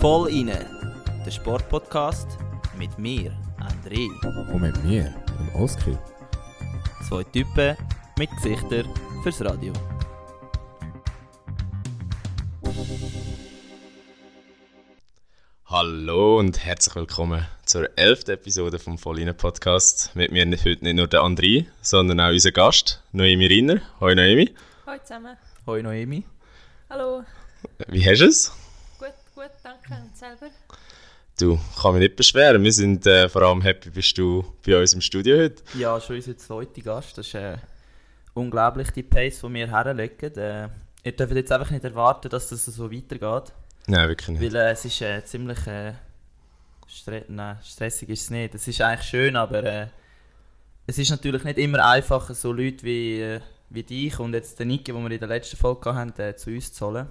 Voll inne, der Sportpodcast mit mir, André. Und mit mir, dem Oskar. Zwei Typen mit Gesichtern fürs Radio. Hallo und herzlich willkommen zur elften Episode vom Vollinen Podcast. Mit mir heute nicht nur der André, sondern auch unser Gast, Noemi Rinner. Hoi Noemi. Hallo zusammen. Hoi Noemi. Hallo. Wie hast du es? Gut, gut, danke. Und selber? Du, kann mich nicht beschweren. Wir sind äh, vor allem happy, bist du bei uns im Studio heute. Ja, schon unser zweiter Gast. Das ist äh, unglaublich die Pace, die wir herlegen. Äh, ihr dürft jetzt einfach nicht erwarten, dass das so weitergeht. Nein, wirklich nicht. Weil äh, es ist äh, ziemlich äh, stre nein, stressig ist es nicht. Es ist eigentlich schön, aber äh, es ist natürlich nicht immer einfach, so Leute wie, äh, wie dich und jetzt den Niki, den wir in der letzten Folge hatten, äh, zu uns zu holen.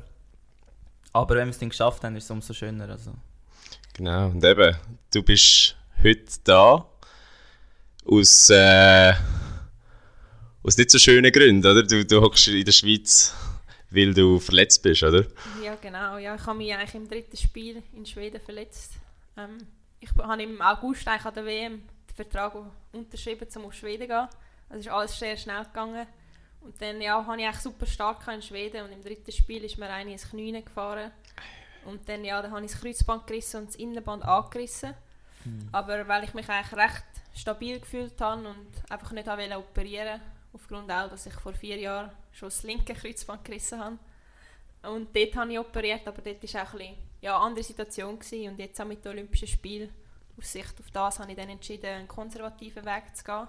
Aber wenn wir es dann geschafft haben, ist es umso schöner. Also. Genau, und eben, du bist heute da aus, äh, aus nicht so schönen Gründen, oder? Du, du hockst in der Schweiz, weil du verletzt bist, oder? Ja, genau. Ja, ich habe mich eigentlich im dritten Spiel in Schweden verletzt. Ähm, ich habe im August eigentlich an der WM den Vertrag unterschrieben, um auf Schweden zu gehen. Also ist alles sehr schnell gegangen. Und dann ja, habe ich eigentlich super stark in Schweden und im dritten Spiel ist mir eine ins Knie gefahren. Und dann, ja, dann habe ich das Kreuzband gerissen und das Innenband angerissen. Aber weil ich mich eigentlich recht stabil gefühlt habe und einfach nicht wollte operieren aufgrund auch, dass ich vor vier Jahren schon das linke Kreuzband gerissen habe. Und dort habe ich operiert, aber dort war auch ein bisschen, ja, eine andere Situation. Gewesen. Und jetzt auch mit den Olympischen Spielen, aus Sicht auf das, habe ich dann entschieden, einen konservativen Weg zu gehen.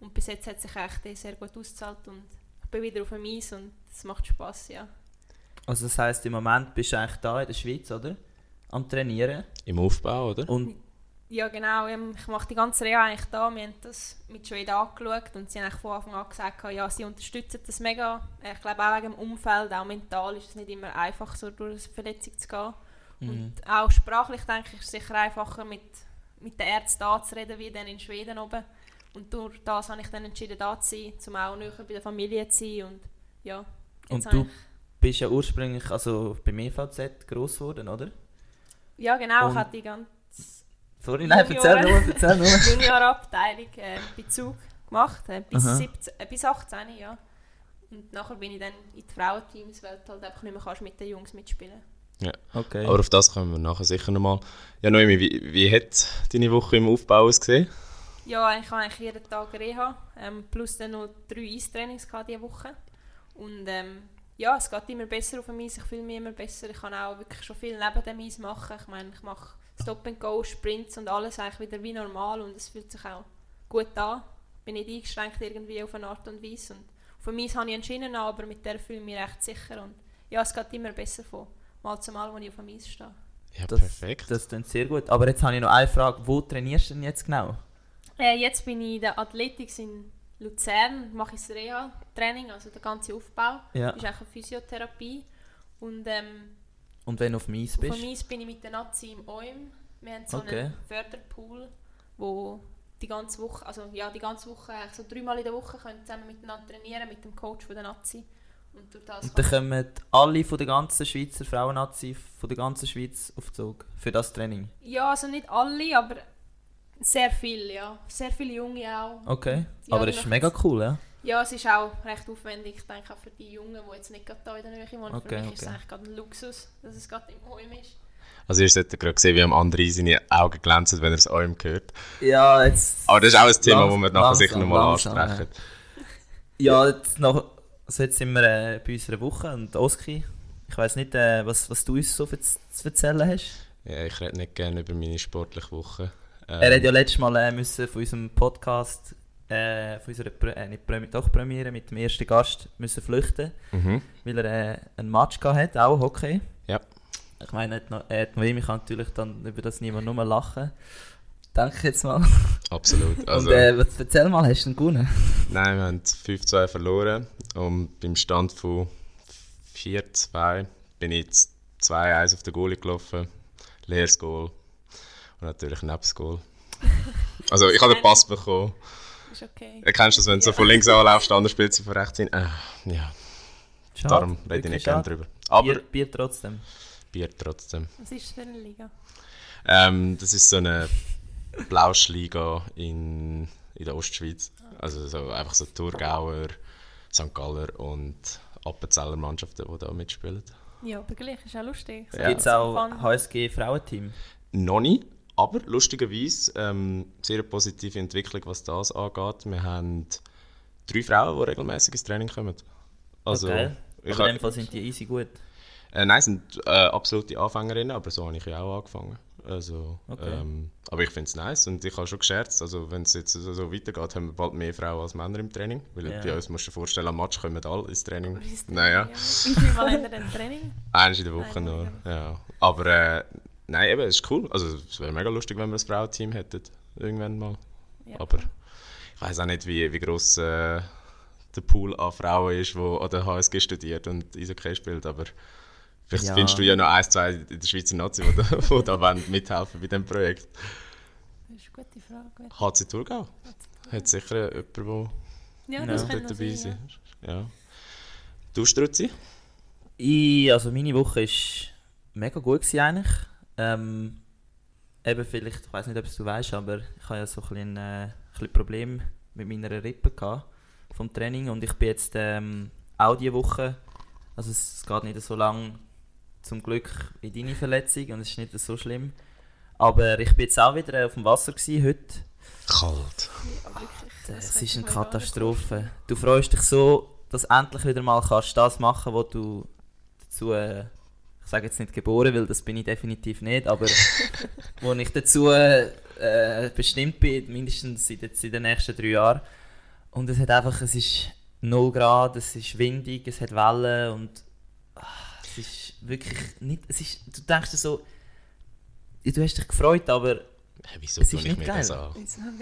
Und bis jetzt hat sich echt sehr gut ausgezahlt und bin wieder auf dem Eis und es macht Spass, ja. also das heisst, im Moment bist du eigentlich da in der Schweiz, oder? Am Trainieren. Im Aufbau, oder? Und Ja, genau. ähm, Ich mache die ganze Reha eigentlich da. Wir haben das mit Schweden angeschaut und sie haben von Anfang an gesagt, ja, sie unterstützen das mega. Ich glaube auch wegen dem Umfeld, auch mental ist es nicht immer einfach, so durch eine Verletzung zu gehen. Und auch sprachlich, denke ich, ist es sicher einfacher, mit, mit den Ärzten da zu reden, wie dann in Schweden oben. Und durch das habe ich dann entschieden, da zu sein, um auch näher bei der Familie zu sein. Und ja, Und du bist ja ursprünglich also beim EVZ gross geworden, oder? Ja, genau. und- Ich habe die ganze Sorry, nein, erzähl nur, erzähl nur. Juniorabteilung äh, bei Zug gemacht, äh, bis, Aha. 17, äh, bis 18, ja. Und nachher bin ich dann in die Frauenteams, weil du halt einfach nicht mehr kannst mit den Jungs mitspielen Okay. Aber auf das kommen wir nachher sicher nochmal. Ja, Noemi, wie, wie hat deine Woche im Aufbau ausgesehen? Ja, ich habe eigentlich jeden Tag Reha, ähm, plus dann noch drei Eistrainings diese Woche. Und ähm, ja, es geht immer besser auf dem Eis, ich fühle mich immer besser. Ich kann auch wirklich schon viel neben dem Eis machen. Ich meine, ich mache Stop and Go, Sprints und alles eigentlich wieder wie normal und es fühlt sich auch gut an. Bin nicht eingeschränkt irgendwie auf eine Art und Weise. Und auf dem Eis habe ich einen Schienen an, aber mit der fühle ich mich recht sicher. Und ja, es geht immer besser von Mal zu Mal, wenn ich auf dem Eis stehe. Ja, Das- perfekt. Das klingt sehr gut. Aber jetzt habe ich noch eine Frage. Wo trainierst du denn jetzt genau? Äh, jetzt bin ich in der Athletics in Luzern, mache ich das Reha-Training, also der ganze Aufbau. Ja. ist auch eine Physiotherapie. Und ähm, Und wenn du auf dem Eis auf bist? dem Eis bin ich mit der Nazi im OIM. Wir haben so Okay. einen Förderpool, wo die ganze Woche, also ja, die ganze Woche, so dreimal in der Woche können zusammen miteinander trainieren mit dem Coach von der Nazi. Und durch das Und dann kommen alle von der ganzen Schweizer Frauen-Nazi von der ganzen Schweiz auf Zug für das Training. ja, also nicht alle, aber sehr viele, ja. Sehr viele Junge auch. Okay. Ja, Aber es ist mega cool, ja? Ja, es ist auch recht aufwendig, ich denke auch für die Jungen, die jetzt nicht gerade da in der Nähe wohnen. Okay, für mich ist es okay. eigentlich gerade ein Luxus, dass es gerade im OIM ist. Also ihr solltet gerade sehen, wie am anderen seine Augen glänzen, wenn er es eurem hört. Ja, jetzt... Aber das ist auch ein Thema, das wir nachher langsam, sicher nochmal ansprechen. Ja, jetzt, noch, also jetzt sind wir äh, bei unserer Woche und Oski, ich weiß nicht, äh, was, was du uns so zu erzählen hast. Ja, ich rede nicht gerne über meine sportliche Woche. Ähm, Er hat ja letztes Mal äh, müssen von unserem Podcast, äh, von unserer Pre äh, nicht Premi doch Premiere mit dem ersten Gast müssen flüchten, mhm. weil er äh, einen Match gehabt hat, auch Hockey. Ja. Ich meine, er hat noch- Noemi kann natürlich dann über das niemand nur lachen. Denke ich jetzt mal. Absolut. Also, und äh, was, erzähl mal, hast du ihn gewonnen? Nein, wir haben 5-2 verloren und beim Stand von 4-2 bin ich jetzt 2-1 auf den Goalie gelaufen, leeres Goal und natürlich neben das Goal. Also ich habe den Pass bekommen. Ist okay. Kennst du das, wenn du so Ja. von links anlaufst, der andere spielt sie von rechts hin? Äh, ja, Schade, Darum rede ich nicht gerne drüber. Aber Bier, Bier trotzdem. Bier trotzdem. Was ist das für eine Liga? Ähm, das ist so eine Blauschliga in, in der Ostschweiz. Also so, einfach so Thurgauer, St. Galler und Appenzeller Mannschaften, die da mitspielen. Ja, aber gleich ist auch lustig. So Ja. Gibt es auch Fun. HSG Frauenteam? Noch nicht, aber lustigerweise ähm, sehr positive Entwicklung, was das angeht. Wir haben drei Frauen, die regelmäßig ins Training kommen. Also, okay. Aber in dem Fall sind die easy gut. Äh, nein, sind äh, absolute Anfängerinnen, aber so habe ich ja auch angefangen. Also, Okay. ähm, aber ich finde es nice und ich habe schon gescherzt, also wenn es jetzt so, so weitergeht, haben wir bald mehr Frauen als Männer im Training. Weil Ja. bei uns musst du dir vorstellen, am Match kommen alle ins Training. Naja. Wie viel Mal haben wir denn Training? eines in der Woche nur. Ja. Aber äh, nein, eben, es ist cool. Also es wäre mega lustig, wenn wir ein Frauenteam hätten, irgendwann mal. Ja. Aber ich weiß auch nicht, wie, wie groß äh, der Pool an Frauen ist, die an der HSG studiert und Eishockey spielt, aber vielleicht Ja. findest du ja noch ein, zwei in der Schweizer Nazi, die da, die da wollen mithelfen bei diesem Projekt. Das ist eine gute Frage. HC Thurgau hat sicher jemand, der Ja, Ja. das dort dabei sein. sein. Ja. Du, Struzzi? Ich, also meine Woche war mega gut gewesen eigentlich. Ähm, eben vielleicht, ich weiß nicht, ob es du weißt, aber ich habe ja so ein bisschen, äh, ein bisschen Problem mit meiner Rippe gehabt vom Training und ich bin jetzt ähm, auch diese Woche, also es, es geht nicht so lang zum Glück wie deine Verletzung und es ist nicht so schlimm. Aber ich bin jetzt auch wieder auf dem Wasser gewesen, heute. Kalt. Ja, wirklich. Es Das ist eine Katastrophe. Du freust dich so, dass du endlich wieder mal kannst das machen was du dazu, äh, ich sage jetzt nicht geboren, weil das bin ich definitiv nicht, aber wo ich dazu äh, bestimmt bin, mindestens in den, in den nächsten drei Jahren. Und es hat einfach, es ist 0 Grad, es ist windig, es hat Wellen und ah, es ist wirklich nicht, es ist, du denkst dir so, du hast dich gefreut, aber Hä, wieso Es ist ich nicht mir geil. das an?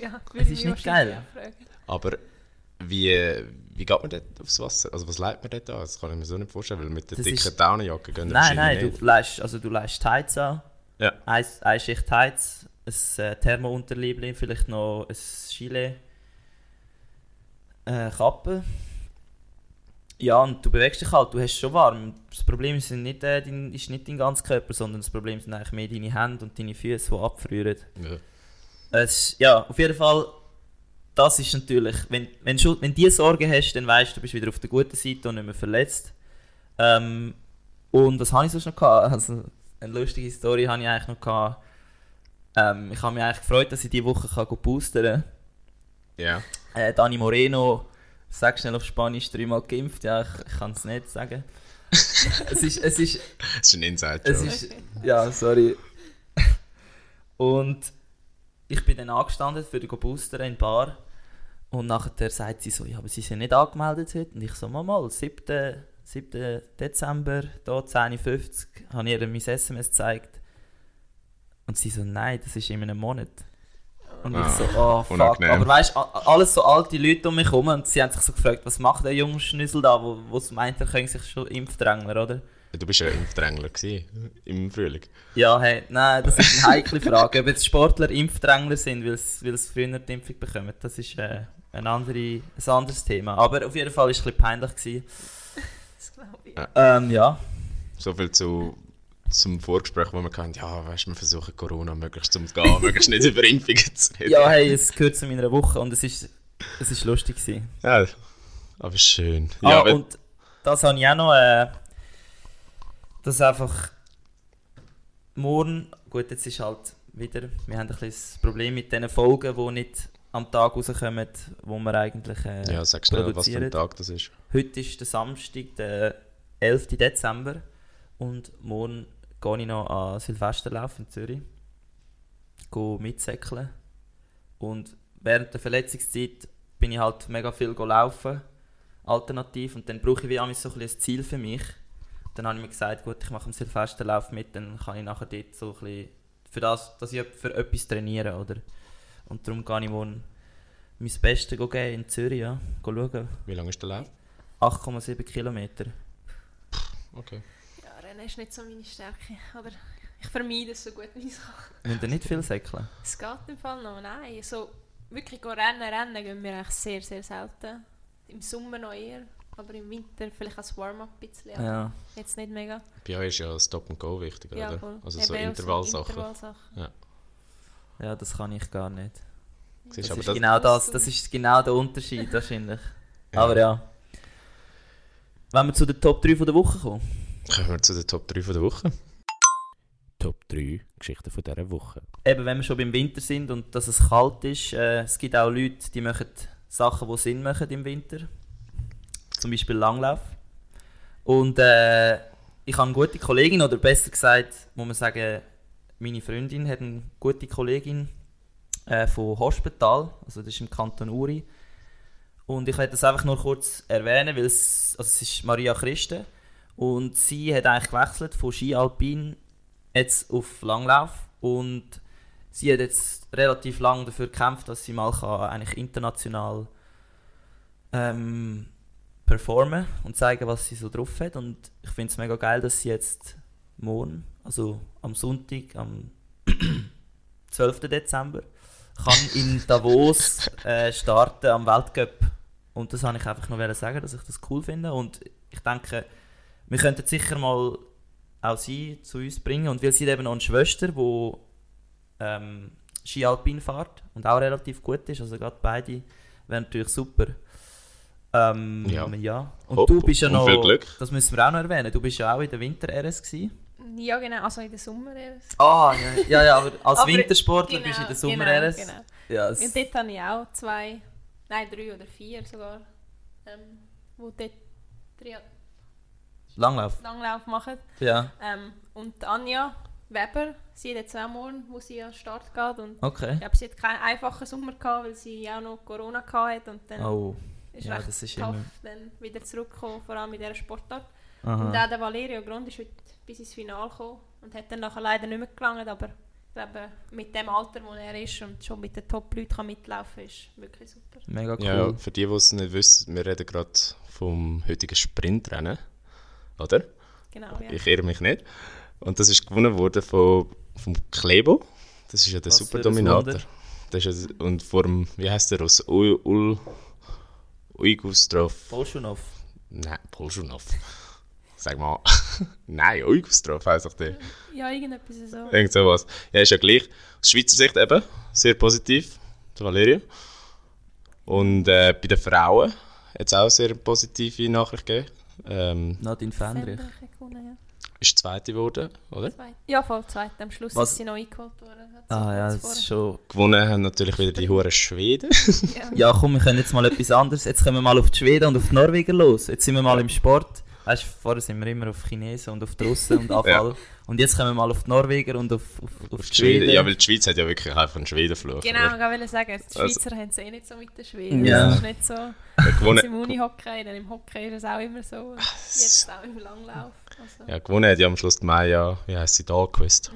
Ja, Es ist ich nicht geil. Aber wie, wie geht man dort aufs Wasser? Also was leitet man dort an? Das kann ich mir so nicht vorstellen, weil mit der Das dicken ist- Daunenjacke gehen Nein, nein, wahrscheinlich du leist, also du leist Tights an. Ja. Ein, eine Schicht Tights, ein äh, Thermounterliebli, vielleicht noch ein Gilet, äh, Kappe. Ja, und du bewegst dich halt, du hast schon warm. Das Problem ist nicht, äh, dein, ist nicht dein ganzer Körper, sondern das Problem sind eigentlich mehr deine Hände und deine Füße, die abfrieren. Ja. Es, ja, auf jeden Fall, das ist natürlich, wenn, wenn, schon, wenn du diese Sorgen hast, dann weißt du, du bist wieder auf der guten Seite und nicht mehr verletzt. Ähm, und das habe ich sonst noch gehabt. Also, eine lustige Story habe ich eigentlich noch gehabt. Ähm, ich habe mich eigentlich gefreut, dass ich diese Woche kann boostern kann. ja. Äh, Dani Moreno, sag schnell auf Spanisch, dreimal geimpft. Ja, ich, ich kann es nicht sagen. es ist, es ist, ist ein ist, ja, sorry. Und ich bin dann angestanden für die Boostern in Bar. Und nachher sagt sie so, ja, aber sie sind nicht angemeldet heute. Und ich so, mal, mal 7. 7. Dezember, hier 10.50 Uhr, habe ich ihr mein SMS gezeigt. Und sie so, nein, das ist in einem Monat. Und Ah, ich so, oh fuck. unangenehm. Aber weißt du, alles so alte Leute um mich herum und sie haben sich so gefragt, was macht der junge Schnüssel da, wo, wo sie meint, er könnte sich schon Impfdrängler, oder? Du bist ja Impfdrängler im Frühling. Ja, hey, nein, das ist eine heikle Frage. Ob jetzt Sportler Impfdrängler sind, weil sie früher die Impfung bekommen, das ist äh, ein, andere, ein anderes Thema. Aber auf jeden Fall war es ein bisschen peinlich. Gewesen. Das glaube ich. Ja. Ähm, ja. So viel zu, zum Vorgespräch, wo wir hatten, ja, weißt, wir versuchen Corona möglichst zu umgehen, möglichst nicht über Impfungen zu reden. ja, hey, es gehört zu meiner Woche und es ist, es ist lustig. Gewesen. Ja, aber schön. ah, Ja, und das habe ich auch noch, äh, dass einfach morgen, gut, jetzt ist halt wieder, wir haben ein das Problem mit diesen Folgen, die nicht am Tag rauskommen, wo wir eigentlich äh, ja, sag schnell, was für ein. Tag das ist. Heute ist der Samstag, der 11. Dezember und morgen gehe ich noch an Silvesterlauf in Zürich. Gehe mitsäckeln. Und während der Verletzungszeit bin ich halt mega viel laufen, alternativ. Und dann brauche ich wie so ein, bisschen ein Ziel für mich. Dann habe ich mir gesagt, gut, ich mache am Silvesterlauf mit, dann kann ich nachher dort so ein bisschen für das, dass ich für etwas trainiere, oder? Und darum gehe ich morgen mein Bestes geben in Zürich, ja. Go schauen. Wie lange ist der Lauf? 8,7 Kilometer. Okay. Ja, Rennen ist nicht so meine Stärke. Oder ich vermeide es so gut wie ich kann. Müsst ihr nicht viel säckeln? Es geht im Fall noch. Nein, so wirklich go rennen, rennen gehen wir eigentlich sehr, sehr selten. Im Sommer noch eher. Aber im Winter vielleicht als Warm-up ein bisschen. aber Ja. Jetzt nicht mega. Bei euch ist ja Stop and Go wichtig, Ja, oder? voll. Also Eben so Intervallsachen. Intervallsachen. ja, das kann ich gar nicht. Das aber ist das, genau das, das ist genau der Unterschied wahrscheinlich. Ja. Aber ja. Wenn wir zu den Top 3 von der Woche kommen. kommen wir zu den Top 3 von der Woche. Top 3 Geschichten von dieser Woche. Eben, wenn wir schon beim Winter sind und dass es kalt ist, äh, es gibt auch Leute, die machen Sachen, die Sinn machen im Winter. Zum Beispiel Langlauf. Und äh, ich habe eine gute Kollegin, oder besser gesagt, muss man sagen, meine Freundin hat eine gute Kollegin äh, von Hospital, also das ist im Kanton Uri. Und ich werde das einfach nur kurz erwähnen, weil es, also es ist Maria Christen und sie hat eigentlich gewechselt von Ski Alpin jetzt auf Langlauf und sie hat jetzt relativ lange dafür gekämpft, dass sie mal kann eigentlich international ähm, performen und zeigen, was sie so drauf hat. Und ich finde es mega geil, dass sie jetzt morgen, also am Sonntag, am 12. Dezember, kann in Davos äh, starten am Weltcup. Und das wollte ich einfach noch sagen, dass ich das cool finde. Und ich denke, wir könnten sicher mal auch sie zu uns bringen. Und sie hat eben noch eine Schwester, die ähm, Ski Alpin fährt und auch relativ gut ist. Also gerade beide wären natürlich super. Ähm, Ja. ja. Und Hopp, du bist ja noch, viel Glück. das müssen wir auch noch erwähnen, du bist ja auch in der Winter-RS gewesen. Ja, genau. Also in der Sommer erst. Ah, ja, ja, ja, aber als Aber Wintersportler genau, bist du in der genau, Sommer-RS. Genau. Ja, es- Und dort habe ich auch zwei, nein, drei oder vier sogar, ähm, wo dort Tri Langlauf. Langlauf machen. Ja, Ähm, und Anja Weber, sie hat jetzt auch morgen, wo sie an den Start geht. Und okay. ich glaube, sie hat keinen einfachen Sommer gehabt, weil sie auch noch Corona hatte. Und dann Oh, ist ja, recht das ist tough, immer- dann wieder zurückgekommen, vor allem mit dieser Sportart. Und aha. auch der Valerio Grund ist heute bis ins Finale gekommen und hat dann nachher leider nicht mehr gelangt, aber ich glaube, mit dem Alter, wo er ist und schon mit den Top-Leuten kann mitlaufen kann, ist wirklich super. Mega cool. Ja, für die, die es nicht wissen, wir reden gerade vom heutigen Sprintrennen. Oder? Genau, ja. Ich irre mich nicht. Und das ist gewonnen worden von, vom Klebo. Das ist ja der Was Superdominator. Wunder. Das ist ja, und vor dem, wie heißt der aus Ul, Ul, Uigustrov. Bolschunov. Nein, Polschunov. Sag mal. Nein, Uigustrov heisst doch der. Ja, irgendetwas so. Irgend sowas. Ja, ist ja gleich. Aus Schweizer Sicht eben sehr positiv, der Valerio. Und äh, bei den Frauen hat es auch sehr positive Nachricht gegeben. Ähm, Nadine Fendrich. Fendrich. Ist Zweite geworden, oder? Zweit. Ja, voll zweit. Am Schluss Was- ist sie noch eingeholt worden. Ah ja, das ist schon... Gewonnen haben natürlich wieder die Huren Schweden. Ja. Ja komm, wir können jetzt mal etwas anderes. Jetzt kommen wir mal auf die Schweden und auf die Norweger los. Jetzt sind wir mal im Sport. Weißt du, vorher sind wir immer auf Chinesen und auf die Russen und Anfall. Und jetzt kommen wir mal auf die Norweger und auf, auf, auf, Auf die Schweden. Schweden. Ja, weil die Schweiz hat ja wirklich einfach einen Schwedenfluch. Genau, oder? ich wollte sagen, die Also- Schweizer haben es eh nicht so mit den Schweden. Ja. Das ist nicht so. Ja, gewonnen, im Unihockey, dann im Hockey ist es auch immer so. Und jetzt auch im Langlauf. Also, ja, gewonnen hat ja am Schluss die Maya, wie heisst sie, Dahlquist.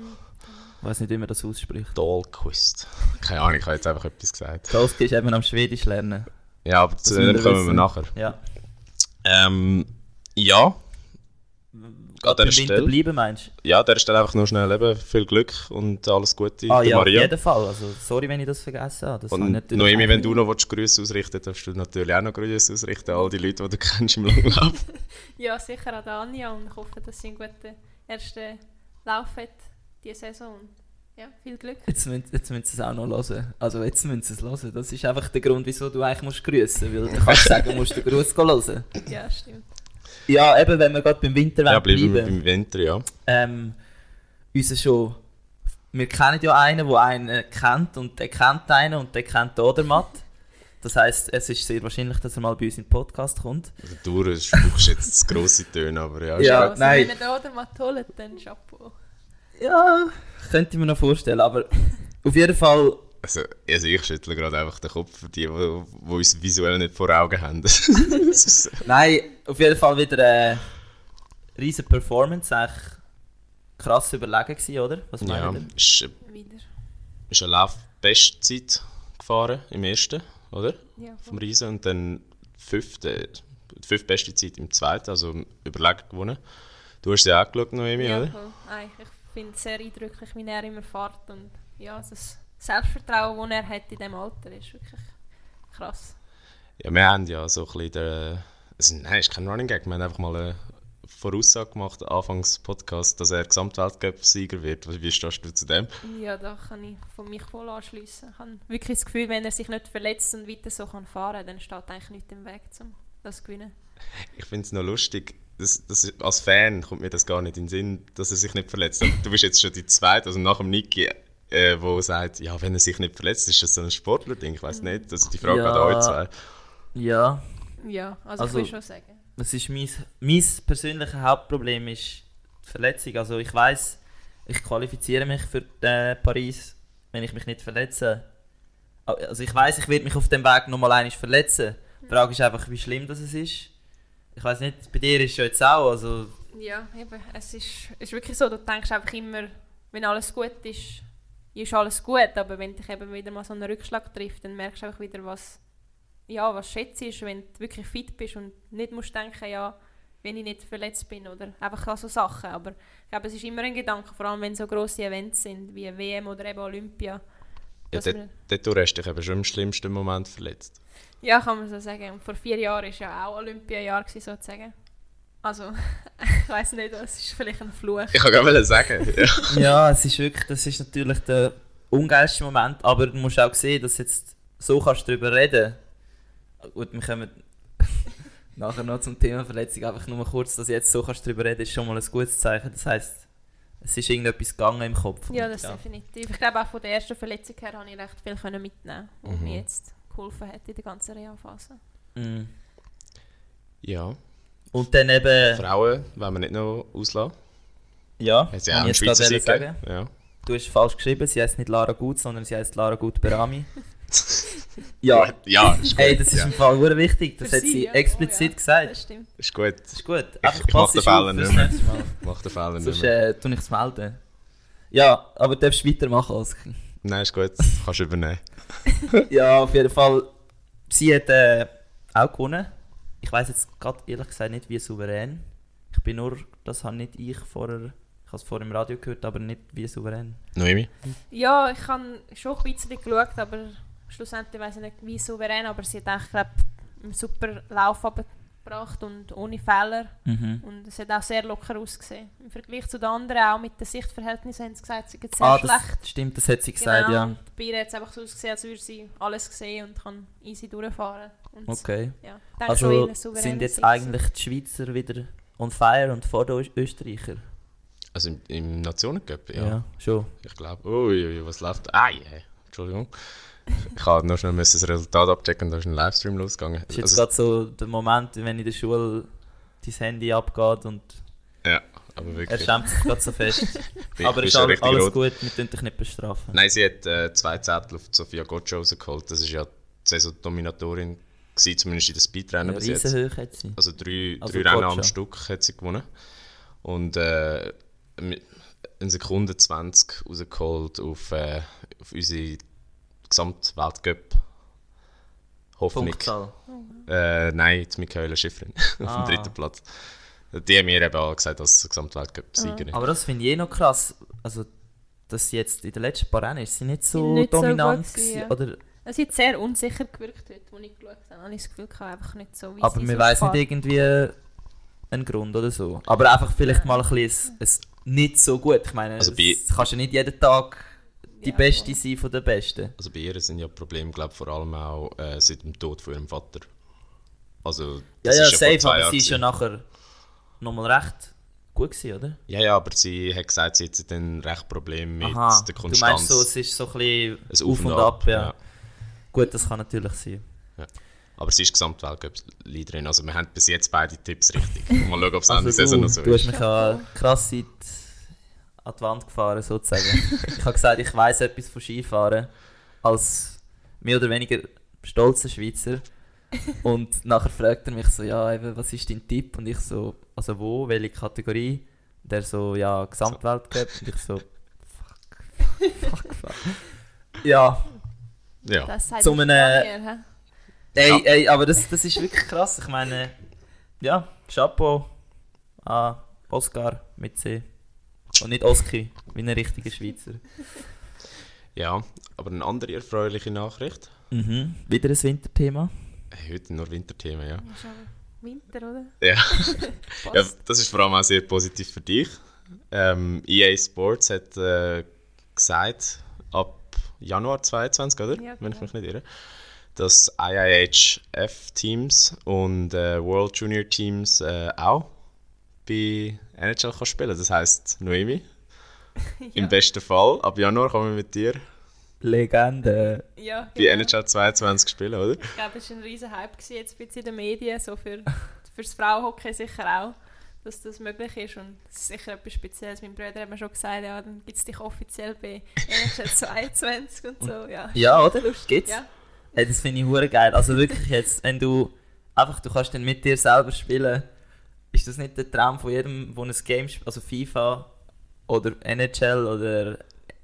Ich weiß nicht, wie man das ausspricht. Dahlquist. Keine Ahnung, ich habe jetzt einfach etwas gesagt. Dolski ist eben am Schwedisch lernen. Ja, aber zu Das dem kommen wir nachher. Ja. Ähm, ja, an dieser Stelle. bleiben, meinst du? ja, der Stelle einfach nur schnell eben viel Glück und alles Gute Ah ja, auf Maria. jeden Fall. Also, sorry, wenn ich das vergessen habe. Das habe ich Und natürlich Noemi, wenn du nicht. noch willst, Grüße ausrichten darfst du natürlich auch noch Grüße ausrichten an all die Leute, die du kennst im Langlauf. ja, sicher an Anja und ich hoffe, dass sie einen guten ersten Lauf hat diese Saison. Ja, viel Glück. Jetzt müssen, jetzt müssen sie es auch noch hören. Also jetzt müssen sie es hören. Das ist einfach der Grund, wieso du eigentlich musst grüßen musst. Weil du kannst sagen, du musst den Gruß hören. Ja, stimmt. Ja, eben, wenn wir gerade beim Winter ja, bleiben wir bleiben. beim Winter, ja. Ähm, unser schon... Wir kennen ja einen, der einen kennt und der kennt einen und der kennt den Odermatt. Das heisst, es ist sehr wahrscheinlich, dass er mal bei uns in den Podcast kommt. Also, du spuckst jetzt zu grosse Töne, aber ja. Ja, also, nein. Wenn ihr da oder mal holt, dann Chapeau. Ja, könnte ich mir noch vorstellen, aber auf jeden Fall... Also, also ich schüttle gerade einfach den Kopf für die, die, die uns visuell nicht vor Augen haben. Nein, auf jeden Fall wieder eine riesen Performance, eigentlich krass überlegen gewesen, oder? Was ja, ist, Wieder. ist eine Lauf-Bestzeit gefahren im ersten, oder? Ja, Vom Riesen und dann fünfte, die fünftbeste Zeit im zweiten, also überlegen gewonnen. Du hast sie auch geschaut, Noemi, ja, oder? Nein, ich finde es sehr eindrücklich, wie er immer fährt. Und ja, das Selbstvertrauen, das er hat in diesem Alter, ist wirklich krass. Ja, wir haben ja so ein bisschen den, Also, nein, ist kein Running Gag. Wir haben einfach mal eine Voraussage gemacht, anfangs Podcast, dass er Gesamtweltcup-Sieger wird. Wie stehst du zu dem? Ja, da kann ich von mich voll anschließen. Ich habe wirklich das Gefühl, wenn er sich nicht verletzt und weiter so kann fahren kann, dann steht eigentlich nichts im Weg, um das zu gewinnen. Ich finde es noch lustig, das, das, als Fan kommt mir das gar nicht in den Sinn, dass er sich nicht verletzt. Aber du bist jetzt schon die Zweite, also nach dem Niki, äh, wo sagt, ja, wenn er sich nicht verletzt, ist das so ein Sportler-Ding, ich weiß nicht. Also die Frage Ja. an euch zwei. Ja, Ja, also, Also- ich will schon sagen. das ist mein, mein persönliches Hauptproblem ist die Verletzung. Also ich weiß, ich qualifiziere mich für äh, Paris, wenn ich mich nicht verletze. Also ich weiß, ich werde mich auf dem Weg nochmal einmal verletzen. Die Frage ist einfach, wie schlimm das ist. Ich weiß nicht, bei dir ist es ja jetzt auch, also Ja, eben, es ist, es ist wirklich so, du denkst einfach immer, wenn alles gut ist, ist alles gut, aber wenn dich eben wieder mal so ein Rückschlag trifft, dann merkst du einfach wieder, was, ja, was schätzt ist, wenn du wirklich fit bist und nicht musst denken, ja, wenn ich nicht verletzt bin oder einfach so Sachen, aber ich glaube, es ist immer ein Gedanke, vor allem wenn so grosse Events sind, wie WM oder eben Olympia. Ja, dort, dort hast du dich eben schon im schlimmsten Moment verletzt. Ja, kann man so sagen. Und vor vier Jahren war ja auch Olympiajahr, sozusagen. Also, ich weiß nicht, das ist vielleicht ein Fluch. Ich kann gerade sagen, ja. Ja, es ist wirklich, das ist natürlich der ungeilste Moment, aber du musst auch sehen, dass jetzt so kannst du darüber reden. Gut, wir kommen nachher noch zum Thema Verletzung, einfach nur kurz, dass jetzt so kannst du darüber reden, ist schon mal ein gutes Zeichen. Das heisst, es ist irgendetwas gegangen im Kopf. Ja, das definitiv. Ich glaube auch von der ersten Verletzung her habe ich recht viel können mitnehmen, was Mhm. mir jetzt geholfen hat in der ganzen Reha-Phase. Mm. ja. Und dann eben, Frauen wollen wir nicht noch auslassen. ja, Hat sie auch ich jetzt gerade sagen. Ja. Du hast falsch geschrieben, sie heißt nicht Lara Gut, sondern sie heißt Lara Gut Berami. ja, ja, ist gut. hey, das ist ja. im Fall sehr wichtig, das Für hat sie, sie ja. explizit Oh, ja. gesagt. Das stimmt. Ist gut. Das ist gut. Ich- Einfach ich mach pass den Fehler nicht mehr. Mal. Mach den Fehler nicht Sonst mehr. äh, tue ich es melden. Ja, aber du darfst weitermachen, Oskar. Nein, ist gut. Kannst du übernehmen. ja, auf jeden Fall. Sie hat äh, auch gewonnen. Ich weiß jetzt gerade ehrlich gesagt nicht, wie souverän. Ich bin nur, das habe nicht ich vorher, ich habe es vorher im Radio gehört, aber nicht wie souverän. Noemi? Ja, ich habe schon ein bisschen geschaut, aber schlussendlich weiß ich nicht, wie souverän, aber sie hat eigentlich, glaube einen super Lauf abgebracht und ohne Fehler. Mhm. Und es hat auch sehr locker ausgesehen. Im Vergleich zu den anderen, auch mit den Sichtverhältnissen, haben sie gesagt, sie sind sehr Ah, schlecht. das stimmt, das hat sie gesagt, genau, ja. und bei ihr hat es einfach so ausgesehen, als würde sie alles sehen und kann easy durchfahren. Und Okay. ja, Also sind jetzt eigentlich die Schweizer wieder on fire und vor den Österreicher? Also im, im Nationencup, ja. schon. Ich glaube. Uiui, was läuft? Ah, yeah. Entschuldigung. Ich habe noch schnell müssen das Resultat abchecken und da ist ein Livestream losgegangen. Das ist jetzt Also, gerade so der Moment, wenn in der Schule dein Handy abgeht und ja, aber er wirklich. schämt sich gerade so fest. Aber bist ist ja alles rot. gut, wir tun dich nicht bestrafen. Nein, sie hat äh, zwei Zettel auf Sophia Gotcha rausgeholt. Das ist ja die Saisondominatorin, gewesen, zumindest in den Speedrennen Ja, bis jetzt. Hat sie. Also drei, Also drei Rennen am Stück hat sie gewonnen. Und äh, eine Sekunde 20 rausgeholt auf, äh, auf unsere Gesamtweltcup. Hoffnung. Punktzahl. Äh, nein, die Michaela Schifrin auf Ah. dem dritten Platz. Die haben mir eben auch gesagt, als Gesamtweltcup-Siegerin. Aber das finde ich eh noch krass. Also, dass sie jetzt in den letzten paar Rennen ist sie nicht so Nicht so dominant gut gewesen, gewesen, ja. oder Es hat sehr unsicher gewirkt heute, als ich geschaut habe. habe ich das Gefühl, gehabt, einfach nicht so, wie Aber man weiß nicht irgendwie einen Grund oder so. Aber einfach vielleicht mal ein bisschen nicht so gut. Ich meine, Also es kannst ja nicht jeden Tag die Ja, Beste voll. sein von den Besten. Also bei ihr sind ja Probleme, glaube vor allem auch äh, seit dem Tod von ihrem Vater. Also, Ja, das ja, safe, aber Jahren sie ist ja nachher nochmal recht gut gewesen, oder? Ja, ja, aber sie hat gesagt, sie hat dann recht Probleme mit Aha, der du Konstanz. meinst so, es ist so ein bisschen Ein auf und ab, ja. Gut, das kann natürlich sein. Aber sie ist Gesamtweltcup-Leaderin. Also wir haben bis jetzt beide Tipps richtig. Mal schauen, ob es Ende Also Saison du, noch so du hast ist. mich ja krass weit an die Wand gefahren, sozusagen. ich habe gesagt, ich weiß etwas von Skifahren als mehr oder weniger stolzer Schweizer. Und nachher fragt er mich so, ja, eben, was ist dein Tipp? Und ich so, also wo, welche Kategorie? Und er so, ja, Gesamtweltcup. Und ich so, fuck, fuck, fuck. Ja, Ja, Das sagt Zum nicht einem- hä? ey, Ja. ey, aber das, das ist wirklich krass. Ich meine, ja, Chapeau an Oscar mit C. Und nicht Oski, wie ein richtiger Schweizer. ja, aber eine andere erfreuliche Nachricht. Mhm. Wieder ein Winterthema. Hey, heute nur Winterthemen, ja. Winter, oder? Ja. ja, das ist vor allem auch sehr positiv für dich. Ähm, EA Sports hat äh, gesagt, Januar 22, oder? Ja, Wenn ich genau. mich nicht irre, dass IIHF-Teams und äh, World Junior Teams äh, auch bei NHL kann spielen. Das heisst, Noemi, im besten Fall, ab Januar kommen wir mit dir Legende. Ja, bei genau. NHL 22 spielen, oder? Ich glaube, es war ein riesen Hype jetzt in den Medien, so für, für das Frauenhockey sicher auch, dass das möglich ist und es ist sicher etwas Spezielles. Mein Bruder hat mir schon gesagt, ja, dann gibt es dich offiziell bei NHL 22 und so, ja. Ja, oder? Gibt's? Ja, Hey, das finde ich hure geil. Also wirklich jetzt, wenn du einfach, du kannst dann mit dir selber spielen, ist das nicht der Traum von jedem, der ein Game spielt, also FIFA oder NHL oder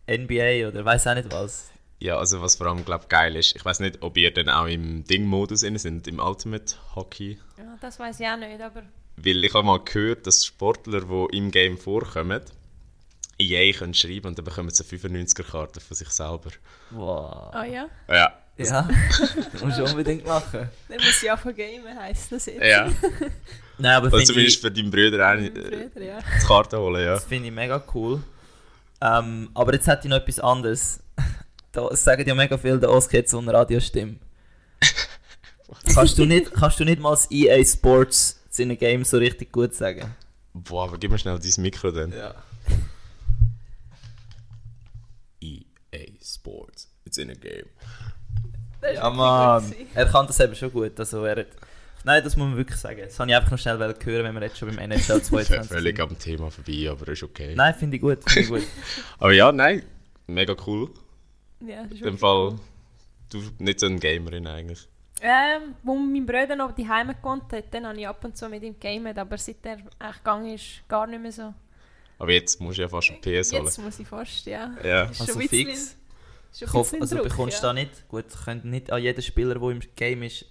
NBA oder weiß auch nicht was. Ja, also was vor allem glaub, geil ist, ich weiß nicht, ob ihr dann auch im Ding-Modus inne sind, im Ultimate Hockey. ja das weiß ich auch nicht, aber Weil ich habe mal gehört, dass Sportler, die im Game vorkommen, EA können schreiben und dann bekommen sie eine 95er-Karte von sich selber. Wow. ah ja, Ja, Ja, das musst du unbedingt machen. dann muss ich ja von Gamen heisst das jetzt. ja. Nein, aber Also zumindest ich, für deinen Brüder auch Mein nicht, äh, Bruder, ja. die Karte holen, ja. das finde ich mega cool. Ähm, aber jetzt hätte ich noch etwas anderes. Da es sagen ja mega viel, der Oskar hat so eine Radiostimme. kannst, du nicht, kannst du nicht mal das EA Sports seine Games so richtig gut sagen? Boah, aber gib mir schnell dein Mikro dann. Ja. EA Sports, it's in a game. Ja, Mann. Er kann das eben schon gut. Also er hat, nein, das muss man wirklich sagen. Das habe ich einfach noch schnell hören, wenn wir jetzt schon beim NHL 22 Völlig am Thema vorbei, aber ist okay. Nein, finde ich gut, finde ich gut. Aber ja, nein, mega cool. Ja, In dem Fall, cool. du nicht so eine Gamerin eigentlich. Ähm, wo mein Bruder noch daheim gewohnt hat, dann habe ich ab und zu mit ihm gegamet, aber seit er eigentlich gegangen ist, gar nicht mehr so. Aber jetzt musst du ja fast ein PS holen. Jetzt muss ich fast, ja. Ja. Ist Also bisschen- fix. ist schon Ich hoffe, bisschen also Druck, bekommst du ja. da nicht, gut, könnt nicht an jeden Spieler, der im Game ist,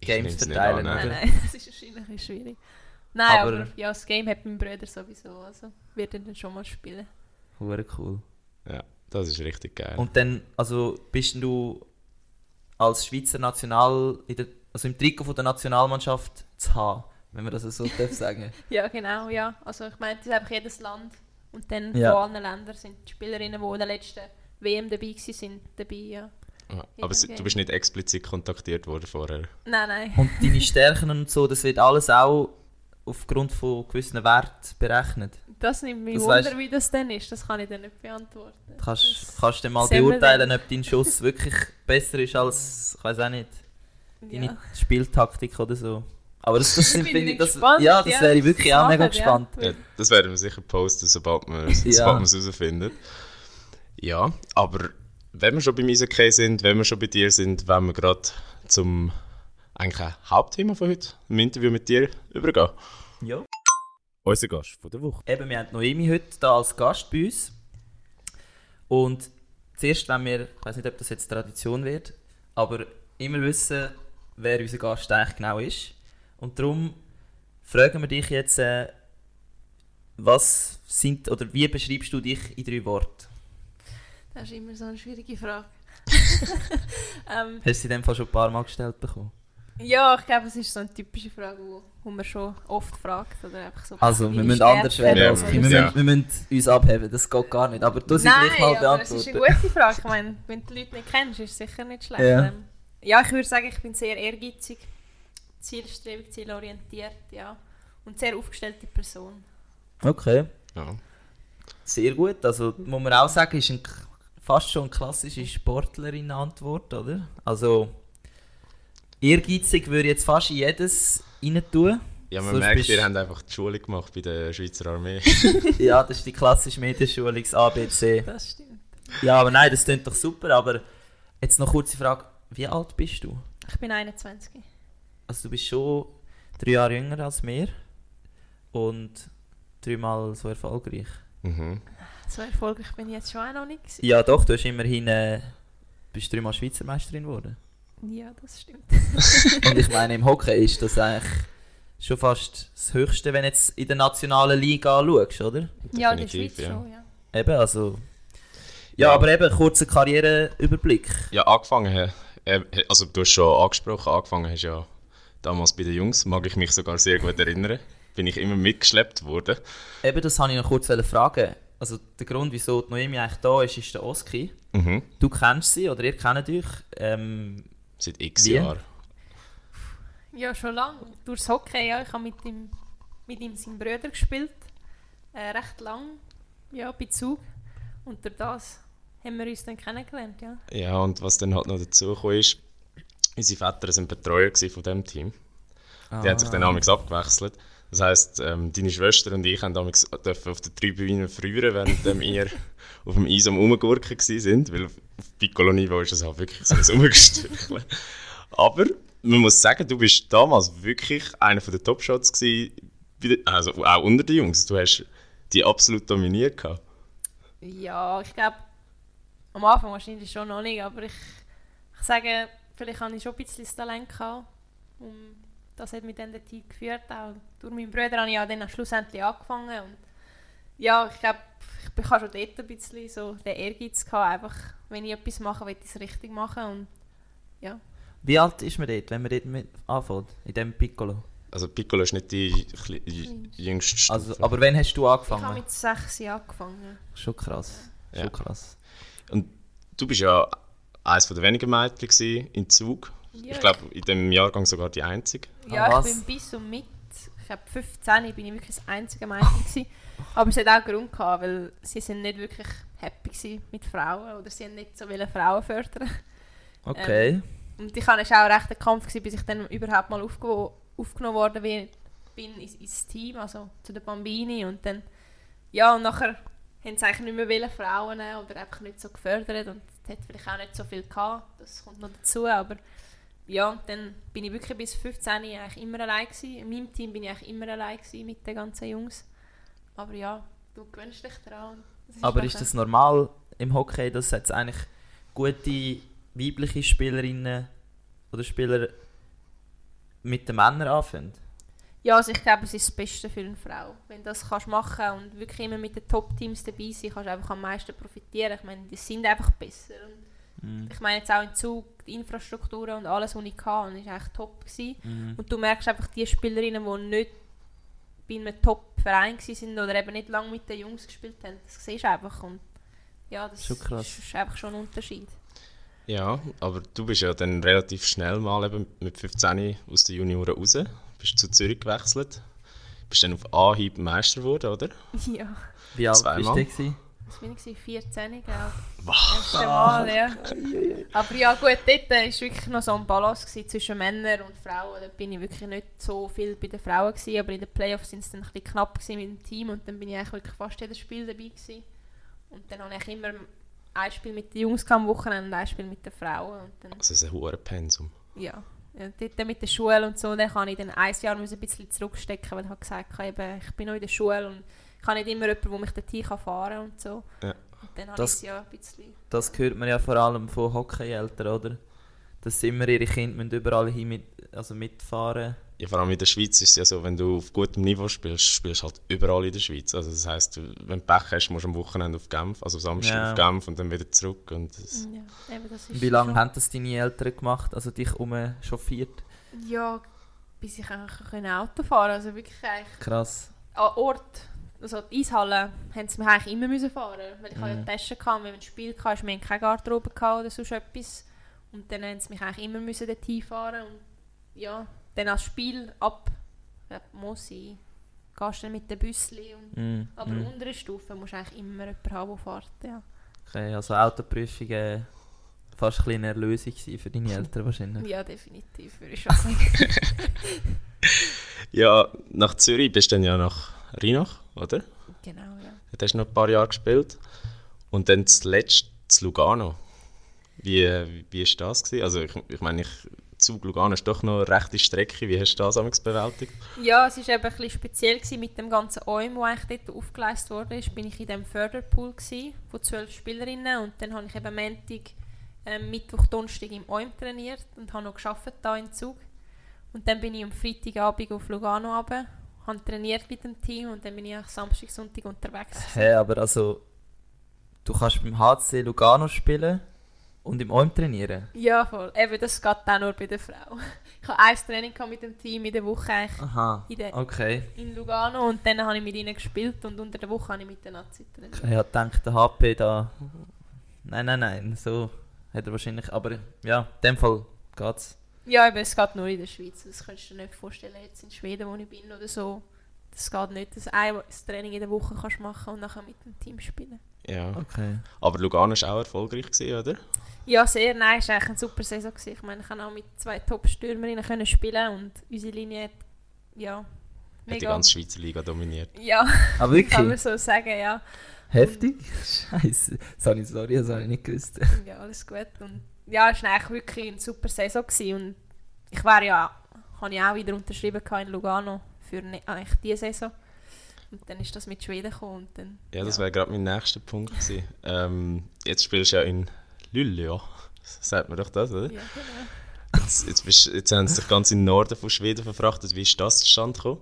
Games verteilen, an, Nein, oder? nein, das ist wahrscheinlich ein bisschen schwierig. Nein, Aber- aber, ja, das Game hat mein Bruder sowieso, also wird er dann schon mal spielen. Hure cool. Ja, das ist richtig geil. Und dann, also bist du als Schweizer National, in der, also im Trikot von der Nationalmannschaft zu haben, wenn man das so darf sagen. Ja, genau, ja. Also ich meine, das ist einfach jedes Land. Und dann Ja. von allen Ländern sind die Spielerinnen, die in der letzten WM dabei waren, sind dabei, ja. Aber sie- du bist nicht explizit kontaktiert worden vorher. Nein, nein. Und deine Stärken und so, das wird alles auch aufgrund von gewissen Werten berechnet. Das nimmt mich Das Wunder, weisst- wie das dann ist. Das kann ich dann nicht beantworten. Du kannst, Das- kannst du dann mal beurteilen, ob dein Schuss wirklich besser ist als, ich weiß auch nicht, deine ja. Spieltaktik oder so. Aber das, das sind, Bin finde ich das, gespannt, ja, das ja, wäre ich wirklich auch mega gespannt. Ja, das werden wir sicher posten, sobald wir es Ja. herausfinden. Ja, aber wenn wir schon beim Eishockey sind, wenn wir schon bei dir sind, wollen wir gerade zum eigentlich ein Hauptthema von heute, im Interview mit dir, übergehen. Ja. Unser Gast von der Woche. Eben, wir haben Noemi heute da als Gast bei uns. Und zuerst, wenn wir, ich weiß nicht, ob das jetzt Tradition wird, aber immer wissen, wer unser Gast eigentlich genau ist. Und darum fragen wir dich jetzt, äh, was sind, oder wie beschreibst du dich in drei Worten? Das ist immer so eine schwierige Frage. ähm, Hast du sie in dem Fall schon ein paar Mal gestellt bekommen? Ja, ich glaube, es ist so eine typische Frage, wo, wo man schon oft fragt. Oder einfach so, Also, wir die müssen anders werden. Ja, als ja. müssen, wir müssen uns abheben, das geht gar nicht. Aber du sie gleich mal aber es ist eine gute Frage. Ich meine, wenn du die Leute nicht kennst, ist es sicher nicht schlecht. Ja. Ähm, ja, ich würde sagen, ich bin sehr ehrgeizig, zielstrebig, zielorientiert, ja. Und sehr aufgestellte Person. Okay. Ja. Sehr gut. Also muss man auch sagen, ist ein, fast schon eine klassische Sportlerin-Antwort, oder? Also ehrgeizig würde ich jetzt fast in jedes rein tun. Ja, man Sonst merkt, bist- ihr habt einfach die Schule gemacht bei der Schweizer Armee. ja, das ist die klassische Medienschulung, das ABC. Das stimmt. Ja, aber nein, das klingt doch super. Aber jetzt noch kurze Frage: Wie alt bist du? Ich bin 21. Also du bist schon drei Jahre jünger als mir und dreimal so erfolgreich. mhm. So erfolgreich bin ich jetzt schon auch noch nicht. gewesen. Ja, doch. Du hast immerhin äh, bist dreimal Schweizer Meisterin geworden. Ja, das stimmt. Und ich meine, im Hockey ist das eigentlich schon fast das Höchste, wenn du jetzt in der nationalen Liga schaust, oder? Ja, in der Schweiz ja. schon, ja. Eben, also... Ja, Ja. aber eben, kurzer Karriereüberblick. Ja, angefangen, also du hast schon angesprochen, angefangen hast ja damals bei den Jungs, mag ich mich sogar sehr gut erinnern. Bin ich immer mitgeschleppt worden. Eben, das wollte ich noch kurz fragen. Also der Grund, wieso die Noemi eigentlich da ist, ist der Oski. Mhm. Du kennst sie oder ihr kennt euch. Ähm, Seit x Wie? Jahren. Ja, schon lange. Durchs Hockey, ja. Ich habe mit ihm, mit ihm seinen Brüder gespielt. Äh, recht lang, ja, bei Zug. Und durch das haben wir uns dann kennengelernt, ja. Ja, und was dann halt noch dazu kam, ist, unsere Väter waren Betreuer von diesem Team. Die haben sich dann amigs abgewechselt. Das heisst, ähm, deine Schwester und ich haben dürfen auf der Tribüne früher, während ihr auf dem Eis am Rumgurken sind, weil auf Piccolo-Niveau ist es halt wirklich so ein Rumgestückchen. Aber man muss sagen, du bist damals wirklich einer der Top-Shots gewesen, also auch unter den Jungs. Du hast die absolut dominiert gehabt. Ja, ich glaube, am Anfang wahrscheinlich schon noch nicht, aber ich, ich sage, vielleicht habe ich schon ein bisschen das Talent gehabt. Und das hat mich dann dorthin geführt. Auch durch meinen Bruder habe ich ja dann schlussendlich angefangen. Und ja, ich glaube, ich habe schon dort ein bisschen so den Ehrgeiz gehabt, einfach, wenn ich etwas mache, will ich es richtig machen. Und ja, wie alt ist man dort, wenn man dort mit anfängt? In dem Piccolo? Also Piccolo ist nicht die jüngste Stufe. Also, aber wann hast du ich habe angefangen? mit sechs Jahren angefangen. Schon krass. Schon Ja. krass. Und du bist ja eines der wenigen Mädchen in Zug. Ja, Ich glaube, in dem Jahrgang sogar die einzige. Ja, Ah, ich bin bis und mit, ich glaube 15, bin ich wirklich das einzige Mädchen gewesen. Aber es hat auch einen Grund gehabt, weil sie sind nicht wirklich happy mit Frauen oder sie haben nicht so viele Frauen fördern. Okay. Und ich hatte es auch recht ein Kampf gewesen, bis ich dann überhaupt mal aufgenommen worden bin, bin ins, ins Team, also zu den Bambini und dann, ja und nachher haben sie eigentlich nicht mehr wollen Frauen oder einfach nicht so gefördert und es hat vielleicht auch nicht so viel gehabt, das kommt noch dazu, aber ja, dann bin ich wirklich bis 15 eigentlich immer allein gewesen. In meinem Team bin ich eigentlich immer allein gewesen mit den ganzen Jungs. Aber ja, du gewöhnst dich daran. Das Aber ist das normal im Hockey, dass jetzt eigentlich gute weibliche Spielerinnen oder Spieler mit den Männern anfangen? Ja, also ich glaube, es ist das Beste für eine Frau. Wenn du das kannst machen und wirklich immer mit den Top-Teams dabei sein, kannst du einfach am meisten profitieren. Ich meine, die sind einfach besser. Und Mhm. ich meine jetzt auch in Zug, die Infrastruktur und alles, was ich hatte, ist echt top gewesen. Mhm. Und du merkst einfach, die Spielerinnen, die nicht bei einem Top-Verein sind oder eben nicht lange mit den Jungs gespielt haben, das siehst du einfach. Und ja, das Schon krass. ist einfach schon ein Unterschied. Ja, aber du bist ja dann relativ schnell mal eben mit 15 aus den Junioren raus. Bist zu Zürich gewechselt. Bist dann auf Anhieb Meister geworden, oder? Ja, Wie alt bist Zweimal. du? Das ich, 14, glaube ich. Das erste Mal, ja. Aber ja gut, dort war wirklich noch so ein Balance zwischen Männern und Frauen. Da bin ich wirklich nicht so viel bei den Frauen gewesen, aber in den Playoffs sind es dann ein bisschen knapp mit dem Team und dann bin ich eigentlich wirklich fast jedes Spiel dabei gewesen. Und dann habe ich immer ein Spiel mit den Jungs am Wochenende und ein Spiel mit den Frauen und dann, Also es ist ein hoher Pensum. ja. ja dort mit der Schule und so, dann kann ich dann ein Jahr ein bisschen zurückstecken, weil ich habe gesagt habe, ich bin noch in der Schule und ich habe nicht immer jemanden, der mich dorthin fahren kann und so. Ja. Und dann habe Das- ich es ja ein bisschen... Das hört man ja vor allem von Hockeyeltern, oder? Dass immer ihre Kinder müssen überall hin mit, also mitfahren Ja, vor allem in der Schweiz ist es ja so, wenn du auf gutem Niveau spielst, spielst du halt überall in der Schweiz. Also das heisst, du- wenn du Pech hast, musst du am Wochenende auf Genf, also Samstag Ja. auf Genf und dann wieder zurück. Und das, Ja, eben, das ist Wie lange schon- haben das deine Eltern gemacht? Also dich umchauffiert? Ja, bis ich eigentlich Auto fahren Also wirklich eigentlich Krass. an Ort, also die Eishalle, haben sie mich eigentlich immer müssen fahren Weil ich hatte ja Mhm. Taschen, hatte, wenn wir ein Spiel hatten, wir hatten keine Garderobe oder sonst etwas. Und dann haben sie mich eigentlich immer müssen dorthin fahren Und ja, dann als Spiel ab, ja, muss ich, gehst du dann mit dem Büssli. Und, Mhm. aber mhm. unter der Stufe musst du eigentlich immer jemanden haben, der fährt. Ja. Okay, also Autoprüfung äh, fast ein eine Erlösung für deine Eltern wahrscheinlich. ja, definitiv, würde ich schon sagen. ja, nach Zürich bist du dann ja nach Rheinach, oder? genau, ja. Dort hast du noch ein paar Jahre gespielt. Und dann zuletzt zu Lugano. Wie, wie ist das gewesen? Also ich, ich meine, ich, Zug Lugano ist doch noch eine rechte Strecke. Wie hast du das damals bewältigt? Ja, es war eben ein bisschen speziell gewesen mit dem ganzen OIM, der eigentlich dort aufgeleistet wurde. Ist, bin ich in diesem Förderpool gewesen, von zwölf Spielerinnen und dann habe ich eben Montag, ähm, Mittwoch, Donnerstag im OIM trainiert und habe noch gearbeitet da in Zug. Und dann bin ich am Freitagabend auf Lugano runter, habe trainiert mit dem Team und dann bin ich eigentlich Samstag, Sonntag unterwegs. Hä, aber also du kannst beim HC Lugano spielen Und im OM trainieren? Ja, voll. Eben, das geht auch nur bei der Frau. Ich hatte ein Training mit dem Team in der Woche eigentlich Aha, in, der, okay. in Lugano und dann habe ich mit ihnen gespielt und unter der Woche habe ich mit den Nazi trainiert. Ich habe gedacht, der HP da... Nein, nein, nein, so hat er wahrscheinlich... Aber ja, in dem Fall geht's. Ja, eben, es geht nur in der Schweiz. Das kannst du dir nicht vorstellen, jetzt in Schweden, wo ich bin oder so. Das geht nicht, dass du ein Training in der Woche kannst machen und nachher mit dem Team spielen. Ja. Okay. Aber Lugano war auch erfolgreich, gewesen, oder? Ja, sehr. Nein, es war eigentlich eine super Saison. Gewesen. Ich meine, ich konnte auch mit zwei Top-Stürmerinnen können spielen und unsere Linie hat, ja, Hat die ganze Schweizer Liga dominiert. Ja, Aber kann man wirklich? so sagen, ja. Heftig? Scheiße. Sorry, sorry, das habe ich nicht gewusst. Ja, alles gut. Und ja, es war eigentlich wirklich eine super Saison. Gewesen. Und ich wäre ja, habe ich auch wieder unterschrieben in Lugano für ne, eigentlich diese Saison. Und dann ist das mit Schweden gekommen dann... Ja, das wäre gerade mein nächster Punkt gewesen. ähm, jetzt spielst du ja in Luleå. Sagt man doch das, oder? Ja, genau. Jetzt, jetzt, bist, jetzt haben sie dich ganz in den Norden von Schweden verfrachtet. Wie ist das zustande gekommen?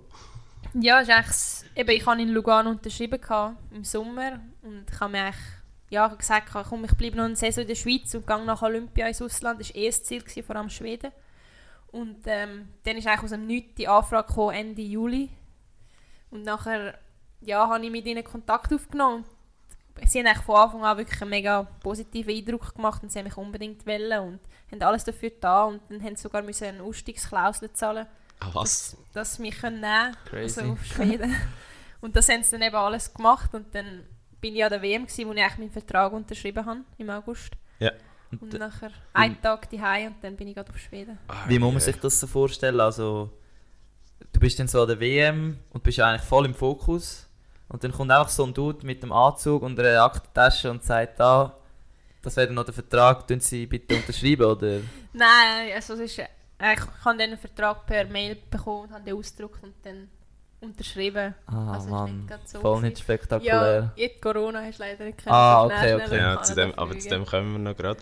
Ja, ist eigentlich, eben, ich habe in Lugano unterschrieben gehabt, im Sommer und ich habe mir eigentlich ja, gesagt, komm, ich bleibe noch eine Saison in der Schweiz und gehe nach Olympia ins Ausland. Das war eh das Ziel, gewesen, vor allem Schweden. Und ähm, dann ist eigentlich aus dem Nichts die Anfrage gekommen, Ende Juli. Und nachher ja, habe ich mit ihnen Kontakt aufgenommen. Und sie haben eigentlich von Anfang an wirklich einen mega positiven Eindruck gemacht und sie haben mich unbedingt wollen und haben alles dafür getan. Und dann haben sie sogar müssen eine Ausstiegsklausel zahlen Ah, was? dass sie mich können nehmen Crazy. also auf Schweden. und das haben sie dann eben alles gemacht und dann bin ich an der WM, gewesen, wo ich eigentlich meinen Vertrag unterschrieben habe, im August. Und, Und äh, nachher einen Tag daheim und dann bin ich gerade auf Schweden. wie muss man sich das so vorstellen? Also, du bist dann so an der WM und bist eigentlich voll im Fokus. Und dann kommt einfach so ein Dude mit dem Anzug und einer Aktentasche und sagt, da, das wäre dann noch der Vertrag, tun Sie bitte unterschreiben, oder? Nein, also es ist, ich habe dann einen Vertrag per Mail bekommen und habe den ausgedruckt und dann unterschrieben. Ah, Also ist Mann, nicht so voll nicht spektakulär. Ja, jetzt Corona hast du leider nicht können. Ah, okay, okay. Ja, zu dem, aber zu dem kommen wir noch gerade.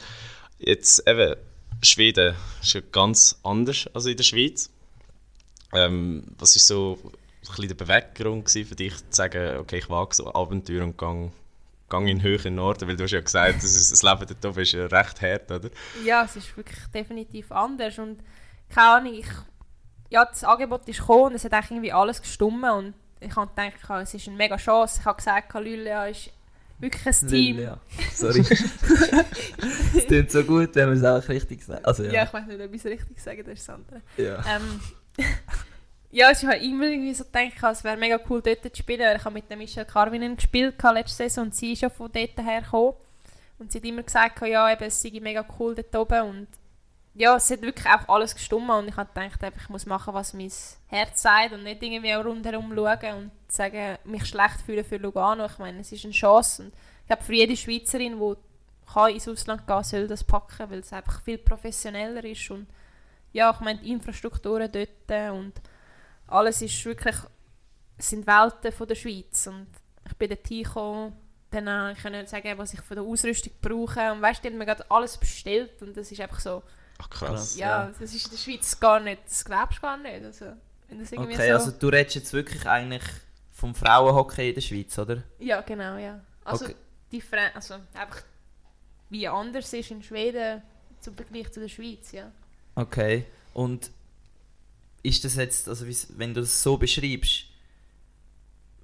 Jetzt eben, Schweden ist ja ganz anders als in der Schweiz. Ähm, was war so ein bisschen der Beweggrund für dich, zu sagen, okay, ich wage so Abenteuer und gang, gang in den höheren Norden, weil du hast ja gesagt, das, ist, das Leben dort oben ist ja recht hart, oder? Ja, es ist wirklich definitiv anders und keine Ahnung, ich, ja, das Angebot ist gekommen und es hat eigentlich irgendwie alles gestummt und ich habe gedacht, es ist eine mega Chance. Ich habe gesagt, Lülea ist wirklich ein Team. Ja. Sorry. Es klingt so gut, wenn man es auch richtig sagt. Also, Ja. ja. ich weiß nicht, ob ich es richtig sage, das ist das andere. ja. Ähm, ja, ich habe immer irgendwie so gedacht, es wäre mega cool dort zu spielen. Ich habe mit der Michelle Carvinen gespielt letzte Saison und sie ist ja von dort her gekommen. Und sie hat immer gesagt, ja, eben, es sei mega cool dort oben. Und ja, es hat wirklich auch alles gestummt und ich habe gedacht, ich muss machen, was mein Herz sagt und nicht irgendwie auch rundherum schauen und sagen, mich schlecht fühlen für Lugano. Ich meine, es ist eine Chance und ich glaube, für jede Schweizerin, die kann ins Ausland gehen soll das packen, weil es einfach viel professioneller ist und ja, ich meine, die Infrastrukturen dort und alles ist wirklich, sind Welten von der Schweiz und ich bin dort hingekommen, dann ich konnte sagen, was ich von der Ausrüstung brauche und weißt du, die haben mir gerade alles bestellt und das ist einfach so, Ach krass. Krass. ja, Ja. das ist in der Schweiz gar nicht, das glaubst du gar nicht, also wenn das irgendwie Okay, so, also du redest jetzt wirklich eigentlich vom Frauenhockey in der Schweiz, oder? ja genau, ja, also Okay. die Fre also einfach wie anders ist in Schweden zum Vergleich zu der Schweiz, ja. Okay. Und ist das jetzt, also wenn du das so beschreibst,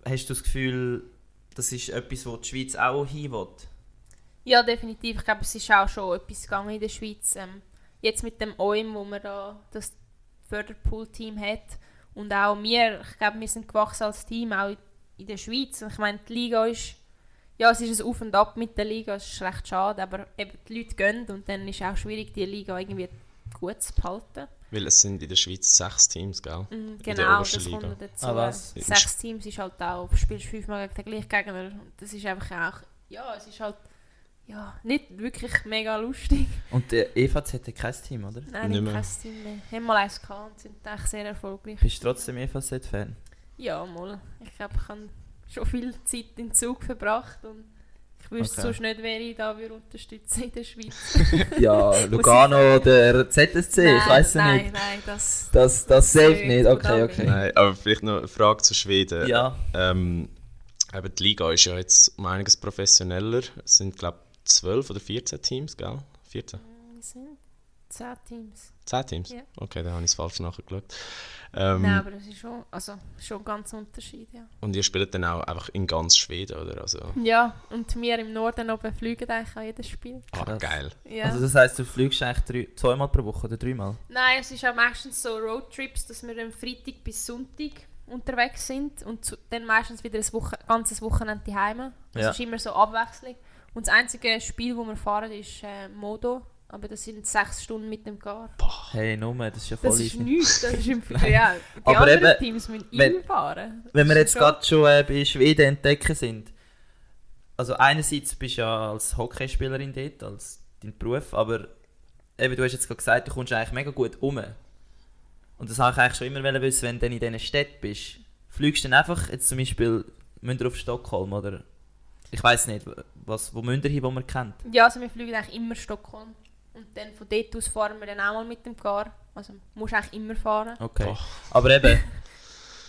hast du das Gefühl, das ist etwas, wo die Schweiz auch hin will? Ja, definitiv. Ich glaube, es ist auch schon etwas gegangen in der Schweiz. Ähm, jetzt mit dem OIM, wo man da das Förderpool-Team hat. Und auch wir, ich glaube, wir sind gewachsen als Team, auch in der Schweiz. Und ich meine, die Liga ist, ja, es ist ein Auf und Ab mit der Liga, es ist recht schade, aber eben die Leute gehen und dann ist es auch schwierig, die Liga irgendwie gut zu behalten. Weil es sind in der Schweiz sechs Teams, gell? Der genau, das Liga. kommt dazu. Ah, was? Sechs Teams ist halt auch, du spielst fünfmal gegen den gleichen Gegner. Und Das ist einfach auch, ja, es ist halt ja, nicht wirklich mega lustig. Und der EVZ hat kein Team, oder? Nein, Nicht mehr. kein Team mehr. Haben mal eins gehabt und sind eigentlich sehr erfolgreich. Bist du trotzdem EVZ-Fan? Ja, mal. Ich glaube, ich habe schon viel Zeit im Zug verbracht und ich wüsste Okay. sonst nicht, wer ich da würde unterstützen in der Schweiz. ja, Lugano oder ZSC, ich weiß es nein, nicht. Nein, das... Das, das safe Nicht, okay, okay. Nein, aber vielleicht noch eine Frage zu Schweden. Ja, Ähm, die Liga ist ja jetzt um einiges professioneller. Es sind, glaube 12 oder 14 Teams, gell? 14? Wir sind 10 Teams. 10 Teams? Ja. Okay, dann habe ich es falsch nachgeschaut. Ähm, Nein, aber das ist schon, also, schon ganz Unterschied, ja. Und ihr spielt dann auch einfach in ganz Schweden, oder? Also, Ja, und wir im Norden oben fliegen eigentlich an jedes Spiel. ah, geil. Ja. Also das heisst, du fliegst eigentlich drei, zweimal pro Woche oder dreimal? Nein, es ist auch meistens so Roadtrips, dass wir am Freitag bis Sonntag unterwegs sind und zu, dann meistens wieder ein Woche, ganzes Wochenende daheim. Das Ja. ist immer so Abwechslung. Und das einzige Spiel, das wir fahren, ist äh, Modo. Aber das sind sechs Stunden mit dem Gar. Hey, Nummer, das ist ja voll Das ist nichts. Das ist im ja, Die Aber anderen eben, Teams müssen wenn- immer fahren. Wenn wir Das jetzt gerade schon äh, bei Schweden entdecken sind, also einerseits bist du ja als Hockeyspielerin dort, als dein Beruf, aber eben, du hast jetzt gerade gesagt, du kommst eigentlich mega gut um. Und das wollte ich eigentlich schon immer wissen, wenn du in diesen Städten bist. Fliegst du dann einfach, jetzt zum Beispiel, müsst ihr auf Stockholm oder ich weiß nicht, was, wo müsst ihr hin, wo man kennt? Ja, also wir fliegen eigentlich immer Stockholm. Und dann von dort aus fahren wir dann auch mal mit dem Car. Also musst du eigentlich immer fahren. Okay. Boah. Aber eben,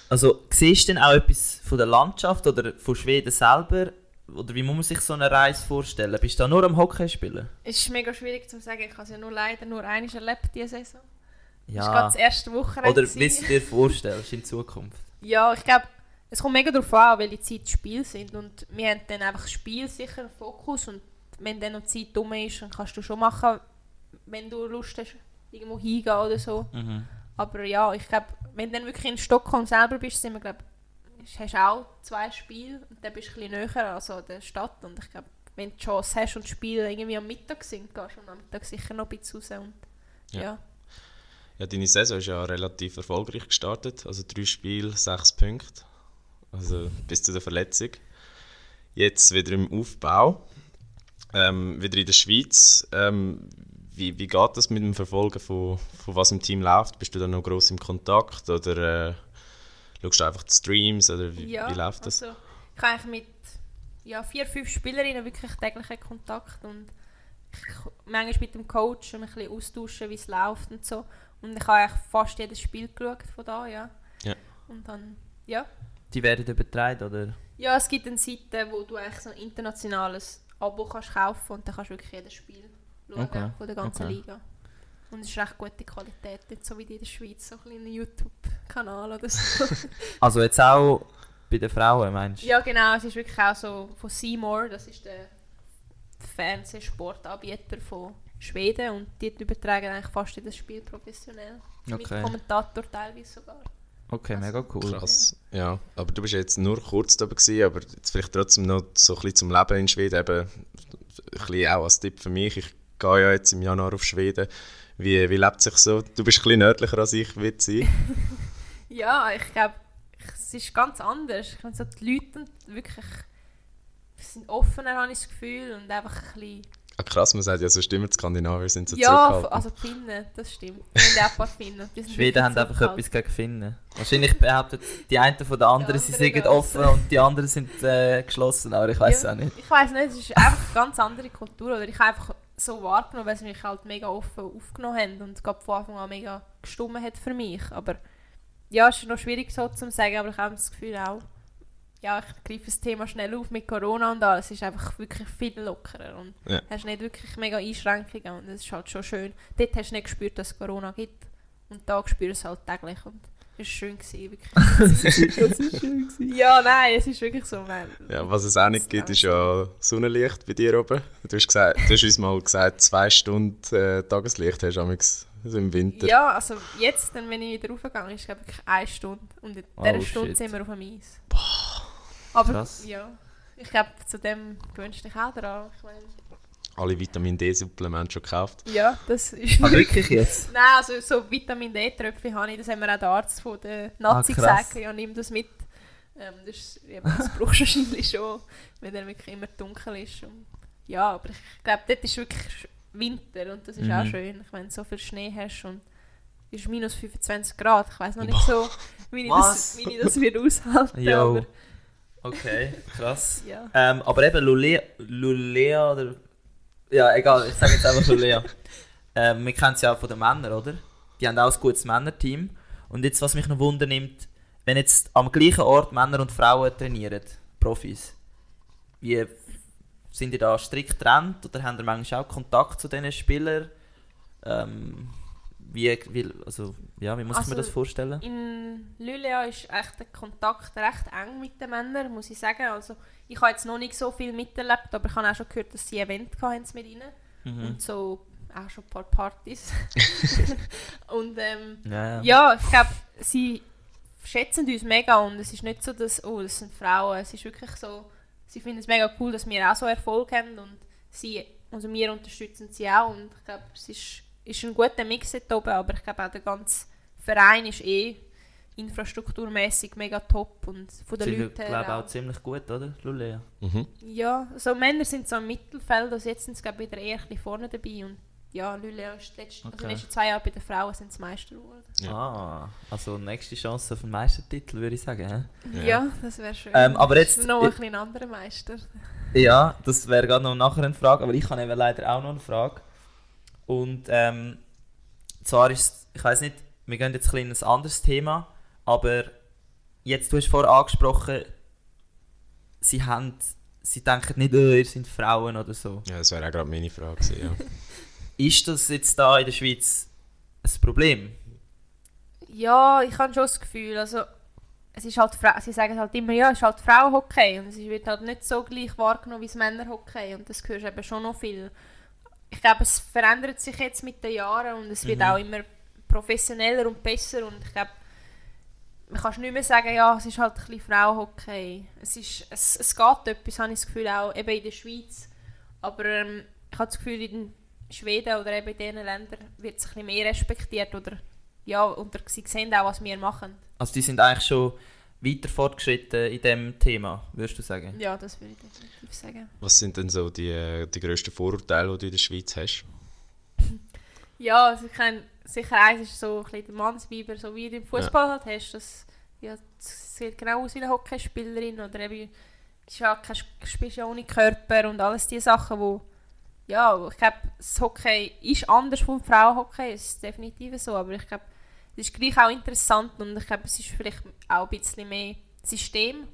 also siehst du denn auch etwas von der Landschaft oder von Schweden selber? Oder wie muss man sich so eine Reise vorstellen? Bist du da nur am Hockey spielen? Es ist mega schwierig zu sagen. Ich habe es ja nur leider nur einmal erlebt diese Saison. Das war Ja. gerade das erste Wochenende. Oder wie du dir vorstellst in Zukunft? Ja, ich glaube, es kommt mega darauf an, welche Zeit die Spiele sind. Und wir haben dann einfach das Spiel sicher im Fokus. Und wenn dann noch Zeit dumm ist, dann kannst du schon machen, wenn du Lust hast, irgendwo hingehen oder so. Aber ja, ich glaube, wenn du dann wirklich in Stockholm selber bist, sind wir, glaub, hast du auch zwei Spiele und dann bist du ein bisschen näher also der Stadt. Und ich glaube, wenn du die Chance hast und die Spiele irgendwie am Mittag sind, gehst du am Mittag sicher noch ein bisschen raus. Und, Ja. ja. Ja, deine Saison ist ja relativ erfolgreich gestartet. Also drei Spiele, sechs Punkte. Also bis zu der Verletzung. Jetzt wieder im Aufbau. Ähm, wieder in der Schweiz. Ähm, wie, wie geht das mit dem Verfolgen von, von was im Team läuft? Bist du da noch gross im Kontakt oder äh, schaust du einfach die Streams oder wie, Ja, wie läuft das? Also, ich habe eigentlich mit ja, vier, fünf Spielerinnen wirklich täglichen Kontakt und manchmal mit dem Coach und ein bisschen austauschen, wie es läuft und so. Und ich habe eigentlich fast jedes Spiel geschaut von da, ja. Ja. Und dann, ja. Die werden übertragen, oder? Ja, es gibt eine Seite, wo du eigentlich so ein internationales Abo kannst kaufen und dann kannst du wirklich jedes Spiel schauen Okay, von der ganzen okay. Liga. Und es ist recht gute Qualität, nicht so wie die in der Schweiz, so ein kleiner YouTube-Kanal oder so. Also jetzt auch bei den Frauen, meinst du? Ja, genau. Es ist wirklich auch so von Seymour, das ist der Fernsehsportanbieter von Schweden und die übertragen eigentlich fast jedes Spiel professionell. Mit Okay. Kommentator teilweise sogar. Okay, mega cool. Krass. Ja, aber du bist jetzt nur kurz da gewesen, aber jetzt vielleicht trotzdem noch so ein bisschen zum Leben in Schweden. Eben, ein bisschen auch als Tipp für mich. Ich gehe ja jetzt im Januar auf Schweden. Wie, wie lebt sich so? Du bist ein bisschen nördlicher als ich wird sein. Ja, ich glaube, es ist ganz anders. Ich finde so die Leute und wirklich sind offener, habe ich das Gefühl, und einfach ein bisschen... Ah, krass, man sagt ja, so stimmt, die Skandinavier sind so ja, zurückhaltend. also die Finnen, das stimmt. Wir haben auch ein paar Finnen. die Schweden haben einfach etwas gegen Finnen. Wahrscheinlich behaupten die einen von den anderen, sie sind offen und die anderen sind äh, geschlossen, aber ich weiß Ja, auch nicht. Ich weiß nicht, es ist einfach eine ganz andere Kultur. Oder ich habe einfach so wahrgenommen, weil sie mich halt mega offen aufgenommen haben und gerade von Anfang an mega gestummen hat für mich. Aber ja, es ist noch schwierig so zu sagen, aber ich habe das Gefühl auch, ja, ich greife das Thema schnell auf mit Corona und alles. Es ist einfach wirklich viel lockerer und Ja. hast nicht wirklich mega Einschränkungen und das ist halt schon schön. Dort hast du nicht gespürt, dass es Corona gibt und da spürst du es halt täglich und es war schön, gewesen, wirklich. ja, nein, es ist wirklich so. Weil, Ja, was es auch nicht gibt, ist ja Sonnenlicht bei dir oben. Du hast, gesagt, du hast uns mal gesagt, zwei Stunden äh, Tageslicht hast du amigs, also im Winter. Ja, also jetzt, dann, wenn ich wieder raufgegangen ist, ich eine Stunde. Und in Oh, dieser Stunde shit. sind wir auf dem Eis. Aber Krass. ja, ich glaube, zu dem gewünscht dich auch daran. Ich mein, Alle Vitamin D-Supplemente schon gekauft. ja, das ist... Ah, wirklich jetzt? Nein, also so Vitamin D-Tröpfchen habe ich, das haben mir auch der Arzt von der Nazi Ah, gesagt. Ja, nimm das mit. Ähm, das, ist, eben, das brauchst du wahrscheinlich schon, wenn er wirklich immer dunkel ist. Und, ja, aber ich glaube, dort ist wirklich Winter und das ist auch Mhm. schön. Ich meine, so viel Schnee hast und es ist minus 25 Grad. Ich weiß noch nicht so, wie ich, das, wie ich das wird aushalten aber Okay, krass. ja. Ähm, aber eben Lulea, Lulea oder... Ja, egal, ich sage jetzt einfach Lulea. ähm, wir kennen es ja auch von den Männern, oder? Die haben auch ein gutes Männerteam. Und jetzt, was mich noch wundern nimmt, wenn jetzt am gleichen Ort Männer und Frauen trainieren, Profis, wie sind ihr da strikt getrennt oder habt ihr manchmal auch Kontakt zu diesen Spielern? Ähm, wie, wie, also, ja, wie muss ich mir Also, das vorstellen? In Lülea ist echt der Kontakt recht eng mit den Männern, muss ich sagen. Also, ich habe jetzt noch nicht so viel miterlebt, aber ich habe auch schon gehört, dass sie Event hatten mit ihnen. Mhm. Und so auch schon ein paar Partys. und ähm, Ja, ja. ja, ich glaube, sie schätzen uns mega und es ist nicht so, dass, oh, das sind Frauen. Es ist wirklich so, sie finden es mega cool, dass wir auch so Erfolg haben und sie, also wir unterstützen sie auch und ich glaube, es ist, ist ein guter Mix dort oben, aber ich glaube auch der ganze Verein ist eh infrastrukturmäßig mega top und von den Leuten her glaube auch. auch ziemlich gut, oder? Lulea. Mhm. Ja, so Männer sind so im Mittelfeld, also jetzt sind sie glaube ich wieder eher ein vorne dabei und ja, Lülea ist letzt, also Okay. die letzten zwei Jahre bei den Frauen sind sie Meister geworden. Ja. Ah, also nächste Chance auf den Meistertitel, würde ich sagen. Ja. Ja, das wäre schön. Ähm, aber jetzt- noch ein bisschen anderer Meister. Ja, das wäre gerade noch nachher eine Frage, aber ich habe eben leider auch noch eine Frage. Und ähm, zwar ist, ich weiß nicht, wir gehen jetzt ein bisschen in ein anderes Thema, aber jetzt, du hast vorher angesprochen, sie haben, sie denken nicht, oh, ihr sind Frauen oder so. Ja, das wäre auch gerade meine Frage gewesen, ja. Ist das jetzt da in der Schweiz ein Problem? Ja, ich habe schon das Gefühl, also es ist halt, sie sagen halt immer, ja, es ist halt Frauenhockey und es wird halt nicht so gleich wahrgenommen wie das Männerhockey und das hörst du eben schon noch viel. Ich glaube, es verändert sich jetzt mit den Jahren und es wird Mhm. auch immer professioneller und besser und ich glaube, man kann nicht mehr sagen, ja, es ist halt ein bisschen Frauenhockey. Es, ist, es, es geht etwas, habe ich das Gefühl, auch eben in der Schweiz. Aber ähm, ich habe das Gefühl, in Schweden oder eben in diesen Ländern wird es ein bisschen mehr respektiert oder ja, und sie sehen auch, was wir machen. Also die sind eigentlich schon weiter fortgeschritten in dem Thema, würdest du sagen? Ja, das würde ich definitiv sagen. Was sind denn so die, die grössten Vorurteile, die du in der Schweiz hast? Ja, also ich kann, sicher eins ist so ein bisschen der Mannsbiber, so wie du im Fußball halt hast. Das, ja, das sieht genau aus wie eine Hockeyspielerin oder eben, ja kein, spielst ja ohne Körper und alles diese Sachen, wo ja, ich glaube, das Hockey ist anders vom Frauenhockey, es ist definitiv so, aber ich glaube, es ist gleich auch interessant und ich glaube, es ist vielleicht auch ein bisschen mehr System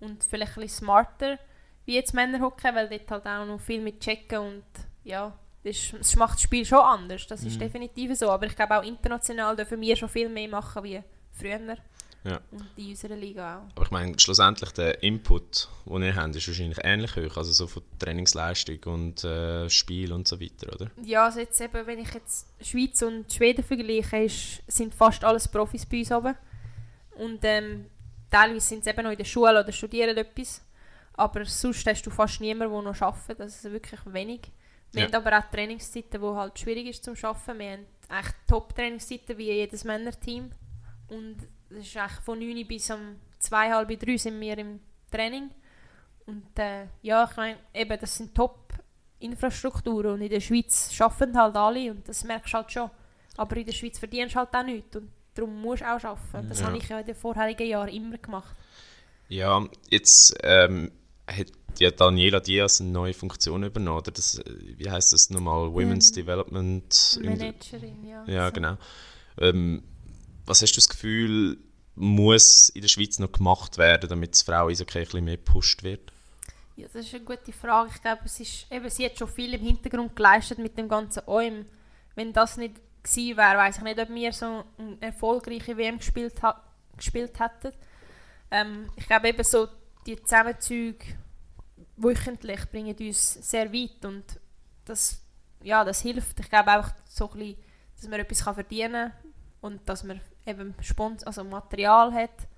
und vielleicht ein bisschen smarter wie jetzt Männerhockey, weil dort halt auch noch viel mit Checken und ja, das, ist, das macht das Spiel schon anders, das ist Mhm. definitiv so, aber ich glaube auch international dürfen wir schon viel mehr machen wie früher Ja. und in unserer Liga auch. Aber ich meine, schlussendlich der Input, den ihr habt, ist wahrscheinlich ähnlich hoch. Also so von Trainingsleistung und äh, Spiel und so weiter, oder? Ja, also jetzt eben, wenn ich jetzt Schweiz und Schweden vergleiche, ist, sind fast alles Profis bei uns oben. Und ähm, teilweise sind sie eben noch in der Schule oder studieren etwas. Aber sonst hast du fast niemanden, der noch arbeitet. Das ist wirklich wenig. Wir Ja. haben aber auch Trainingszeiten, die halt schwierig ist zum Arbeiten. Wir haben echt Top-Trainingszeiten wie jedes Männerteam. Und das ist eigentlich von 9 Uhr bis um 2, halb 3 sind wir im Training. Und äh, ja, ich meine, eben, das sind Top-Infrastrukturen und in der Schweiz arbeiten halt alle und das merkst du halt schon. Aber in der Schweiz verdienst du halt auch nichts und darum musst du auch arbeiten. Das Ja. habe ich ja in den vorherigen Jahren immer gemacht. Ja, jetzt ähm, hat ja Daniela Diaz eine neue Funktion übernommen. Oder das, äh, wie heißt das nochmal? Women's Ähm, Development. Managerin, ja. Ja, So. genau. Ähm, was hast du das Gefühl, muss in der Schweiz noch gemacht werden, damit das Frauen-Eishockey ein bisschen mehr gepusht wird? Ja, das ist eine gute Frage. Ich glaube, es ist, eben, sie hat schon viel im Hintergrund geleistet mit dem ganzen OIM. Wenn das nicht gewesen wäre, weiß ich nicht, ob wir so eine erfolgreiche WM gespielt, ha gespielt hätten. Ähm, ich glaube eben so, die Zusammenzüge wöchentlich bringen uns sehr weit und das, ja, das hilft. Ich glaube auch so ein bisschen, dass man etwas verdienen kann und dass man eben Spons also Material hat.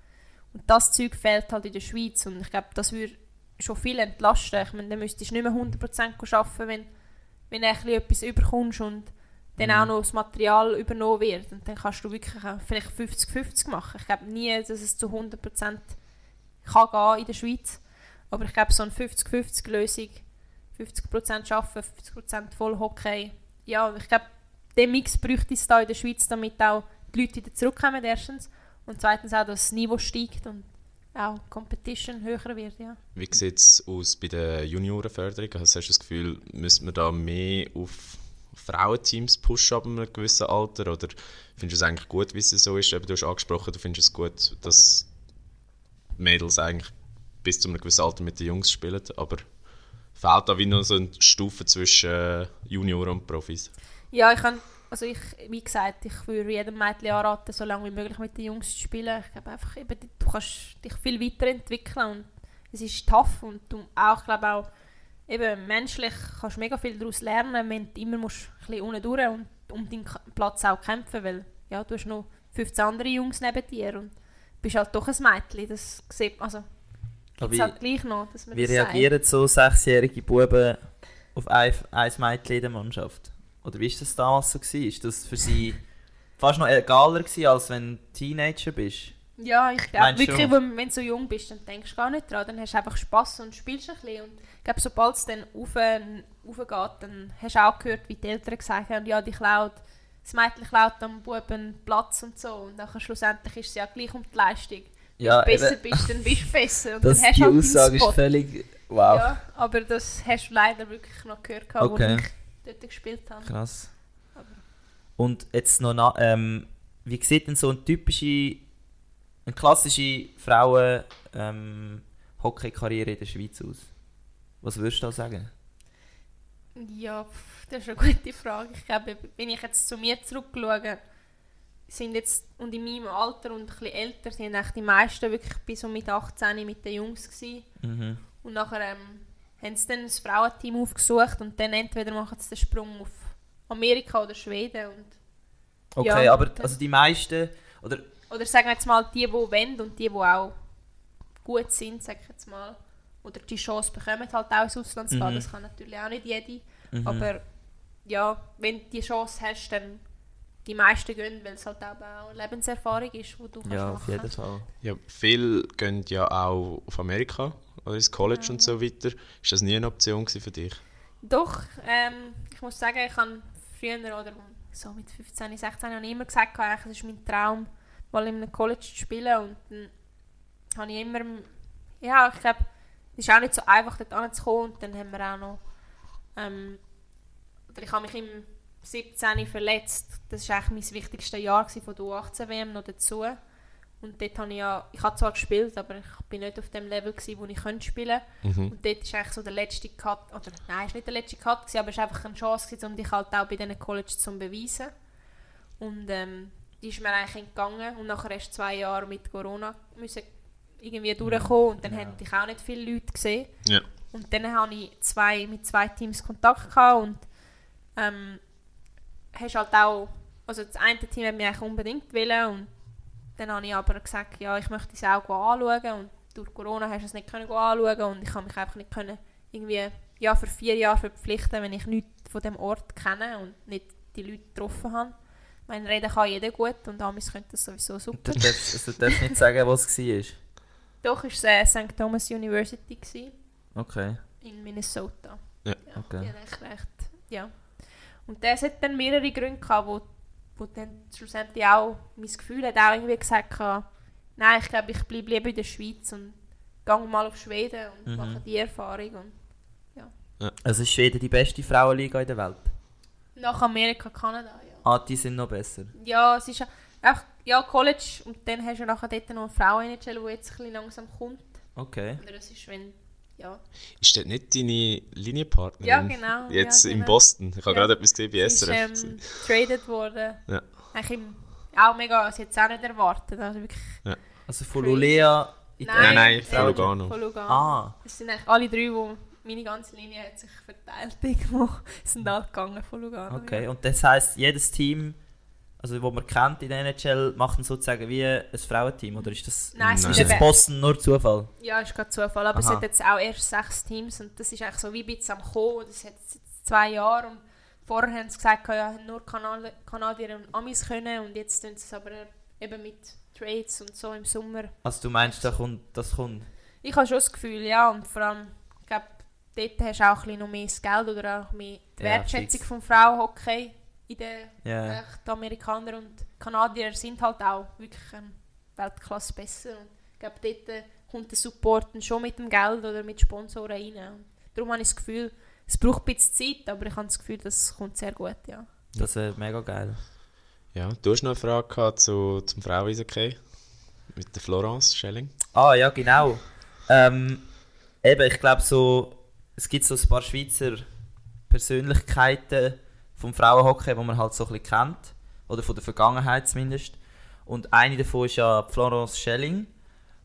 Und das Zeug fehlt halt in der Schweiz und ich glaube, das würde schon viel entlasten. Ich meine, dann müsstest du nicht mehr 100% arbeiten, wenn, wenn du ein etwas überkommst und dann Mhm. auch noch das Material übernommen wird. Und dann kannst du wirklich vielleicht 50-50 machen. Ich glaube nie, dass es zu 100% kann gehen in der Schweiz. Aber ich glaube, so eine 50-50-Lösung, 50% arbeiten, 50% voll Hockey. Ja, ich glaube, den Mix bräuchte es da in der Schweiz, damit auch die Leute wieder zurückkommen, erstens. Und zweitens auch, dass das Niveau steigt und auch die Competition höher wird, ja. Wie sieht es aus bei der Juniorenförderung? Also hast du das Gefühl, müssen wir da mehr auf Frauenteams pushen ab einem gewissen Alter? Oder findest du es eigentlich gut, wie es so ist? Eben, du hast angesprochen, du findest es gut, dass Mädels eigentlich bis zu einem gewissen Alter mit den Jungs spielen, aber fehlt da wie noch so eine Stufe zwischen Junioren und Profis. Ja, ich kann, also ich, wie gesagt, ich würde jedem Mädchen anraten, so lange wie möglich mit den Jungs zu spielen. Ich glaube einfach, eben, du kannst dich viel weiterentwickeln und es ist tough und du auch, ich glaube auch, eben menschlich kannst du mega viel daraus lernen, wenn du immer musst, ein bisschen unten durch und um deinen Platz auch kämpfen, weil ja, du hast noch 15 andere Jungs neben dir und bist halt doch ein Mädchen, das sieht, also wie, halt gleich noch, dass man wie das sagt. reagieren so sechsjährige Buben auf ein, ein Mädchen in der Mannschaft? Oder wie war das damals so? Gewesen? Ist das für sie fast noch egaler gewesen, als wenn du Teenager bist? Ja, ich glaube wirklich, wenn, wenn du so jung bist, dann denkst du gar nicht dran. Dann hast du einfach Spass und spielst ein bisschen. Und ich glaube, sobald es dann rauf, raufgeht, dann hast du auch gehört, wie die Eltern gesagt haben, ja, die klaut, das Mädchen klaut am Buben Platz und so. Und dann schlussendlich ist es ja gleich um die Leistung. Ja, Wenn du besser eben, bist, dann bist du besser. Und das, dann hast die halt Aussage ist völlig... Wow, Ja, aber das hast du leider wirklich noch gehört, Okay. wo ich dort gespielt habe. krass. Aber- Und jetzt noch, na, ähm, wie sieht denn so eine typische, eine klassische Frauen ähm, in der Schweiz aus? Was würdest du da sagen? Ja, das ist eine gute Frage. Ich glaube, wenn ich jetzt zu mir zurückschaue, sind jetzt, und in meinem Alter und ein bisschen älter, sind eigentlich die meisten wirklich bis so mit 18 mit den Jungs gewesen. Mhm. Und nachher ähm, haben sie dann ein Frauenteam aufgesucht und dann entweder machen sie den Sprung auf Amerika oder Schweden. Und, Okay, Ja, aber also die meisten, oder oder sagen wir jetzt mal die, die wollen und die, die auch gut sind, sag ich jetzt mal. Oder die Chance bekommen, halt auch ins Ausland zu gehen. Mhm. Das kann natürlich auch nicht jede. mhm. Aber ja, wenn du die Chance hast, dann die meisten gehen, weil es halt auch eine Lebenserfahrung ist, die du kannst ja, machen auf jeden Fall. Ja, viele gehen ja auch auf Amerika oder ins College und so weiter. Ist das nie eine Option für dich? Doch, ähm, ich muss sagen, ich habe früher oder so mit 15, 16 habe ich immer gesagt, es ist mein Traum, mal in einem College zu spielen. Und dann habe ich immer, ja, ich glaube, es ist auch nicht so einfach, dort anzukommen. Und dann haben wir auch noch, ähm, oder ich habe mich im 17 verletzt, das war eigentlich mein wichtigstes Jahr von der U18-WM noch dazu und dort habe ich ja, ich habe zwar gespielt, aber ich bin nicht auf dem Level gewesen, wo ich könnte spielen Mhm. und dort ist eigentlich so der letzte Cut, oder nein, es war nicht der letzte Cut, gewesen, aber es war einfach eine Chance, gewesen, um dich halt auch bei diesen College zu beweisen. Und ähm, die ist mir eigentlich entgangen und nachher erst zwei Jahre mit Corona müssen irgendwie durchkommen und dann Ja. haben dich auch nicht viele Leute gesehen. Ja. Und dann hatte ich zwei, mit zwei Teams Kontakt gehabt und ähm, hast halt auch, also das eine Team hat mich eigentlich unbedingt wollen und dann habe ich aber gesagt, ja, ich möchte es auch anschauen und durch Corona hast du es nicht können anschauen und ich habe mich einfach nicht können irgendwie ja, für vier Jahre verpflichten, wenn ich nichts von dem Ort kenne und nicht die Leute getroffen habe. Ich meine, reden kann jeder gut und Amis können das sowieso super. Du darfst, also, du darfst nicht sagen, was es war. Doch war es äh, St. Thomas University gewesen, Okay, in Minnesota. Ja. Ja, Okay. echt recht, ja. Und das hat dann mehrere Gründe gehabt, wo, wo dann schlussendlich auch, mein Gefühl hat auch irgendwie gesagt, nein, ich glaube, ich bleibe lieber in der Schweiz und gehe mal auf Schweden und Mhm. mache die Erfahrung. Und also ist Schweden die beste Frauenliga in der Welt? nach Amerika, Kanada, ja. Ah, die sind noch besser. Ja, es ist ja- einfach, ja, College und dann hast du nachher dort noch eine frau die jetzt ein bisschen langsam kommt. Okay. Oder das ist, wenn, ja. Ist das nicht deine Linienpartnerin? Ja, genau, Jetzt ja, in genau. Boston. Ich habe Ja. gerade etwas gesehen bei Sie ist SRF. ähm, traded worden. Ja. Eigentlich im, auch mega, sie hat es auch nicht erwartet. Also wirklich Also von. Lulea in Nein, nein, äh, von Lugano. Von Lugano. Ah, Es sind eigentlich alle drei, wo meine ganze Linie hat sich verteilt irgendwo. sind alle gegangen von Lugano. okay. Ja. Und das heisst, jedes Team, also wo man kennt in der NHL, macht dann sozusagen wie ein Frauenteam? Oder ist das... Nein, es Nein. Ist jetzt Boston nur Zufall? ja, ist gerade Zufall, aber es Aha. hat jetzt auch erst sechs Teams und das ist eigentlich so wie ein bisschen am Kommen. Das hat jetzt zwei Jahre und vorher haben sie gesagt, ja, nur Kanal Kanadier und Amis können und jetzt tun sie es aber eben mit Trades und so im Sommer Also du meinst, da kommt, das kommt? Ich habe schon das Gefühl, ja, und vor allem, ich glaube, dort hast du auch ein bisschen noch mehr das Geld oder auch mehr die Ja, Wertschätzung fix. vom Frauenhockey in den echt die Amerikaner und Kanadier sind halt auch wirklich ähm, Weltklasse besser. Und ich glaube, dort äh, kommt der Support schon mit dem Geld oder mit Sponsoren rein. Und darum habe ich das Gefühl, es braucht ein bisschen Zeit, aber ich habe das Gefühl, das kommt sehr gut, ja. Das ist mega geil. Ja, du hast noch eine Frage gehabt zu, zum Fraueneishockey mit der Florence Schelling. Ah, ja, genau. Ähm, eben, ich glaube so, es gibt so ein paar Schweizer Persönlichkeiten vom Frauenhockey, die man halt so ein bisschen kennt. Oder von der Vergangenheit zumindest. Und eine davon ist ja Florence Schelling.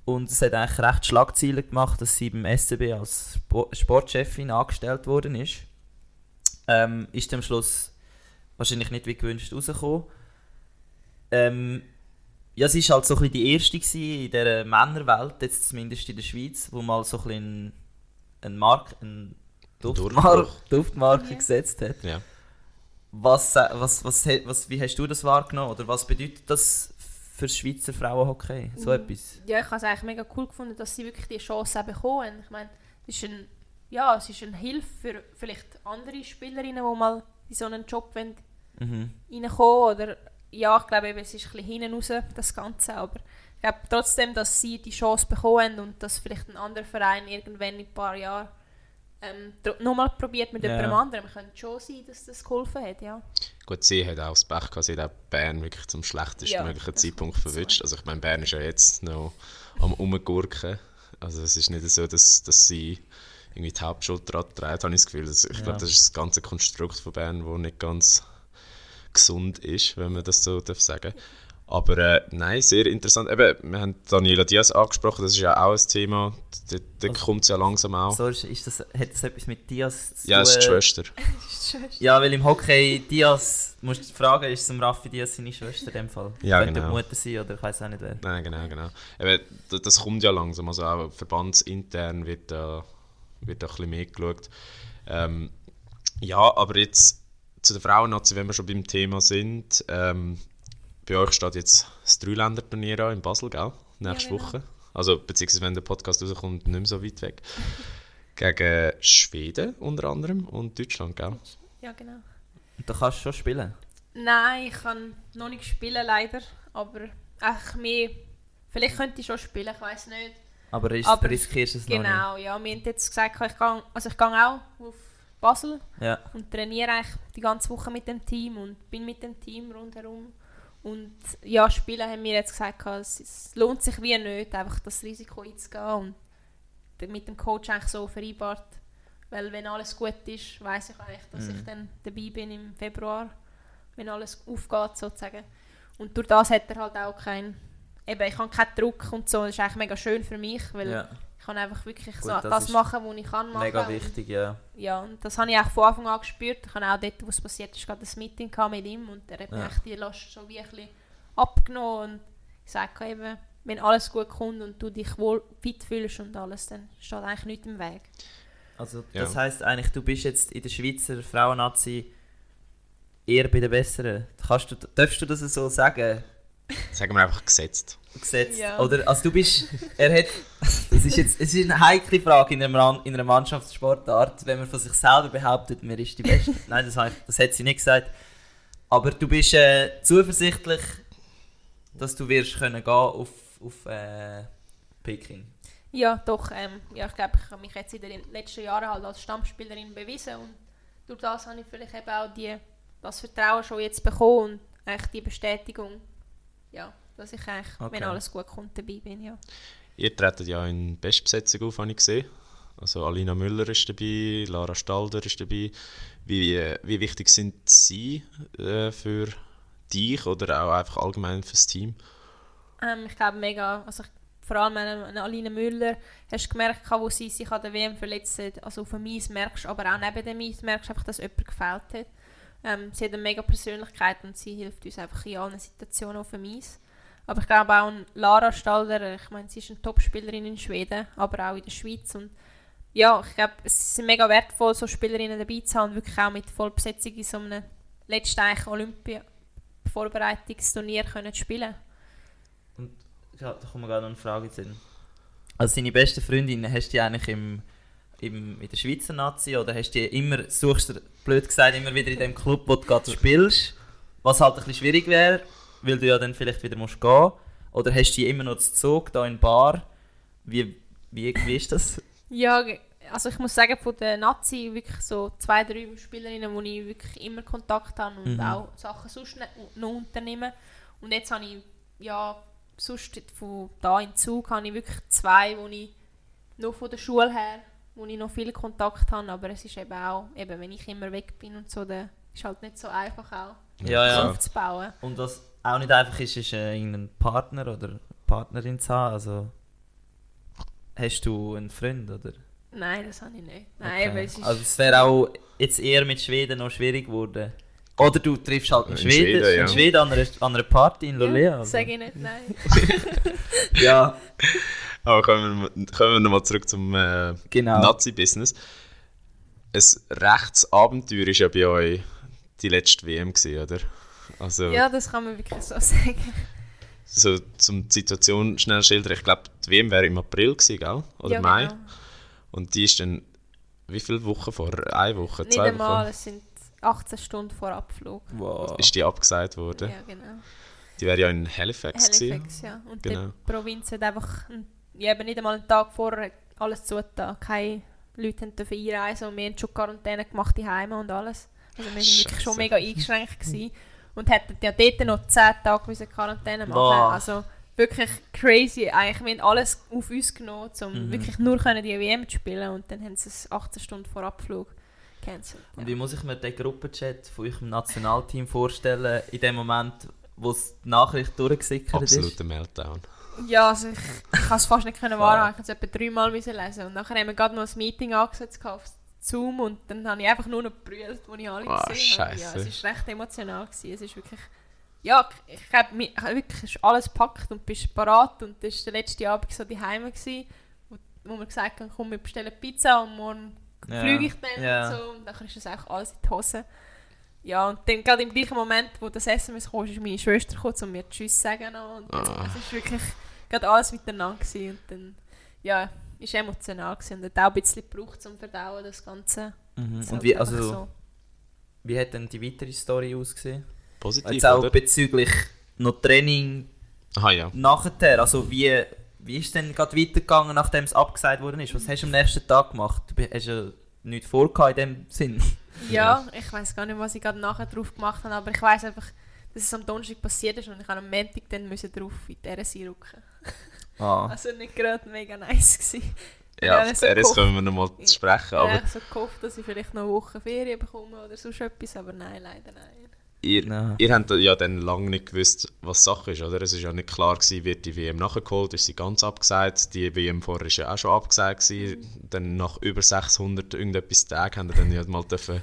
Und es hat eigentlich recht Schlagzeilen gemacht, dass sie beim SCB als Spo- Sportchefin angestellt worden ist. Ähm, ist am Schluss wahrscheinlich nicht wie gewünscht rausgekommen. Ähm, ja, sie war halt so ein bisschen die erste in dieser Männerwelt, jetzt zumindest in der Schweiz, wo mal so ein bisschen eine Mark, eine Duftmarke, Durchbruch. Duftmarke Ja. gesetzt hat. Ja. Was, äh, was, was, he- was, wie hast du das wahrgenommen? Oder was bedeutet das für das Schweizer Frauenhockey? So Mhm. etwas? Ja, ich habe es eigentlich mega cool gefunden, dass sie wirklich die Chance auch bekommen. Ich meine, es ist, ein, ja, es ist eine Hilfe für vielleicht andere Spielerinnen, die mal in so einen Job wollen Mhm. reinkommen oder ja, ich glaube eben, es ist ein bisschen hinten raus, das Ganze, aber ich glaube trotzdem, dass sie die Chance bekommen haben und dass vielleicht ein anderer Verein irgendwann in ein paar Jahren ähm, nochmal probiert mit Ja. jemandem anderem. Könnte schon sein, dass das geholfen hat, ja. Gut, sie hat auch das Pech gehabt, sie hat auch Bern wirklich zum schlechtesten Ja, möglichen das Zeitpunkt verwünscht. Also ich meine, Bern ist ja jetzt noch am Umgurken. Also es ist nicht so, dass, dass sie irgendwie die Hauptschuld daran trägt, habe ich das Gefühl. Also ich Ja. glaube, das ist das ganze Konstrukt von Bern, das nicht ganz gesund ist, wenn man das so darf sagen aber äh, nein, sehr interessant. Eben, wir haben Daniela Diaz angesprochen, das ist ja auch ein Thema. Da, da kommt es ja langsam auch. So ist, ist das, hat das etwas mit Diaz zu ja, es ist die tun? Schwester. Ja, weil im Hockey Diaz, musst du fragen, ist es Raffi Diaz seine Schwester in dem Fall? Ja, Könnte genau. die Mutter sein oder ich weiß auch nicht wer. Nein, genau, genau. Eben, d- das kommt ja langsam. Also auch verbandsintern wird da, wird da ein bisschen mehr geschaut. Ähm, ja, aber jetzt zu der Frauennazi, wenn wir schon beim Thema sind. Ähm, bei euch steht jetzt das Dreiländerturnier an in Basel, gell? Nächste genau. Woche. Also, beziehungsweise wenn der Podcast rauskommt, nicht mehr so weit weg. Gegen Schweden unter anderem und Deutschland, gell? Ja, genau. Und da kannst du schon spielen. Nein, ich kann noch nicht spielen, leider. Aber echt mehr. Vielleicht könnte ich schon spielen, ich weiß nicht. Aber, ist, Aber- riskierst du es noch Genau, ja. Wir haben jetzt gesagt, ich gehe, also ich gehe auch auf Basel. Ja. und trainiere eigentlich die ganze Woche mit dem Team und bin mit dem Team rundherum. Und ja, Spielen haben wir jetzt gesagt, es, lohnt sich wie nicht, einfach das Risiko einzugehen und mit dem Coach eigentlich so vereinbart. Weil wenn alles gut ist, weiß ich eigentlich, dass Mhm. ich dann dabei bin im Februar, wenn alles aufgeht sozusagen. Und durch das hat er halt auch keinen, eben ich habe keinen Druck und so, das ist eigentlich mega schön für mich, weil ja. Ich kann einfach wirklich Gut, so das das, machen, was ich kann machen. Mega wichtig, ja. ja, und das habe ich auch von Anfang an gespürt. Ich habe auch dort, wo es passiert ist, gerade ein Meeting mit ihm und er hat mir Ja. echt die Last so wie ein bisschen abgenommen und gesagt eben, wenn alles gut kommt und du dich wohl fit fühlst und alles, dann steht eigentlich nichts im Weg. Also Ja. das heisst eigentlich, du bist jetzt in der Schweizer Frauennazi eher bei den Besseren. Kannst du, darfst du das so sagen? Sagen wir einfach gesetzt. Gesetzt? Ja. Oder, also du bist, er hat, das ist jetzt, es ist eine heikle Frage in einer, in einer Mannschaftssportart, wenn man von sich selber behauptet, man ist die Beste. Nein, das, ich, das hat sie nicht gesagt. Aber du bist äh, zuversichtlich, dass du wirst können gehen auf, auf äh, Peking. Ja, doch. Ähm, ja, ich glaube, ich habe mich jetzt in den letzten Jahren halt als Stammspielerin bewiesen und durch das habe ich vielleicht eben auch die, das Vertrauen schon jetzt bekommen und eigentlich die Bestätigung, ja, dass ich eigentlich, Okay. wenn alles gut kommt, dabei bin, ja. Ihr tretet ja in Bestbesetzung auf, habe ich gesehen. Also Alina Müller ist dabei, Lara Stalder ist dabei. Wie, wie wichtig sind sie äh, für dich oder auch einfach allgemein fürs Team? Ähm, ich glaube mega, also ich, vor allem an an Aline Müller, hast du gemerkt, wo sie sich an der WM verletzt hat, also auf dem Eis merkst, aber auch neben dem Eis merkst du einfach, dass jemand gefällt hat. Ähm, sie hat eine mega Persönlichkeit und sie hilft uns einfach in allen Situationen auf dem Eis. Aber ich glaube auch an Lara Stalder, ich meine, sie ist eine Top-Spielerin in Schweden, aber auch in der Schweiz und ja, ich glaube, es ist mega wertvoll, so Spielerinnen dabei zu haben und wirklich auch mit Vollbesetzung in so einem letzten eigentlich Olympia-Vorbereitungsturnier können zu spielen. Ja, da kommt mir gerade noch eine Frage Sinn. Also deine beste Freundin, hast du die eigentlich im, im, in der Schweizer Nazi oder hast du immer, suchst du, blöd gesagt, immer wieder in dem Club, wo du gerade spielst? Was halt ein bisschen schwierig wäre, weil du ja dann vielleicht wieder musst gehen. Oder hast du immer noch zu Zug, da in Bar? Wie, wie, wie ist das? Ja, also ich muss sagen, von der Nazi wirklich so zwei, drei Spielerinnen, wo ich wirklich immer Kontakt habe und Mhm. auch Sachen sonst ne- noch unternehmen. Und jetzt habe ich, ja, sonst von da in Zug habe ich wirklich zwei, wo ich noch von der Schule her wo ich noch viel Kontakt habe, aber es ist eben auch, eben, wenn ich immer weg bin und so, dann ist halt nicht so einfach auch Ja, ja. aufzubauen. Und was auch nicht einfach ist, ist äh, irgendeinen Partner oder Partnerin zu haben. Also, hast du einen Freund, oder? Nein, das habe ich nicht. Nein, Okay. aber es ist... Also es wäre auch jetzt eher mit Schweden noch schwierig geworden. Oder du triffst halt einen In Schweden, Schweden, ja. in Schweden an einer, an einer Party in Lolea. ja, also. sag ich nicht, nein. Ja, Aber kommen wir, kommen wir nochmal zurück zum äh, genau. Nazi-Business. Ein Rechtsabenteuer war ja bei euch die letzte WM, gewesen, oder? Also, Ja, das kann man wirklich so sagen. so zum die Situation schnell schildern. Ich glaube, die WM wäre im April gewesen, gell? Oder ja, Mai. Genau. Und die ist dann wie viele Wochen vor? Eine Woche, Nicht zwei einmal, Wochen? es sind 18 Stunden vor Abflug. Wow. Ist die abgesagt worden? Ja, genau. Die wäre ja in Halifax, gewesen. Halifax, ja. Und Genau. die Provinz hat einfach ein- ja, eben nicht einmal einen Tag vorher alles zugetan. Keine Leute dürfen einreisen und wir haben schon Quarantäne gemacht, die Heime und alles. Also wir waren wirklich schon mega eingeschränkt gewesen. und hätten ja dort noch 10 Tage müssen Quarantäne machen Wow. Also wirklich crazy. Eigentlich, wir haben alles auf uns genommen, um Mhm. wirklich nur können die WM zu spielen und dann haben sie es 18 Stunden vor Abflug gecancelt. Und Ja. wie muss ich mir den Gruppenchat von eurem Nationalteam vorstellen, in dem Moment, wo es die Nachricht durchgesickert ist? Absoluter Meltdown. Ja, also ich, ich kann es fast nicht können wahrhaben. Ich musste es etwa dreimal müssen lesen. Und nachher haben wir gerade noch ein Meeting angesetzt auf Zoom und dann habe ich einfach nur noch gebrüllt, als ich alle Ah, gesehen habe. Ja, es war recht emotional. Gewesen. Es ist wirklich... Ja, ich ich habe wirklich alles gepackt und bist parat und das war der letzte Abend so die Heime wo, wo wir gesagt haben, komm, wir bestellen Pizza und morgen Ja. fliege ich dann Ja. und so. Und dann ist das auch alles in die Hose. Ja, und dann gerade im gleichen Moment, wo das SMS kam, ist meine Schwester gekommen, um mir Tschüss zu sagen. Und es ist wirklich gerade alles miteinander gewesen. Und dann, ja, ist emotional gewesen. Und hat auch ein bisschen gebraucht zum Verdauen, das Ganze. Mhm. Ist Und wie, also, so. wie hat denn die weitere Story ausgesehen? Positiv, Jetzt auch oder? bezüglich noch Training Aha, ja. nachher. Also wie, wie ist es denn gerade weitergegangen, nachdem es abgesagt worden ist? Was hast du am nächsten Tag gemacht? Du hast ja nichts vorgehabt in dem Sinn. Ja, ich weiß gar nicht, was ich gerade nachher drauf gemacht habe, aber ich weiß einfach, dass es am Donnerstag passiert ist und ich am Montag dann müssen drauf in die RSI rücken. Ah. Also nicht gerade mega nice gewesen. Ja, auf so die RS kommen wir nochmal zu sprechen. Ich Aber habe so gehofft, dass ich vielleicht noch eine Woche Ferien bekomme oder sonst etwas, aber nein, leider nein. ihr, ihr habt ja dann lange nicht gewusst, was Sache ist, oder? Es ist ja nicht klar gewesen, wird die WM nachgeholt, ist sie ganz abgesagt. Die WM vorher ist ja auch schon abgesagt gewesen. Dann nach über 600 irgendetwas Tagen haben wir dann ja mal dürfen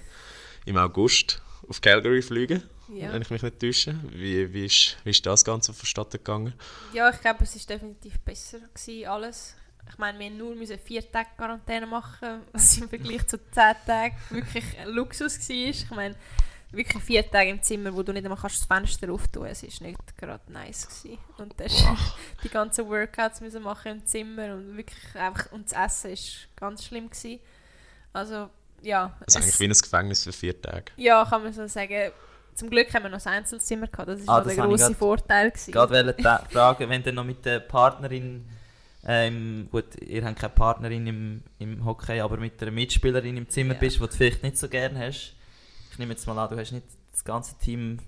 im August auf Calgary fliegen, Ja. wenn ich mich nicht täusche. Wie, wie, ist, wie ist das Ganze vonstatten gegangen? Ja, ich glaube, es war definitiv besser gewesen, alles. Ich meine, wir mussten nur müssen vier Tage Quarantäne machen, was im Vergleich zu zehn Tagen wirklich ein Luxus war. Ich meine, wirklich vier Tage im Zimmer, wo du nicht einmal kannst das Fenster auftun kannst, es war nicht gerade nice. Gewesen. Und dann die ganzen Workouts müssen machen im Zimmer und wirklich einfach, und das Essen war ganz schlimm. Gewesen. Also, ja. Das ist es- eigentlich wie ein Gefängnis für vier Tage. ja, kann man so sagen. Zum Glück haben wir noch ein Einzelzimmer gehabt, das war Ah, das der grosse grad- Vorteil. Gewesen. Gerade fragen, wenn du noch mit der Partnerin, ähm, gut, ihr habt keine Partnerin im, im Hockey, aber mit einer Mitspielerin im Zimmer Ja. bist, die du vielleicht nicht so gerne hast. Ich nehme jetzt mal an, du hast nicht das ganze Team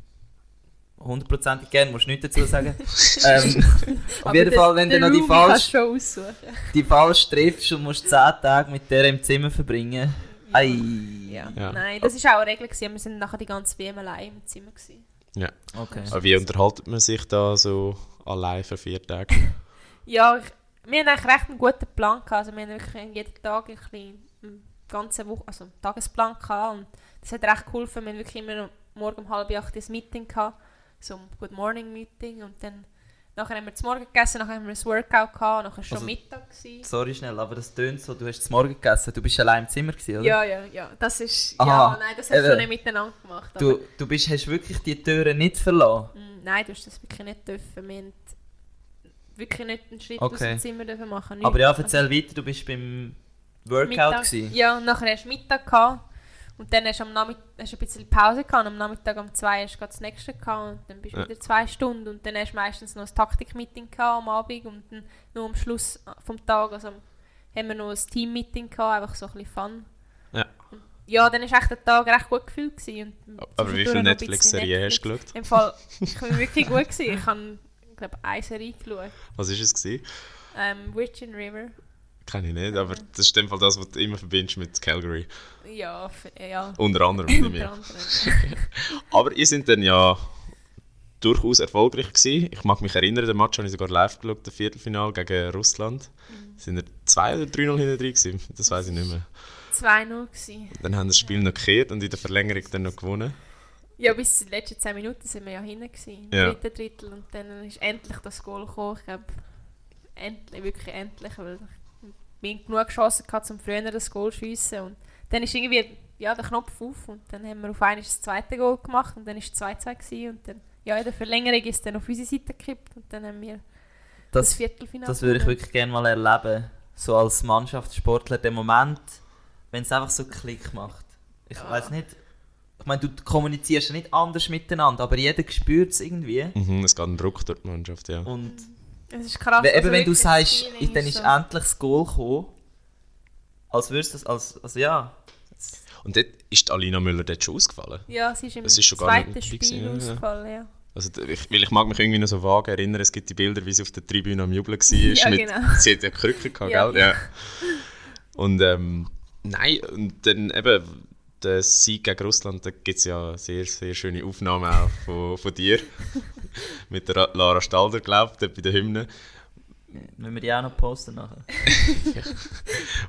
hundertprozentig gern, musst nichts dazu sagen. ähm, auf Aber jeden der- Fall, wenn du noch die falsche, aussuchen. die falsche triffst und musst 10 Tage mit der im Zimmer verbringen. Ei. Ja. Ja. Nein, das war auch eine Regel. Gewesen. Wir sind nachher die ganze WM allein im Zimmer. Gewesen. Okay. Aber wie unterhaltet man sich da so allein für vier Tage? Ja, ich, wir haben eigentlich recht einen guten Plan gehabt. Also wir haben wirklich jeden Tag ein bisschen, eine ganze Woche, also einen Tagesplan gehabt. Und das hat recht geholfen. Wir haben wirklich immer morgen um halb acht ein Meeting gehabt. So ein Good Morning Meeting. Und dann nachher haben wir zum Morgen gegessen, nachher haben wir ein Workout gehabt, nachher schon Also- Mittag gewesen. Sorry schnell, aber das tönt so, du hast zum Morgen gegessen, du bist allein im Zimmer gewesen, oder? Ja, ja, ja. Das ist, Aha, ja, nein, das hast du schon nicht miteinander gemacht. Du, du bist, hast wirklich die Türen nicht verlassen? Mm, Nein, du hast das wirklich nicht dürfen. Wir haben wirklich nicht einen Schritt Okay. aus dem Zimmer dürfen machen. Aber ja, Nichts. erzähl weiter, du bist beim Workout Mittag, gewesen. Ja, und nachher hast du Mittag gehabt. Und dann hast du am Nachmittag hast ein bisschen Pause gehabt. Und am Nachmittag um zwei hast du das nächste gehabt. Und dann bist du Ja. wieder zwei Stunden. Und dann hast du meistens noch ein Taktik-Meeting gehabt am Abend. Und dann noch am Schluss vom Tag also, haben wir noch ein Team-Meeting gehabt. Einfach so ein bisschen Fun. Ja. Und ja, dann war echt der Tag recht gut gefühlt. Gewesen. Und Aber wie viele Netflix-Serien hast du Netflix. geschaut? Im Fall, ich war wirklich gut. Gewesen. Ich habe, glaube eine Serie geschaut. Was war es? Gewesen? Ähm, Virgin River. Kenne ich nicht, aber das ist in dem Fall das, was du immer verbindest mit Calgary. Ja, ja. Unter anderem. Unter anderem. Aber ihr seid dann ja durchaus erfolgreich gewesen. Ich mag mich erinnern, den Match habe ich sogar live geschaut, das Viertelfinale gegen Russland. Sind ihr 2 oder 3-0 hinten drin gewesen? Das weiß ich nicht mehr. 2-0 gewesen. Dann haben das Spiel noch gekehrt und in der Verlängerung dann noch gewonnen. Ja, bis den letzten 10 Minuten sind wir ja hinten gewesen, im Ja. dritten Drittel. Und dann ist endlich das Goal gekommen. Ich glaube, endlich, wirklich endlich. Weil wir hatten genug Chancen gehabt, um früher das Goal zu schiessen. Und dann ist irgendwie ja, der Knopf auf und dann haben wir auf einmal das zweite Goal gemacht und dann war es 2-2 gewesen. und dann ja, in der Verlängerung ist es dann auf unsere Seite gekippt und dann haben wir das, Das, Viertelfinale das würde ich wirklich gerne mal erleben. So als Mannschaftssportler, der Moment, wenn es einfach so Klick macht. Ich Ja. weiß nicht. Ich meine, du kommunizierst ja nicht anders miteinander, aber jeder spürt es irgendwie. Mhm, es geht ein Druck durch die Mannschaft, ja. Und Es ist krass. wenn, eben, also wenn du sagst, das Feeling dann ist so- endlich das Goal gekommen, als würdest du das, als, also ja. Und dort ist Alina Müller dort schon ausgefallen. Ja, sie ist im Es ist schon gar zweiten nicht dabei Spiel gewesen, ja. ausgefallen, ja. Also, ich, weil ich mag mich irgendwie noch so vage erinnern, es gibt die Bilder, wie sie auf der Tribüne am Jubeln war. Ja, mit, genau. Sie hat ja Krücken gehabt, Ja. gell? Ja. Und ähm, nein, und dann eben der Sieg gegen Russland, da gibt es ja sehr, sehr schöne Aufnahmen auch von, von dir. mit der Ra- Lara Stalder, glaube ich, bei der Hymne. Müssen wir die auch noch posten nachher?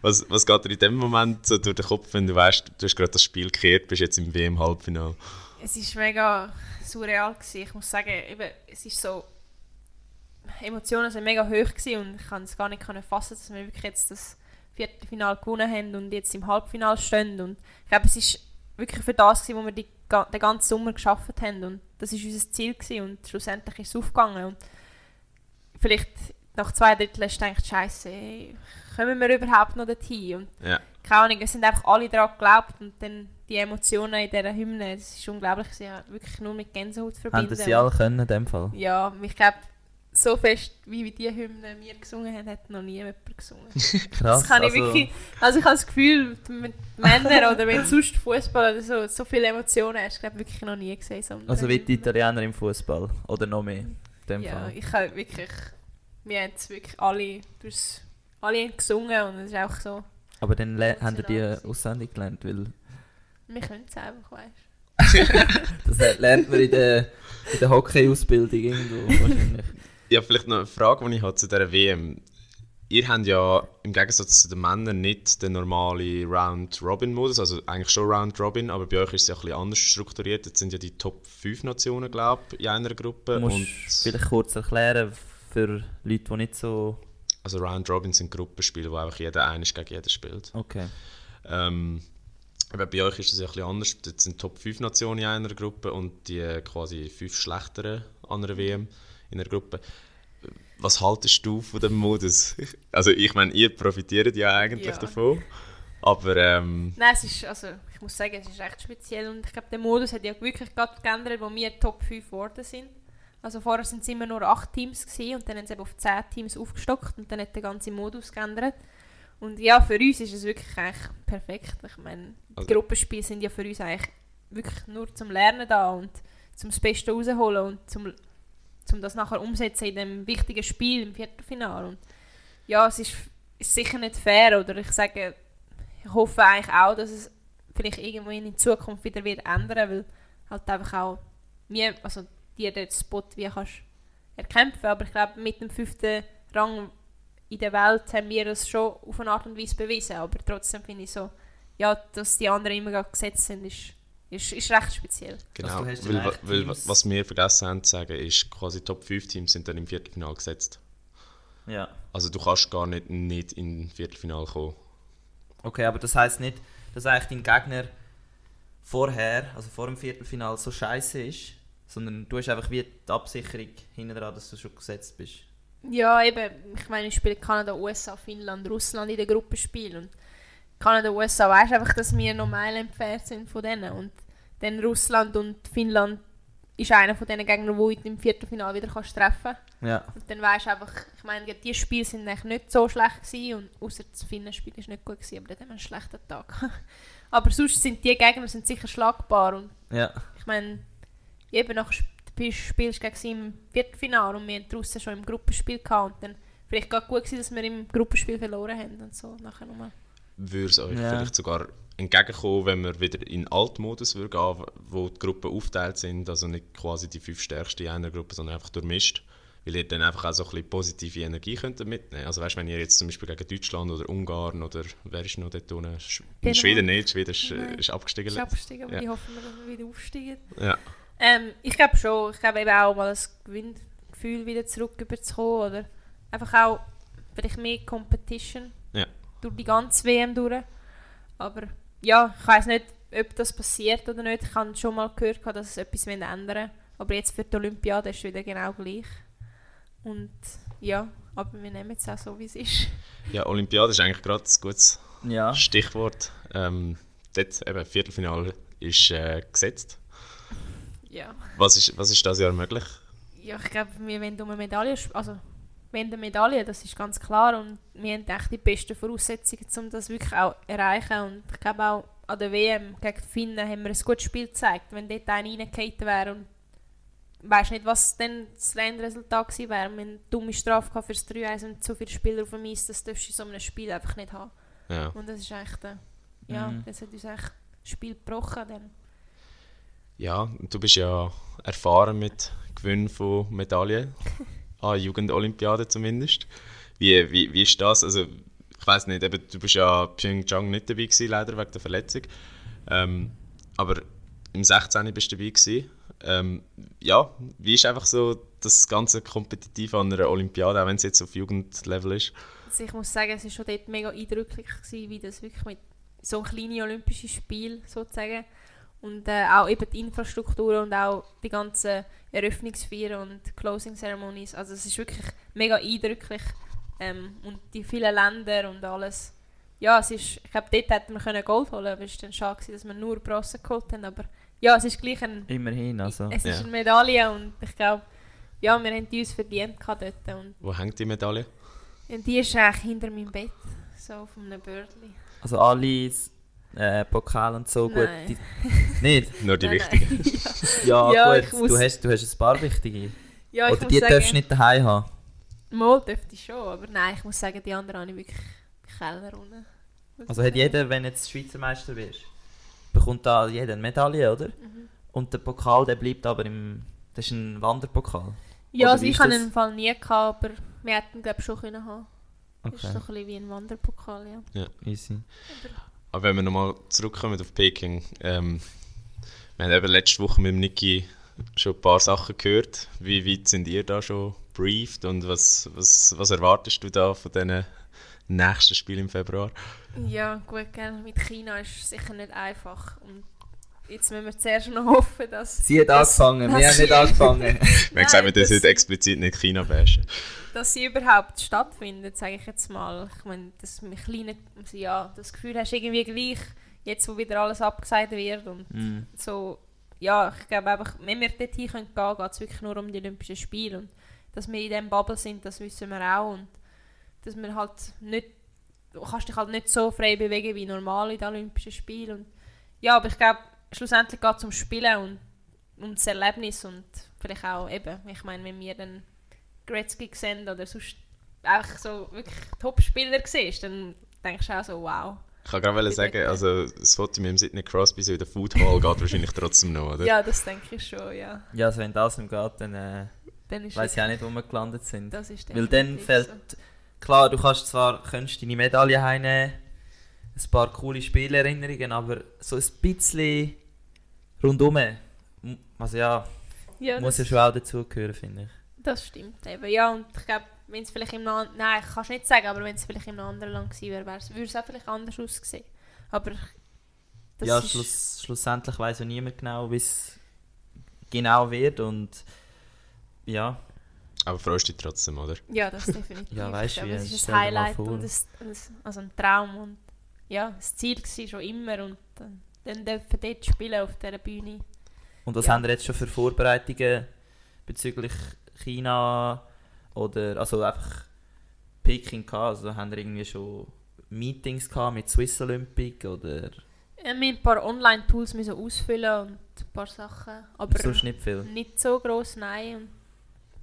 Was, was geht dir in dem Moment so durch den Kopf, wenn du weißt, du hast gerade das Spiel gekehrt, bist jetzt im WM-Halbfinale? Es war mega surreal. Gewesen. Ich muss sagen, eben, es ist so... Emotionen sind mega hoch gewesen und ich kann es gar nicht fassen, dass wir wirklich jetzt das Viertelfinale gewonnen haben und jetzt im Halbfinale stehen. Und ich glaube, es ist wirklich für das, gewesen, wo wir die, den ganzen Sommer geschafft haben und das ist unser Ziel gewesen und schlussendlich ist es aufgegangen. Und vielleicht nach zwei Dritteln du gedacht, Scheiße, kommen wir überhaupt noch dorthin? Und Ja. keine Ahnung, es sind einfach alle daran geglaubt und dann die Emotionen in dieser Hymne, das ist unglaublich, sie haben wirklich nur mit Gänsehaut verbinden. Haben das sie alle können in dem Fall? Ja, ich glaube, so fest wie die Hymne wir gesungen haben, hat noch nie jemand gesungen. Krass. Das kann ich also, wirklich, also ich habe das Gefühl, mit Männern oder wenn sonst Fußball oder so, so viele Emotionen hast, glaube wirklich noch nie gesehen. So Also wie die. Italiener im Fußball oder noch mehr. In Ja, Fall. ich habe wirklich, wir haben es wirklich alle, durchs, alle haben gesungen und es ist auch so, Aber dann haben die Emotional die auswendig gelernt, weil wir können es einfach, weißt das äh, lernt man in der, in der Hockey-Ausbildung irgendwo wahrscheinlich. Ja, vielleicht noch eine Frage, die ich habe zu dieser WM. Ihr habt ja im Gegensatz zu den Männern nicht den normalen Round-Robin-Modus, also eigentlich schon Round-Robin, aber bei euch ist es ja ein bisschen anders strukturiert. Jetzt sind ja die Top 5 Nationen, glaube ich, in einer Gruppe. Du musst vielleicht kurz erklären für Leute, die nicht so... also Round-Robin sind Gruppenspiele, wo einfach jeder einisch gegen jeden spielt. Okay. Ähm, aber bei euch ist es ja ein bisschen anders. Dort sind Top 5 Nationen in einer Gruppe und die äh, quasi fünf schlechteren an einer WM in einer Gruppe. Was haltest du von dem Modus? Also ich meine, ihr profitiert ja eigentlich Ja. davon. Aber ähm, Nein, es ist, also, ich muss sagen, es ist echt speziell und ich glaube, der Modus hat ja wirklich gerade geändert, wo wir Top 5 geworden sind. Also vorher sind es immer nur 8 Teams gewesen, und dann haben sie eben auf 10 Teams aufgestockt und dann hat der ganze Modus geändert. Und ja, für uns ist es wirklich eigentlich perfekt. Ich meine, die Also- Gruppenspiele sind ja für uns eigentlich wirklich nur zum Lernen da und zum das Beste rausholen und zum, zum das nachher umsetzen in dem wichtigen Spiel im Viertelfinale. Und ja, es ist, ist sicher nicht fair oder? Ich sage, ich hoffe eigentlich auch, dass es vielleicht irgendwann in Zukunft wieder wird ändern, weil halt einfach auch mir, also dir den Spot wie kannst erkämpfen, aber ich glaube mit dem fünften Rang in der Welt haben wir das schon auf eine Art und Weise bewiesen, aber trotzdem finde ich so, ja, dass die anderen immer gesetzt sind, ist, ist, ist recht speziell. genau, hast weil, eigentlich weil Teams- was wir vergessen haben zu sagen, ist quasi Top 5 Teams sind dann im Viertelfinale gesetzt. Ja. Also du kannst gar nicht, nicht in Viertelfinale kommen. Okay, aber das heisst nicht, dass eigentlich dein Gegner vorher, also vor dem Viertelfinale, so scheiße ist, sondern du hast einfach wie die Absicherung hinten dran, dass du schon gesetzt bist. Ja, eben, ich meine, ich spiele Kanada, USA, Finnland, Russland in der Gruppenspiel und Kanada, USA, weißt einfach, dass wir noch Meilen entfernt sind von denen und dann Russland und Finnland ist einer von diesen Gegnern, wo du im Viertelfinale wieder kannst treffen Ja. Und dann weißt du einfach, ich meine, die Spiele sind eigentlich nicht so schlecht gewesen und außer das Finnenspiel ist nicht gut gewesen, aber dort haben wir einen schlechten Tag. aber sonst sind die Gegner sind sicher schlagbar und Ja. ich meine, eben nach spielst gegen sie im Viertelfinale und wir hatten draussen schon im Gruppenspiel gehabt und dann vielleicht gerade gut gewesen, dass wir im Gruppenspiel verloren haben und so nachher nochmal. Würde es euch Ja. vielleicht sogar entgegenkommen, wenn wir wieder in Altmodus würde gehen, wo die Gruppen aufgeteilt sind, also nicht quasi die fünf stärksten in einer Gruppe, sondern einfach durchmischt, weil ihr dann einfach auch so ein bisschen positive Energie könnt mitnehmen Also weißt, wenn ihr jetzt zum Beispiel gegen Deutschland oder Ungarn oder wer ist noch dort unten? Sch in Dänemark. Schweden nicht, Schweden ist, Nein. ist abgestiegen. Ist abgestiegen, aber Ja. hoffen wir, dass wir wieder aufsteigen. Ja. Ähm, ich glaube schon. Ich glaube eben auch mal das Gewinngefühl wieder zurück überzukommen. Oder einfach auch vielleicht mehr Competition Ja. durch die ganze WM durch. Aber ja, ich weiß nicht, ob das passiert oder nicht. Ich habe schon mal gehört, dass es etwas ändern wollen. Aber jetzt für die Olympiade ist es wieder genau gleich. Und ja, aber wir nehmen es auch so, wie es ist. ja, Olympiade ist eigentlich gerade ein gutes Ja. Stichwort. Ähm, dort eben, Viertelfinale ist äh, gesetzt. Ja. Was ist, was ist das Jahr möglich? Ja, ich glaube, wir wollen um eine Medaille, also wir wollen eine Medaille, das ist ganz klar und wir haben echt die besten Voraussetzungen, um das wirklich auch zu erreichen und ich glaube auch an der WM gegen die Finnen haben wir ein gutes Spiel gezeigt. Wenn dort einer reingefallen wäre und weiß nicht, was dann das Endresultat gewesen wäre. Wir haben eine dumme Strafe für das 3-1 und zu viele Spieler auf dem Eis, das darfst du in so einem Spiel einfach nicht haben. Ja. Und das ist echt, äh, ja, Mhm. das hat uns echt das Spiel gebrochen dann. Ja, du bist ja erfahren mit Gewinn von Medaillen. An Jugendolympiade zumindest. Wie, wie, wie ist das? Also, ich weiß nicht, eben, du bist ja Pyeongchang nicht dabei gewesen, leider wegen der Verletzung. Ähm, aber im 16. bist du dabei gewesen. Ähm, ja, wie ist einfach so das ganze Kompetitive an einer Olympiade, auch wenn es jetzt auf Jugendlevel ist? Also ich muss sagen, es war schon dort mega eindrücklich, gewesen, wie das wirklich mit so kleinen Olympischen Spiel sozusagen und äh, auch eben die Infrastruktur und auch die ganzen Eröffnungsfeiern und Closing Ceremonies. Also es ist wirklich mega eindrücklich ähm, und die vielen Länder und alles. Ja, es ist, ich glaube, dort hätten wir können Gold holen, aber es war dann schade, gewesen, dass wir nur Bronze geholt haben. Aber ja, es ist gleich ein, Immerhin, also. es ist Ja. eine Medaille und ich glaube, ja, wir haben die uns verdient dort und Wo hängt die Medaille? und die ist eigentlich hinter meinem Bett, so auf einem Bördli. Also alle äh, Pokal und so, gut. Nein. Die, nicht? Nur die Nein, wichtigen. nein. Ja, Ja, ich gut. muss- Du hast, du hast ein paar wichtige. ja, ich Oder die sagen, darfst du nicht daheim haben. Mal dürfte ich schon, aber nein, ich muss sagen, die anderen habe ich wirklich im Keller unten. Also hat jeder, wenn jetzt Schweizer Meister wirst, bekommt da jeder eine Medaille, oder? Mhm. Und der Pokal, der bleibt aber im... Das ist ein Wanderpokal. Ja, Oder also ich ihn im Fall nie gehabt, aber wir hätten glaube ich schon können haben. Das ist so Okay, ein bisschen wie ein Wanderpokal, ja. easy. Aber wenn wir nochmal zurückkommen auf Peking, ähm, wir haben eben letzte Woche mit Niki schon ein paar Sachen gehört. Wie weit sind ihr da schon briefed und was, was, was erwartest du da von diesen nächsten Spielen im Februar? Ja, gut, gell. mit China ist es sicher nicht einfach. Und jetzt müssen wir zuerst noch hoffen, dass, Sie hat Das- angefangen, wir das haben nicht angefangen. Wir haben gesagt, wir das- dürfen explizit nicht China bashen. dass sie überhaupt stattfindet, sage ich jetzt mal. Ich meine, dass kleinen, also ja, das Gefühl hast irgendwie gleich, jetzt wo wieder alles abgesagt wird und Mm. so, ja, ich glaube einfach, wenn wir dort hin können gehen, geht es wirklich nur um die Olympischen Spiele und dass wir in diesem Bubble sind, das wissen wir auch und dass wir halt nicht, du kannst dich halt nicht so frei bewegen wie normal in den Olympischen Spielen und ja, aber ich glaube, schlussendlich geht es um Spielen und um das Erlebnis und vielleicht auch eben, ich meine, wenn wir dann Gretzky sehen oder sonst einfach so wirklich Top-Spieler siehst, dann denkst du auch so, wow. Ich kann gerade sagen, also das Foto mit dem Sidney Crosby so in der Food Hall geht wahrscheinlich trotzdem noch, oder? Ja, das denke ich schon, ja. Ja, also wenn das nicht geht, dann äh, Dann weiß ich auch nicht, wo wir gelandet sind. Das ist Weil dann fällt, so. klar, du kannst zwar könntest deine Medaille heimnehmen, ein paar coole Spielerinnerungen, aber so ein bisschen rundum, also ja, Ja, muss ja schon auch dazugehören, finde ich. das stimmt eben. Ja, und ich glaube, wenn es vielleicht im Land, nein, kannst du nicht sagen, aber wenn es vielleicht im anderen Land gewesen wäre, würde es auch vielleicht anders aussehen. Aber das ja, schluss, schlussendlich weiß ja niemand genau, wie es genau wird und ja, Aber freust du dich trotzdem, oder? ja, das definitiv. Ja, weißt Ich du, es ist ein Highlight und ein, ein, also ein Traum und ja, das Ziel war schon immer und dann, dann dürfen dort spielen auf dieser Bühne. Und was Ja. haben wir jetzt schon für Vorbereitungen bezüglich China oder also einfach Peking gehabt? Also haben wir irgendwie schon Meetings gehabt mit Swiss Olympic oder Ja, Wir haben ein paar Online-Tools müssen ausfüllen und ein paar Sachen, aber sonst nicht viel? nicht so gross, nein. Und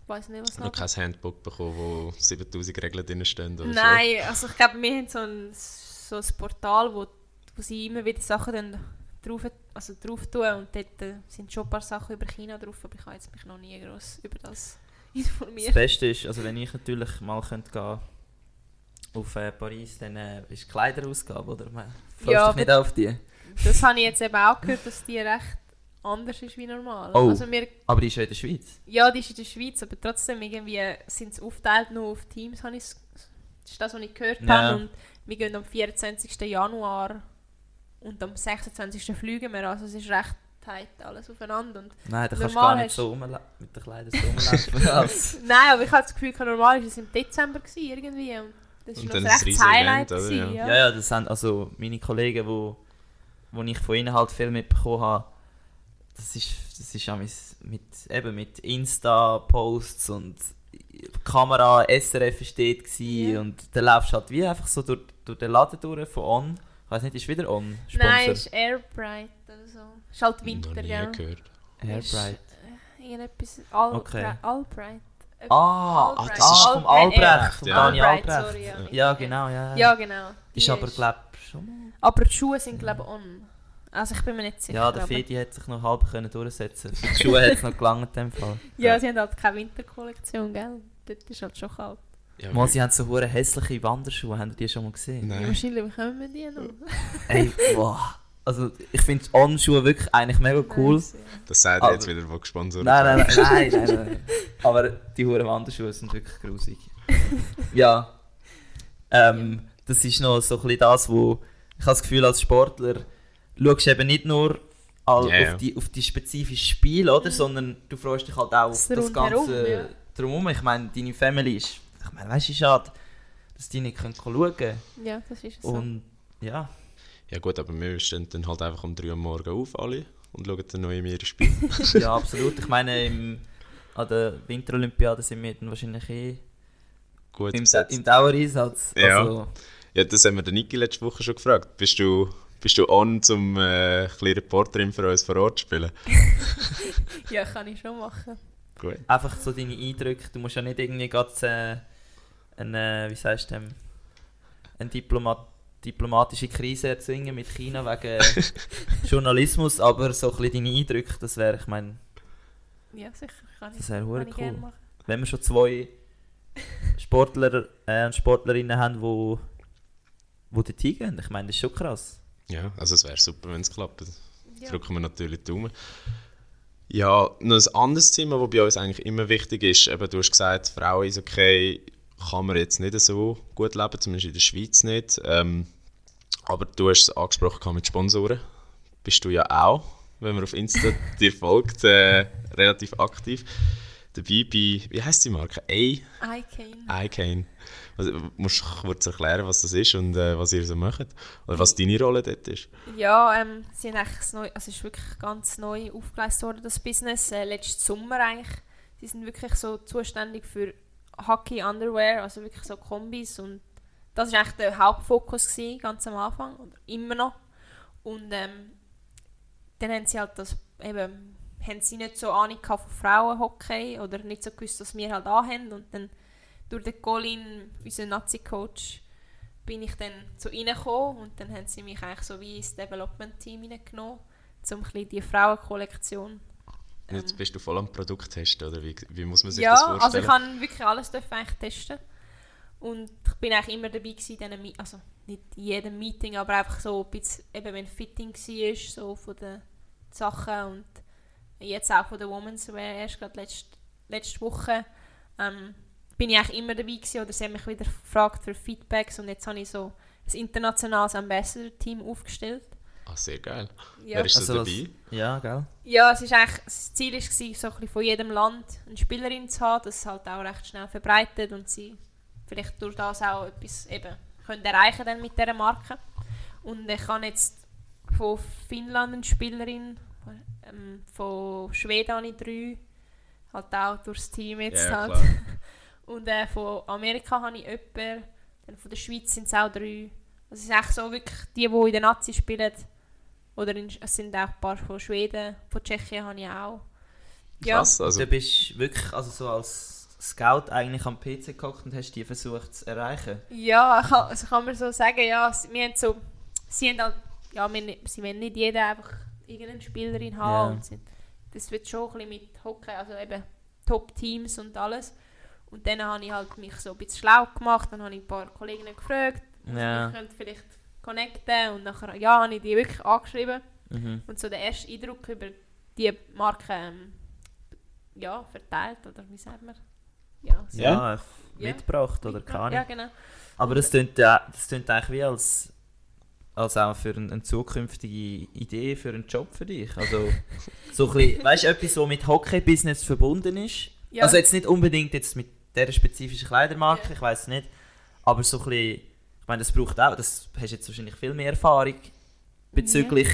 weiß nicht, was Ich habe noch. kein Handbook bekommen, wo 7000 Regeln drin stehen. Oder Nein, also ich glaube, wir haben so ein, so ein Portal, wo, wo sie immer wieder Sachen dann drauf, also drauf tun und dort äh, sind schon ein paar Sachen über China drauf, aber ich habe jetzt mich noch nie groß über das Das informiert. Beste ist, also wenn ich natürlich mal könnte gehen auf äh, Paris, dann äh, ist Kleiderausgabe, oder? Man freust Ja, dich nicht auf die. Das habe ich jetzt eben auch gehört, dass die recht anders ist wie normal. Oh. Also wir, Aber die ist ja in der Schweiz. ja, die ist in der Schweiz, aber trotzdem irgendwie sind sie aufgeteilt nur auf Teams, habe ich das ist das, was ich gehört Ja. habe. Und wir gehen am 24. Januar und am 26. fliegen wir. Also es ist recht tight alles aufeinander. Und Nein, da kannst du Normal gar nicht so mit den Kleidern so rumlaufen. Nein, aber ich habe das Gefühl, normal war es im Dezember gewesen, irgendwie. Und das Und war dann noch ein rechtes Highlight. Event, gewesen, Ja. ja, ja, das sind also meine Kollegen, wo, wo ich von ihnen halt viel mitbekommen habe. Das ist, das ist auch mit, mit, eben mit Insta-Posts und Kamera, SRF ist dort gewesen Ja. und dann laufst du halt wie einfach so durch, durch den Laden durch von On. Ich weiß nicht, ist wieder On Sponsor? Nein, es ist Airbright oder so. Es ist halt Winter, nie gell? gehört. Airbright. Irgendetwas. All, Okay. Allbright. Ah, Albrecht. das ist vom Albrecht, Albrecht, vom ja. Dani Albright, Albrecht. sorry, ja. Ja, genau, ja. Ja, genau. Die Ist aber, glaube schon mal... aber die Schuhe sind, glaube ich, on. Also ich bin mir nicht sicher. Ja, der Fedi hat sich noch halb können durchsetzen Für die Schuhe hat es noch gelangt in dem Fall. Ja, sie haben halt keine Winterkollektion, gell? Dort ist halt schon kalt. Ja, Mal, sie haben so hure hässliche Wanderschuhe, haben die schon mal gesehen? Nein. Wahrscheinlich bekommen wir die noch. Ey, wow. Also ich finde On-Schuhe wirklich eigentlich mega cool. Nice, ja. Das sagt Aber- er jetzt wieder, wo gesponsert Nein, nein, nein, nein, nein, nein. Aber die hure Wanderschuhe sind wirklich grusig. Ja. Ähm, das ist noch so ein bisschen das, wo ich habe das Gefühl, als Sportler schaust du eben nicht nur ja. auf, die, auf die spezifischen Spiele, oder? Sondern du freust dich halt auch auf Das Ganze ja. drumherum. Ich meine, deine Family ist, ich meine, weißt du, schade, dass die nicht können schauen können. Ja, das ist so. Und ja, Ja gut, aber wir stehen dann halt einfach um 3 Uhr morgen auf alle und schauen dann noch in ihre Spiele. ja, absolut. Ich meine, im, an der Winterolympiade sind wir dann wahrscheinlich eh Gut im, besetzt. im Dauereinsatz. Ja. Also, Ja, das haben wir den Niki letzte Woche schon gefragt. Bist du, bist du on, zum äh, ein bisschen Reporterin für uns vor Ort zu spielen? Ja, kann ich schon machen. Gut. einfach so deine Eindrücke. Du musst ja nicht irgendwie ganz äh, eine, wie sagst du, dem, eine Diplomat diplomatische Krise erzwingen mit China wegen Journalismus, aber so ein bisschen deine Eindrücke, das wäre, ich meine, Ja, sicher. Kann ich, das wäre ich gerne cool. machen. Wenn wir schon zwei Sportler äh, und Sportlerinnen haben, wo, wo dort hingehen, ich meine, das ist schon krass. Ja, also es wäre super, wenn es klappt. Ja. Drücken wir natürlich die Daumen. Ja, noch ein anderes Thema, das bei uns eigentlich immer wichtig ist. Eben, du hast gesagt, Frauen ist okay, kann man jetzt nicht so gut leben, zumindest in der Schweiz nicht. Ähm, aber du hast es angesprochen mit Sponsoren. Bist du ja auch, wenn man auf Insta dir folgt, äh, relativ aktiv. Dabei bei, wie heißt die Marke? A? Icane. iCane. Also, musst du kurz erklären, was das ist und äh, was ihr so macht? Oder was deine Rolle dort ist? Ja, ähm, sie haben eigentlich neu, also es ist wirklich ganz neu aufgeleistet worden, das Business, äh, letzten Sommer eigentlich. Sie sind wirklich so zuständig für Hockey Underwear, also wirklich so Kombis und das war eigentlich der Hauptfokus gewesen, ganz am Anfang oder immer noch. Und ähm, dann haben sie halt das eben, haben sie nicht so Ahnung von Frauenhockey oder nicht so gewusst, was wir halt anhaben und dann durch den Colin, unseren Nazi-Coach, bin ich dann zu ihnen gekommen und dann haben sie mich eigentlich so wie ins Development-Team hineingenommen, um ein die Frauenkollektion. ähm, Jetzt bist du voll am Produkt testen, oder wie, wie muss man sich ja, das also vorstellen? ich kann wirklich alles eigentlich testen und ich bin eigentlich immer dabei gewesen, diesen also nicht in jedem Meeting, aber einfach so ein bisschen, eben wenn Fitting war, so von den Sachen und jetzt auch von der Women's Wear, erst gerade letzte, letzte Woche ähm, bin ich eigentlich immer dabei gewesen, oder sie haben mich wieder gefragt für Feedbacks und jetzt habe ich so ein internationales Ambassador-Team aufgestellt. Ah, sehr geil. Ja. Wer ist Also da dabei? Ja, gell? Ja, es ist eigentlich, das Ziel war, so ein bisschen von jedem Land eine Spielerin zu haben, das halt auch recht schnell verbreitet und sie vielleicht durch das auch etwas eben können erreichen dann mit dieser Marke. Und ich habe jetzt von Finnland eine Spielerin, ähm, von Schweden habe ich drei, halt auch durchs Team jetzt Ja, halt. Und äh, von Amerika habe ich jemanden, dann von der Schweiz sind es auch drei. Also es ist echt so wirklich die, die in der Nazi spielen, oder in, es sind auch ein paar von Schweden, von Tschechien habe ich auch. Ja, Krass, also du bist wirklich, also so als Scout eigentlich am PC gehockt und hast die versucht zu erreichen? Ja, kann, also kann man so sagen, ja, wir haben so, sie haben halt, ja, wir, sie wollen nicht jeder einfach irgendeine Spielerin haben Ja. und sind, das wird schon ein bisschen mit Hockey, also eben Top-Teams und alles. Und dann habe ich halt mich so ein bisschen schlau gemacht, dann habe ich ein paar Kolleginnen gefragt, Ja. ich könnte vielleicht connecten und nachher, ja, habe ich die wirklich angeschrieben Mhm. und so den ersten Eindruck über die Marke, ähm, ja, verteilt, oder wie sagt man? Ja, so. Ja, Ja. mitgebracht oder keine Ja, Ahnung. genau. Aber das klingt, ja, das klingt eigentlich wie als, als auch für eine, eine zukünftige Idee für einen Job für dich. Also so ein bisschen, weißt du, etwas, was mit Hockey-Business verbunden ist. Ja. Also jetzt nicht unbedingt jetzt mit dieser spezifischen Kleidermarke, Ja. ich weiß nicht. Aber so ein bisschen, ich meine, das braucht auch, das hast jetzt wahrscheinlich viel mehr Erfahrung bezüglich,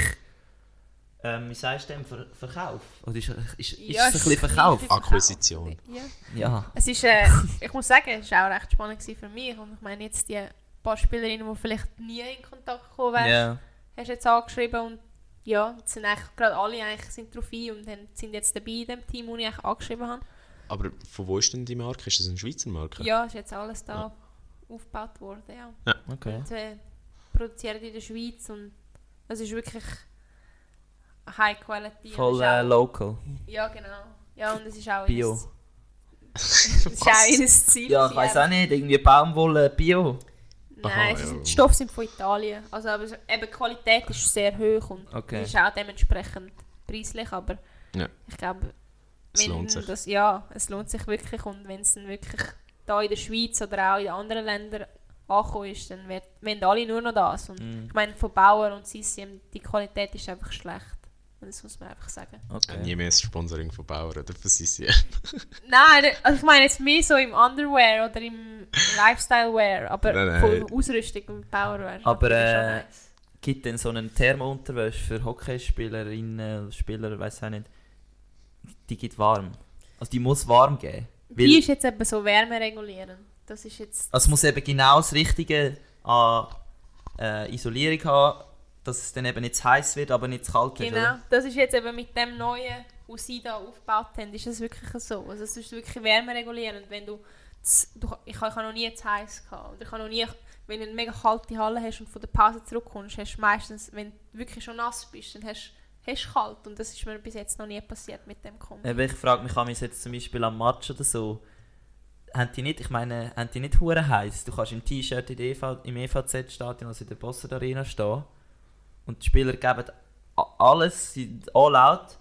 ähm, wie sagst du dem, Ver Verkauf? Oder ist, ist, ist Ja, es ein bisschen Verkauf? Akquisition. Ja. Ja. Es ist, äh, ich muss sagen, es war auch recht spannend für mich. Und ich meine, jetzt die paar Spielerinnen, die vielleicht nie in Kontakt gekommen wären, Ja. hast du jetzt angeschrieben und ja, jetzt sind eigentlich gerade alle eigentlich sind drauf ein und sind jetzt dabei in dem Team, das ich eigentlich angeschrieben habe. Aber von wo ist denn die Marke? Ist das eine Schweizer Marke? Ja, ist jetzt alles da aufgebaut worden, ja. Okay. Und äh, produziert in der Schweiz und es ist wirklich High Quality. und Voll äh, local. Ja, genau. Ja, und es ist auch Bio. Es ist auch ihr Ziel. Ja, ich weiß auch nicht, irgendwie Baumwolle, Bio. Nein, Aha, es ist, ja. die Stoffe sind von Italien. Also, aber eben die Qualität ist sehr hoch und Okay. es ist auch dementsprechend preislich. Aber Ja. ich glaube, Es wenn lohnt sich. Das, ja, es lohnt sich wirklich. Und wenn es dann wirklich da in der Schweiz oder auch in anderen Ländern angekommen ist, dann wird, wollen alle nur noch das. Und Mm, ich meine, von Bauer und CCM, die Qualität ist einfach schlecht. Und das muss man einfach sagen. okay. Nie mehr das Sponsoring von Bauer oder von Sisi. Nein, also ich meine jetzt mehr so im Underwear oder im Lifestyle-Wear, aber Nein, nein. von Ausrüstung und Powerwear. Aber, äh, nice. Gibt denn so einen Thermounterwäsche für Hockeyspielerinnen, Spieler, weiß auch nicht. Die gibt warm. Also die muss warm geben. Die ist jetzt eben so wärmeregulierend. Das ist jetzt. also es muss eben genau das Richtige an äh, Isolierung haben, dass es dann eben nicht zu heiß wird, aber nicht zu kalt wird. Genau. oder? Das ist jetzt eben mit dem neuen, was sie da aufgebaut haben, ist das wirklich so. Also es ist wirklich wärmeregulierend. Wenn du, du ich habe noch nie zu heiß gehabt. Oder ich habe noch nie, wenn du eine mega kalte Halle hast und von der Pause zurückkommst, hast du meistens, wenn du wirklich schon nass bist, dann hast hast du kalt. Und das ist mir bis jetzt noch nie passiert mit dem Kombi. Eben, ich frage mich, haben wir jetzt zum Beispiel am Match oder so, haben die nicht, ich meine, haben die nicht hure heiß? Du kannst im T-Shirt EV, im EVZ-Stadion, also in der Bossard Arena stehen und die Spieler geben alles, sind all out.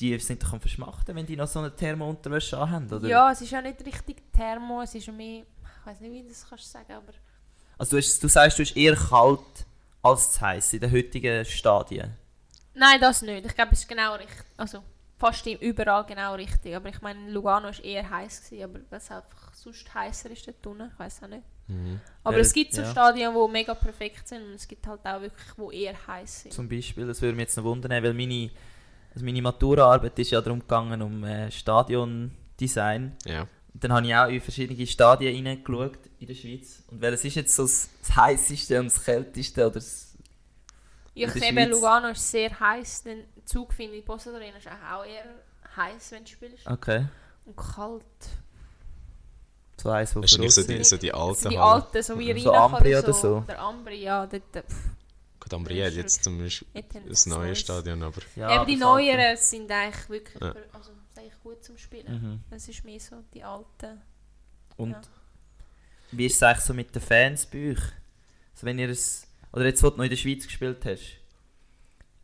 Die sind doch am Verschmachten, wenn die noch so eine Thermo-Unterwäsche anhaben, oder? Ja, es ist ja nicht richtig Thermo, es ist mehr, ich weiß nicht, wie du das kannst sagen, aber Also du, hast, du sagst, du bist eher kalt als zu heiß in den heutigen Stadien. Nein, das nicht. Ich glaube, es ist genau richtig, also fast überall genau richtig. Aber ich meine, Lugano war eher heiß gewesen, aber weil es einfach sonst heißer ist dort unten, ich weiß auch nicht. Mhm. Aber Ja, es gibt so ja. Stadien, die mega perfekt sind und es gibt halt auch wirklich, wo eher heiß sind. Zum Beispiel, das würde mich jetzt noch wundern, weil meine, also meine Maturaarbeit ist ja darum gegangen, um äh, Stadiondesign. Ja. Und dann habe ich auch in verschiedene Stadien hineingeschaut in der Schweiz. Und welches ist jetzt so das, das heißeste und das kälteste oder das... Ich Schweiz- Lugano ist sehr heiß, den Zug finde ich, Bossard Arena ist auch eher heiß, wenn du spielst. Okay. Und kalt. So eins, wo Wahrscheinlich so voraus die, so die alten Also die alten, so wie So Rheinach Ambri oder oder so. so. Der Ambri, ja. Dort, äh, Gut, Ambri hat jetzt zum Beispiel das neue. Stadion, aber Ja, Eben aber die neueren sind eigentlich wirklich Ja. also, sind eigentlich gut zum Spielen. Mhm. Es ist mehr so die alten. Und Ja. wie ist es eigentlich so mit den Fans bei euch? Also wenn ihr es... Oder jetzt, wo du noch in der Schweiz gespielt hast,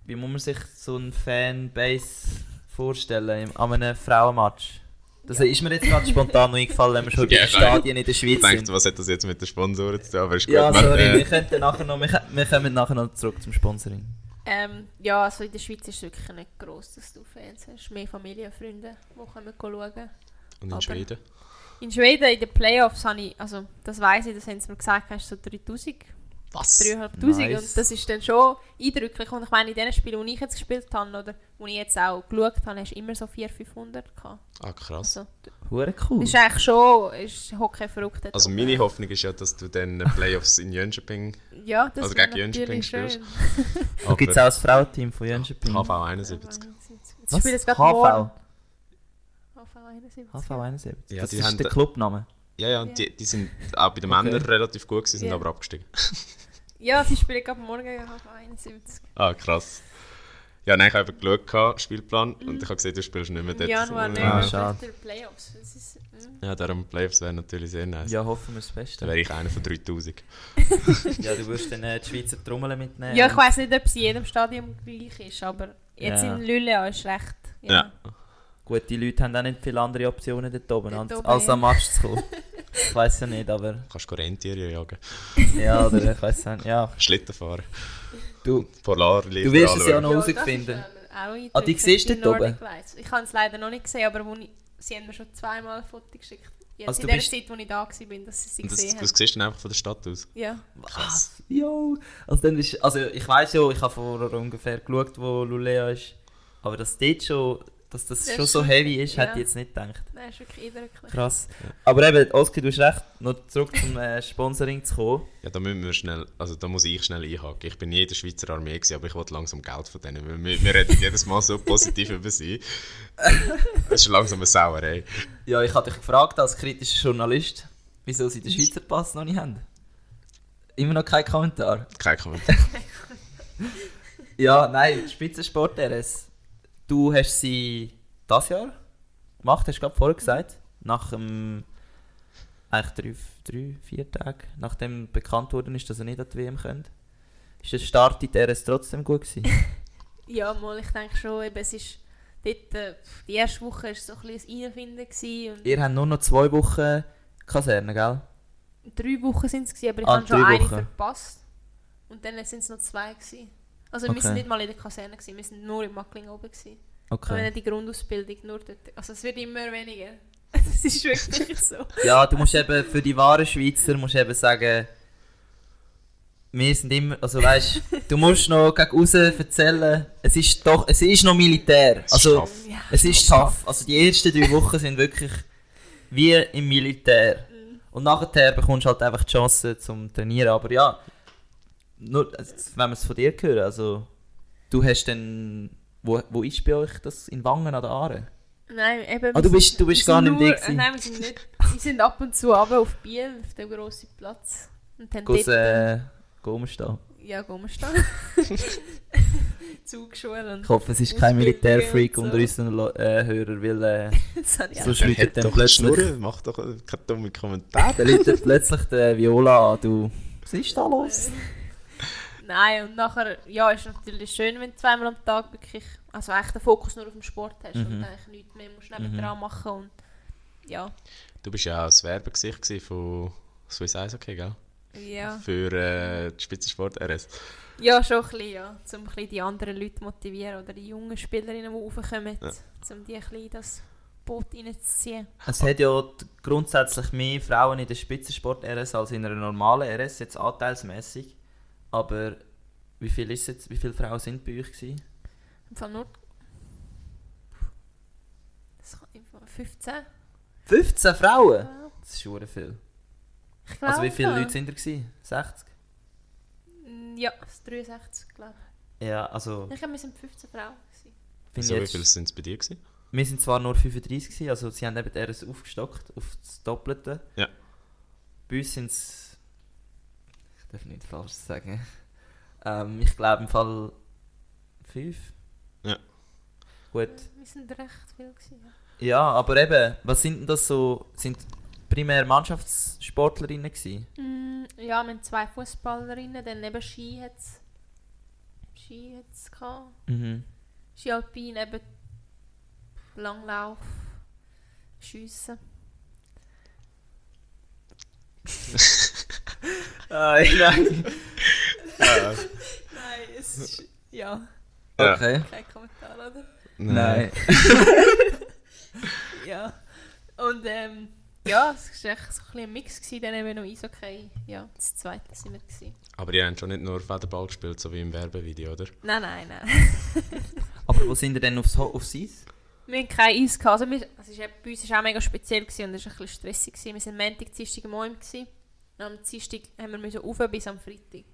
wie muss man sich so einen Fanbase vorstellen im- an einem Frauenmatch? Das ist mir jetzt gerade spontan noch eingefallen, wenn wir schon Ja, die Stadien in der ich Schweiz denke, sind. was hat das jetzt mit den Sponsoren zu tun? Aber ist gut. Ja, sorry, äh, wir, könnten nachher noch, wir, kommen nachher noch zurück zum Sponsoring. Ähm, ja, also in der Schweiz ist es wirklich nicht gross, dass du Fans hast. Mehr Familie und Freunde, die kommen schauen. Und in aber- Schweden? In Schweden, in den Playoffs, habe ich, also das weiß ich, das haben sie mir gesagt, hast du so 3000, Was? 3500 Nice. und das ist dann schon eindrücklich. Und ich meine, in den Spielen, die ich jetzt gespielt habe oder wo ich jetzt auch geschaut habe, hast du immer so 400, 500 gehabt. Ah, krass. Also, Hure cool. das ist eigentlich schon ist Hockey verrückt. Also meine Hoffnung ist ja, dass du dann äh, Playoffs in Jönköping, Ja, das also gegen Jönköping natürlich schön. spielst. Da gibt es auch das Frauenteam von Jönköping. HV 71. Jetzt Was? gerade HV? morgen. HV HV71. HV71. Ja, das die ist haben der Clubname. Ja, ja, und Ja. die, die sind auch bei den Okay. Männern relativ gut gewesen, sind Ja. aber abgestiegen. Ja, sie spielen gerade morgen gegen HV71. Ah, krass. Ja, nein, ich habe eben geschaut, gehabt, Spielplan, und ich habe gesehen, du spielst nicht mehr dort. Januar nicht, ja. Ah, schade. vielleicht in den Playoffs. Das ist, mm. ja, darum Playoffs wäre natürlich sehr nice. Ja, hoffen wir das Dann Beste. wäre ich einer von 3000. ja, du wirst dann äh, die Schweizer Trommeln mitnehmen. Ja, ich weiß nicht, ob es in jedem Stadion gleich ist, aber jetzt Ja. in Lülea ist recht. Ja. Gut, die Leute haben auch nicht viele andere Optionen dort oben, Dort als, oben, als ja. am Match zu kommen. ich weiß ja nicht, aber... Du kannst Rentiere jagen. Ja, oder ich weiß nicht. Ja, Schlitten fahren. du, Polar du wirst es ja noch herausfinden. Ah, die siehst du dort oben? Ich habe es leider noch nicht gesehen, aber wo ich, sie haben mir schon zweimal ein Foto geschickt. Jetzt Also in du der bist- Zeit, wo ich da war, dass sie sie das, gesehen das haben. siehst du dann einfach von der Stadt aus. Ja. Was? Jo! Also, dann ist, also ich weiß ja, ich habe vorher ungefähr geschaut, wo Lulea ist. Aber dass dort schon, dass das, Das schon so heavy ist, hätte ja. ich jetzt nicht gedacht. Nein, ist wirklich eindrücklich. Krass. Aber eben, Oski, du hast recht, noch zurück zum äh, Sponsoring zu kommen. Ja, da müssen wir schnell, also da muss ich schnell einhaken. Ich bin nie in der Schweizer Armee gewesen, aber ich wollte langsam Geld von denen, weil wir, wir reden jedes Mal so positiv über sie. Das ist langsam eine Sauerei. Ja, ich hatte dich gefragt als kritischer Journalist, wieso sie den Schweizer Pass noch nicht haben. Immer noch kein Kommentar. Kein Kommentar. Ja, nein, Spitzensport RS. Du hast sie das Jahr gemacht, hast du gerade vorher gesagt. Nach dem. Eigentlich drei, drei, vier Tage, nachdem bekannt worden ist, dass er nicht an die WM könnt. Ist der Start in der RS trotzdem gut gewesen? Ja, mal, ich denke schon, eben, es ist dort, äh, die erste Woche war so ein bisschen ein Einfinden gewesen Ihr habt nur noch zwei Wochen Kaserne, gell? drei Wochen sind es gewesen, aber ich Ah, habe schon eine Wochen. verpasst. Und dann sind es noch zwei gewesen. Also Okay. wir sind nicht mal in der Kaserne gewesen, wir sind nur in Mackling oben gewesen. Okay. Okay. die Grundausbildung nur dort. Also es wird immer weniger. Das ist wirklich so. Ja, du musst eben für die wahren Schweizer musst eben sagen, wir sind immer, also weißt, du musst noch gegen raus erzählen, es ist doch, es ist noch Militär. Also. Ja. es ist tough. Also die ersten drei Wochen sind wirklich wie im Militär. Und nachher bekommst du halt einfach die Chance zum Trainieren. Aber ja, nur, also, wenn wir es von dir hören, also du hast dann, wo, wo ist bei euch das in Wangen an der Aare? Nein, eben. Ah, du bist- sind- du bist gar nicht im nur- Weg. Nein, wir sind nicht. Wir sind ab und zu runter auf Biel, auf dem grossen Platz. Und haben Goes, dort, äh, gehen ja, gehen wir stehen. Zugschule und Ich hoffe, es ist kein Militärfreak und unter so. unseren äh, Hörern, weil äh, das habe ich auch so Er schreitet hat dann doch plötzlich, Schnurren, mach doch keine dummen Kommentare. dann läutet plötzlich der Viola an, du, was ist da los? Nein, und nachher, ja, ist natürlich schön, wenn du zweimal am Tag wirklich, also eigentlich den Fokus nur auf dem Sport hast und Mhm. eigentlich nichts mehr musst nebendran machen und ja, Du bist ja auch das Werbegesicht von Swiss Eishockey, gell? ja. Für äh, die Spitzensport RS. Ja, schon ein bisschen, ja, um ein bisschen die anderen Leute motivieren oder die jungen Spielerinnen, die raufkommen, Ja. um die ein bisschen in das Boot reinzuziehen. Es hat ja grundsätzlich mehr Frauen in der Spitzensport-RS als in einer normalen RS, jetzt anteilsmäßig. Aber wie viel ist jetzt, wie viele Frauen sind bei euch gewesen? Im Fall nur... Das kann Fall 15? 15 Frauen? Ja, Das ist schon viel. ich glaube. Also wie viele Leute sind da gewesen? 60? Mm, Ja, das 63, glaube Ja, also ich. Ich glaube, wir sind 15 Frauen. Gewesen. finde So, ich wie viele sind es bei dir gewesen? wir sind zwar nur 35 gewesen, also sie haben eben RS aufgestockt auf das Doppelte. Ja. Bei uns sind es, ich darf nicht falsch sagen, ähm, ich glaube im Fall 5. Ja. Gut. Wir sind recht viel. Gewesen, ja. Aber eben, was sind denn das so, sind primär Mannschaftssportlerinnen gewesen? Mm, ja, wir haben zwei Fußballerinnen, dann neben Ski hat es Ski hat's gehabt. Mhm. Ski Alpin, eben Langlauf, Schiessen. Ah, nein. Ja. Nein, es ist... Ja. Okay. kein Kommentar, oder? Nein. Ja. Und ähm, ja, es war echt so ein, bisschen ein Mix, gewesen, dann eben noch Eishockey. Ja, das zweite sind wir. Gewesen. Aber ihr habt schon nicht nur Federball gespielt, so wie im Werbevideo, oder? Nein, nein, nein. Aber wo sind ihr denn aufs, aufs Eis? Wir hatten kein Eis. Gehabt. Also wir, also es ist, bei uns war auch mega speziell gewesen und es war ein bisschen stressig. Gewesen. Wir waren Montag, Dienstag Morgen. gewesen. Und am Dienstag haben wir müssen rauf bis am Freitag.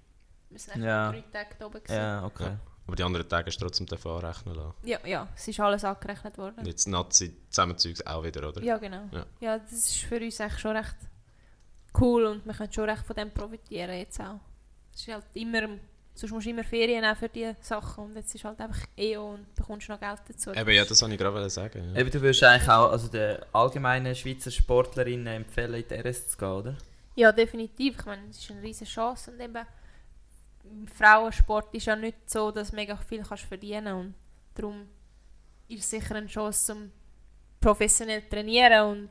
Wir waren Ja. ja. drei Tage da oben. gewesen. Ja, okay. Aber die anderen Tage hast du trotzdem anrechnen lassen. Ja, ja, es ist alles angerechnet worden. Und jetzt Nazi-Zusammenzeugs auch wieder, oder? Ja, genau. Ja. Ja. das ist für uns eigentlich schon recht cool und wir können schon recht von dem profitieren jetzt auch. Es ist halt immer, sonst musst du immer Ferien nehmen für diese Sachen und jetzt ist halt einfach EO und bekommst noch Geld dazu. Eben, ja, das wollte ich gerade sagen. Ja. Eben, du würdest eigentlich auch also den allgemeinen Schweizer Sportlerinnen empfehlen, in die RS zu gehen, oder? Ja, definitiv. Ich meine, es ist eine riesige Chance und eben im Frauensport ist ja nicht so, dass du mega viel kannst verdienen und darum ist es sicher eine Chance zum professionell trainieren und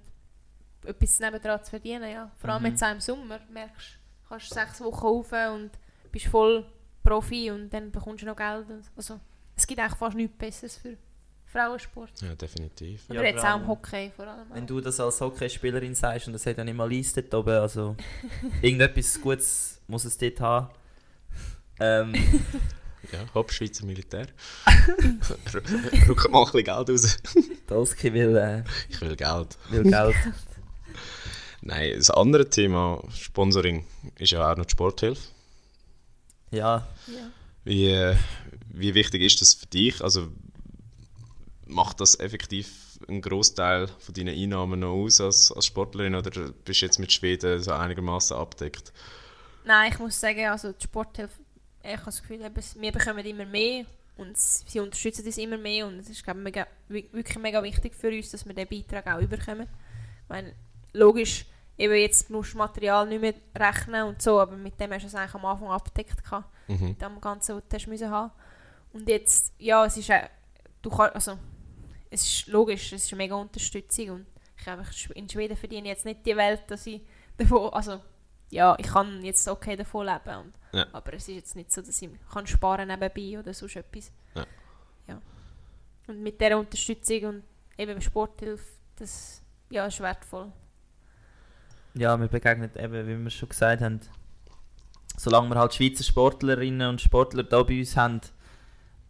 etwas nebendran zu verdienen, ja. Vor allem Mhm. jetzt auch im Sommer, merkst du, kannst sechs Wochen rauf und bist voll Profi und dann bekommst du noch Geld. Also, es gibt eigentlich fast nichts Besseres für Frauensport. ja, definitiv. Ja, Oder jetzt vor auch im Hockey vor allem. Wenn du das als Hockeyspielerin sagst und das hat ja nicht mal Liste dort oben, also irgendetwas Gutes muss es dort haben. Ähm, Ja, hopp, Schweizer Militär. Rück mal ein bisschen Geld raus. Dolski will, äh, Ich will Geld. will Geld. Nein, das andere Thema, Sponsoring, ist ja auch noch die Sporthilfe. Ja, ja. Wie, äh, wie wichtig ist das für dich? Also macht das effektiv einen Großteil von deinen Einnahmen noch aus als, als Sportlerin oder bist du jetzt mit Schweden so einigermaßen abdeckt? Nein, ich muss sagen, also die Sporthilfe, ich habe das Gefühl, wir bekommen immer mehr und sie unterstützen uns immer mehr und es ist glaube ich, mega, wi- wirklich mega wichtig für uns, dass wir diesen Beitrag auch überkommen. Ich meine, logisch, eben jetzt musst du Material nicht mehr rechnen und so, aber mit dem hast du es eigentlich am Anfang abgedeckt gehabt, Mhm. mit dem Ganzen, was du haben. Und jetzt, ja, es ist, äh, du kannst, also, es ist logisch, es ist eine mega Unterstützung und ich glaube, in Schweden verdiene ich jetzt nicht die Welt, dass ich davon, also, ja, ich kann jetzt okay davon leben, und, Ja. aber es ist jetzt nicht so, dass ich kann sparen nebenbei oder sonst etwas. Ja. ja. Und mit dieser Unterstützung und eben Sporthilfe, das ja, ist wertvoll. ja, wir begegnen eben, wie wir schon gesagt haben, solange wir halt Schweizer Sportlerinnen und Sportler da bei uns haben,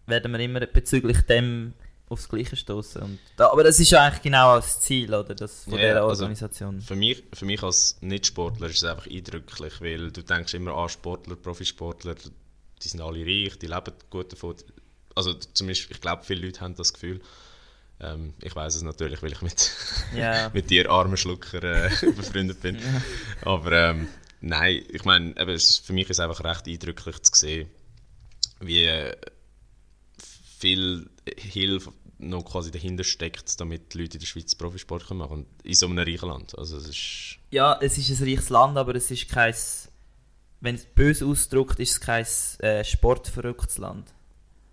werden wir immer bezüglich dem aufs Gleiche stoßen. Da, aber das ist ja eigentlich genau das Ziel oder, das, von Ja, dieser also- Organisation. Für mich, für mich als Nicht-Sportler ist es einfach eindrücklich, weil du denkst immer an Sportler, Profisportler, die sind alle reich, die leben gut davon. Also zumindest, ich glaube, viele Leute haben das Gefühl. Ähm, ich weiß es natürlich, weil ich mit, ja, mit dir armen Schlucker äh, befreundet bin. Aber ähm, nein, ich meine, für mich ist es einfach recht eindrücklich zu sehen, wie äh, viel Hilfe noch quasi dahinter steckt, damit die Leute in der Schweiz Profisport können machen können. In so einem reichen Land. Also es ist... ja, es ist ein reiches Land, aber es ist kein, wenn es böse ausdrückt, ist es kein äh, sportverrücktes Land.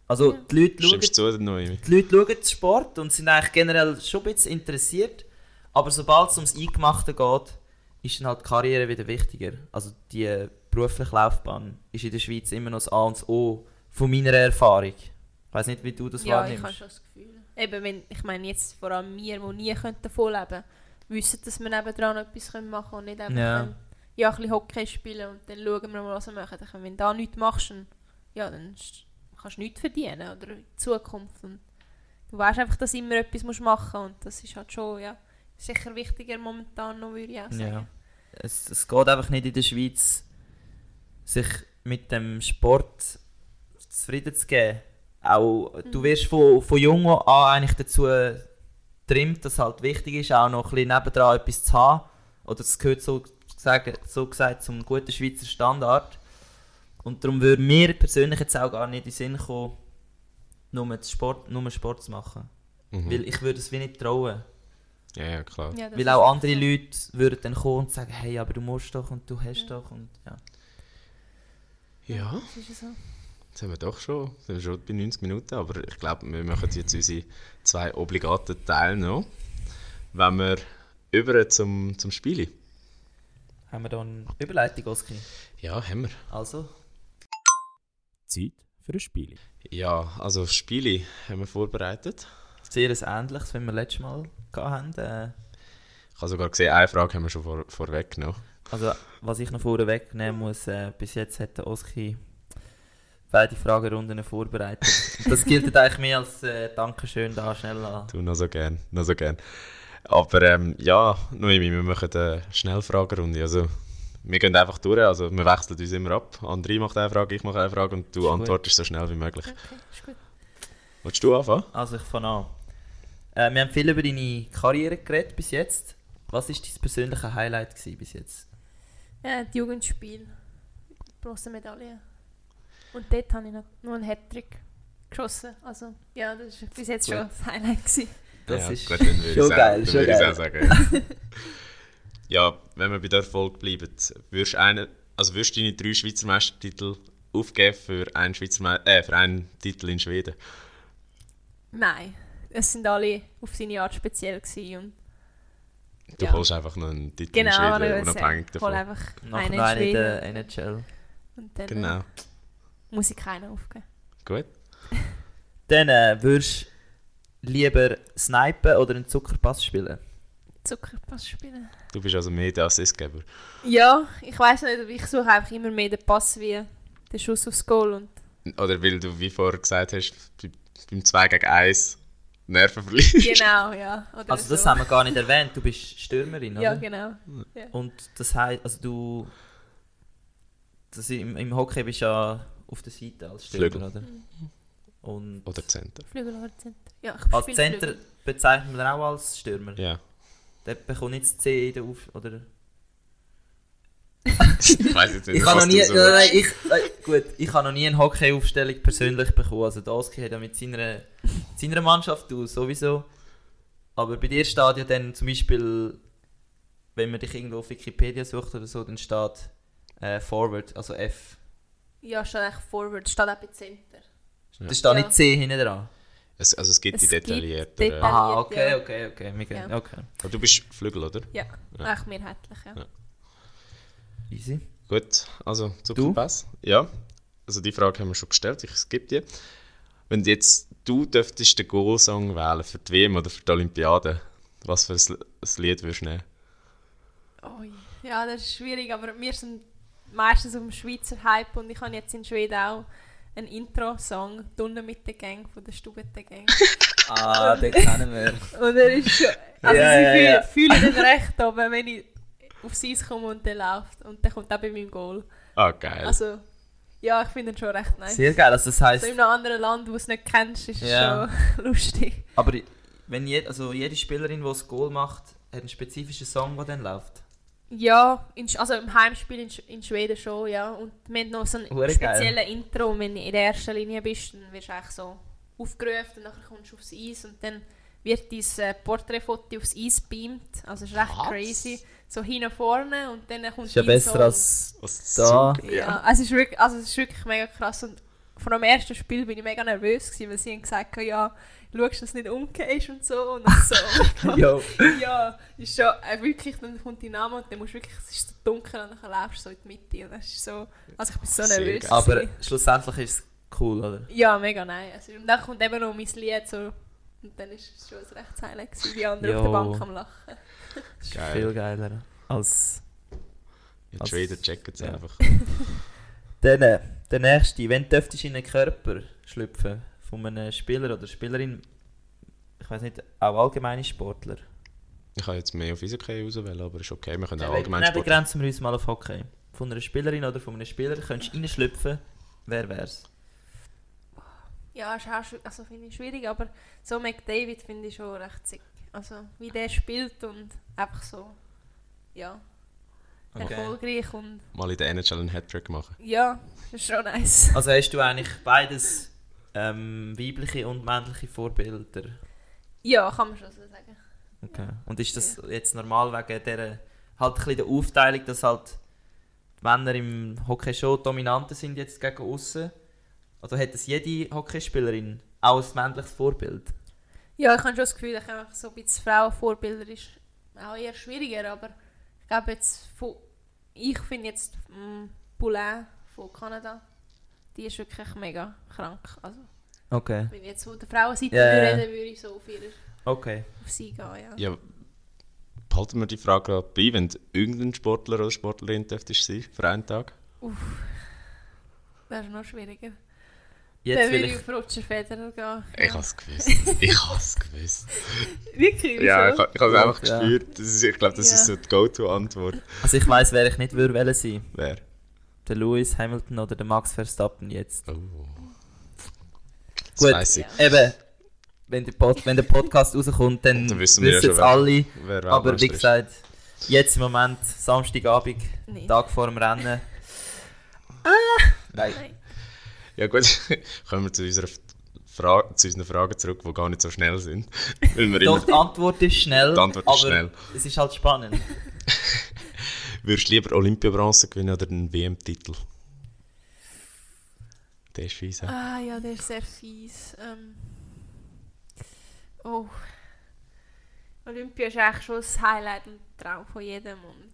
Also Ja. die Leute schauen zu? Die Leute schauen den Sport und sind eigentlich generell schon ein bisschen interessiert. Aber sobald es ums Eingemachte geht, ist dann halt die Karriere wieder wichtiger. Also die berufliche Laufbahn ist in der Schweiz immer noch das A und das O von meiner Erfahrung. Ich weiß nicht, wie du das ja, ich habe wahrnimmst. schon das Gefühl. Eben, wenn, ich meine jetzt vor allem wir, die nie können davon leben können, wissen, dass wir nebendran noch etwas können machen können und nicht einfach Ja. können, ja, ein bisschen Hockey spielen und dann schauen wir mal, was wir machen. Dann, wenn du da nichts machst, dann, ja, dann kannst du nichts verdienen oder in Zukunft. Und du weißt einfach, dass immer etwas musst machen und das ist halt schon, ja, sicher wichtiger momentan noch, würde ich auch sagen. Ja. Es, es geht einfach nicht in der Schweiz, sich mit dem Sport zufrieden zu geben. Auch, Du wirst von, von jung an eigentlich dazu getrimmt, dass halt wichtig ist, auch noch ein bisschen nebendran etwas zu haben. Oder es gehört so, gesagt, so gesagt zum guten Schweizer Standard. Und darum würde mir persönlich jetzt auch gar nicht in den Sinn kommen, nur Sport, nur Sport zu machen. Mhm. Weil ich würde es wie nicht trauen. Ja, ja, klar. Ja, Weil auch andere so. Leute würden dann kommen und sagen, hey, aber du musst doch und du hast Ja. doch und ja. Ja, Das ist so. Jetzt haben wir doch schon, sind wir schon bei 90 Minuten, aber ich glaube, wir machen jetzt unsere zwei obligaten Teile noch. Wenn wir über zum, zum Spiel. Haben wir da eine Überleitung, Oski? Ja, haben wir. Also, Zeit für ein Spiel. Ja, also Spiele haben wir vorbereitet. sehr ein ähnliches, wie wir letztes Mal hatten. Äh, Ich habe sogar gesehen, eine Frage haben wir schon vor, vorweggenommen. also, was ich noch vorweg nehmen muss, äh, bis jetzt hat der Oski beide Fragerunden vorbereitet. Und das gilt eigentlich mehr als äh, Dankeschön da schnell an. Du, noch so gern, noch so gern. Aber ähm, ja, Noemi, wir machen eine Schnellfragerunde. Also, wir gehen einfach durch, also wir wechseln uns immer ab. André macht eine Frage, ich mache eine Frage und du Ist gut. antwortest so schnell wie möglich. Okay, ist gut. Willst du anfangen? Also ich fange an. Äh, wir haben viel über deine Karriere geredet bis jetzt. Was war dein persönliches Highlight bis jetzt? Ja, die Jugendspiel. Grosse Medaille. Und dort habe ich noch, noch einen Hattrick geschossen. Also, ja, das war bis jetzt Gut. schon das Highlight. Gewesen. Das ja, ist gut, schon sagen- geil, dann schon würde ich geil. sagen. ja, wenn wir bei der Erfolg bleiben, würdest du einen, also würdest du deine drei Schweizer Meistertitel aufgeben für einen, Schweizer Me äh, für einen Titel in Schweden? Nein, es sind alle auf seine Art speziell gewesen. Und Du Ja. holst einfach noch einen Titel genau, in Schweden, unabhängig davon. einfach Nachher einen noch in eine in der Schweden. NHL. Und dann Genau, äh, muss ich keinen aufgeben. gut. Dann äh, würdest du lieber snipen oder einen Zuckerpass spielen? Zuckerpass spielen. Du bist also mehr der Assistgeber. Ja, ich weiß nicht, aber ich suche einfach immer mehr den Pass wie den Schuss aufs Goal. Und Oder weil du, wie vorher gesagt hast, bei- beim 2 gegen 1 Nerven verlierst. genau, ja. Oder Also das so. haben wir gar nicht erwähnt. Du bist Stürmerin, oder? Ja, genau. Und das heißt, also du... Das im, Im Hockey bist du ja auf der Seite als Stürmer, Flügel. oder? Und Oder Center. Flügel oder Center. Ja, ich als Center Flügel. bezeichnet man auch als Stürmer. Ja. Der bekommt das C in der Auf... Oder? Ich weiß jetzt nicht, Ich habe was noch nie, so nein, nein, ich, nein, gut, ich habe noch nie eine Hockey-Aufstellung persönlich bekommen. Also Doski hat ja mit seiner, seiner Mannschaft du sowieso. Aber bei dir steht ja dann zum Beispiel, wenn man dich irgendwo auf Wikipedia sucht oder so, dann steht äh, Forward, also F. Ja, steht eigentlich Forward, steht auch bei Center. Ja. Da steht Ja. nicht C hinten dran. Es, also es gibt Es die gibt detaillierten. detailliert- Aha, okay, ja. okay, okay. Gehen, Ja. okay. aber du bist Flügel, oder? Ja, Ja. eigentlich mehrheitlich, ja. Ja. Easy. Gut, also Zuckerpass. Ja, also die Frage haben wir schon gestellt, ich skippe die. Wenn jetzt du dürftest den Goal-Song wählen für die WM oder für die Olympiade, was für ein, Lied würdest du nehmen? Ui. Ja, das ist schwierig, aber wir sind meistens auf dem Schweizer Hype und ich habe jetzt in Schweden auch einen Intro-Song «Tunnen mit der Gang» von der Stubete Gang. Ah, den kennen wir. Und er ist schon... Also Ja, sie ja, fühlen, ja. fühlen den recht oben, wenn ich aufs Eis komme und der läuft. Und der kommt auch bei meinem Goal. Ah, geil. Also, ja, ich finde ihn schon recht nice. Sehr geil. Also das heisst, So in einem anderen Land, wo du es nicht kennst, ist es Ja. schon lustig. aber wenn jed, also jede Spielerin, die das Goal macht, hat einen spezifischen Song, der dann läuft. Ja, in, also im Heimspiel in, Sch in Schweden schon, ja. Und wir haben noch so ein Hure spezielles Intro. Und wenn du in der ersten Linie bist, dann wirst du eigentlich so aufgerufen und dann kommst du aufs Eis und dann wird dein äh, Porträtfoto aufs Eis beamt. Also es ist recht Was? crazy. So hin und vorne und dann kommt Ist ja besser Song. als Was da. Zucker, Ja, also es ist wirklich, also es ist wirklich mega krass. Und vor dem ersten Spiel bin ich mega nervös, gewesen, weil sie haben gesagt haben, ja, schaust, dass du nicht umgehst und so. Und dann so. Jo. Ja, ist schon äh, wirklich, dann kommt dein Name und dann musst du wirklich, es ist so dunkel und dann läufst du so in die Mitte und das ist so, also ich bin so Sehr nervös. Aber gewesen. schlussendlich ist es cool, oder? Ja, mega nice. Also, und dann kommt eben noch mein Lied so und dann ist es schon ein recht Highlight gewesen, die anderen auf der. Bank am Lachen. Das ist Geil. viel geiler als... Ja, als- Schweden checken es ja. einfach. Dann, äh, der nächste. Wenn du dürftest in den Körper schlüpfen von einem Spieler oder Spielerin, ich weiß nicht, auch allgemeine Sportler. Ich kann jetzt mehr auf Eishockey auswählen, aber ist okay. Wir können auch allgemein dann Sport. begrenzen wir uns mal auf Hockey. Von einer Spielerin oder von einem Spieler könntest du reinschlüpfen, wer wär's? Ja, ist auch also finde ich schwierig, aber so McDavid finde ich schon recht sick. Also wie der spielt und einfach so, ja, Okay. erfolgreich und Mal in der NHL einen Hattrick machen. ja, ist schon nice. Also hast du eigentlich beides ähm, weibliche und männliche Vorbilder? Ja, kann man schon so sagen. Okay. Und ist das jetzt normal wegen der halt ein bisschen der Aufteilung, dass halt die Männer im Hockey schon dominanter sind jetzt gegen außen? Also hat das jede Hockeyspielerin auch ein männliches Vorbild? Ja, ich habe schon das Gefühl, dass einfach so ein bisschen Frauenvorbilder ist auch eher schwieriger, aber ich glaube jetzt, von, ich finde jetzt mm, Poulain von Kanada, die ist wirklich mega krank. Also Okay. wenn ich jetzt von der Frauenseite Ja, würde ja. reden, würde ich so auf, ihre, Okay. auf sie gehen, ja. Ja, behalten wir die Frage gerade bei, wenn du irgendein Sportler oder Sportlerin dürftest sein für einen Tag. Das ist noch schwieriger. Jetzt Dann will will ich ich... auf Roger Federer gehen. Ich habe es gewusst. Ich habe es gewusst. Wirklich? Ja, ich, ich habe es einfach Ja. gespürt. Das ist, ich glaube, das Ja. ist so die Go-To-Antwort. Also ich weiss, wer ich nicht würde wollen sein. Wer? Der Lewis Hamilton oder der Max Verstappen jetzt. Oh. Gut. Ja. Eben, wenn der, Pod wenn der Podcast rauskommt, dann Dann wissen wir ja es wer- alle. Wer Aber wie gesagt, jetzt im Moment, Samstagabend, Nee. Tag vor dem Rennen. Ah! Nein. Nein. Ja gut, kommen wir zu, unserer Fra zu unseren Fragen zurück, die gar nicht so schnell sind. Doch, immer, die Antwort ist schnell, Die Antwort ist aber schnell. es ist halt spannend. würdest du lieber Olympiabronze gewinnen oder einen WM-Titel? Der ist fies. Ah ja, der ist sehr fies. Ähm. Oh. Olympia ist eigentlich schon das Highlight und Traum von jedem. Und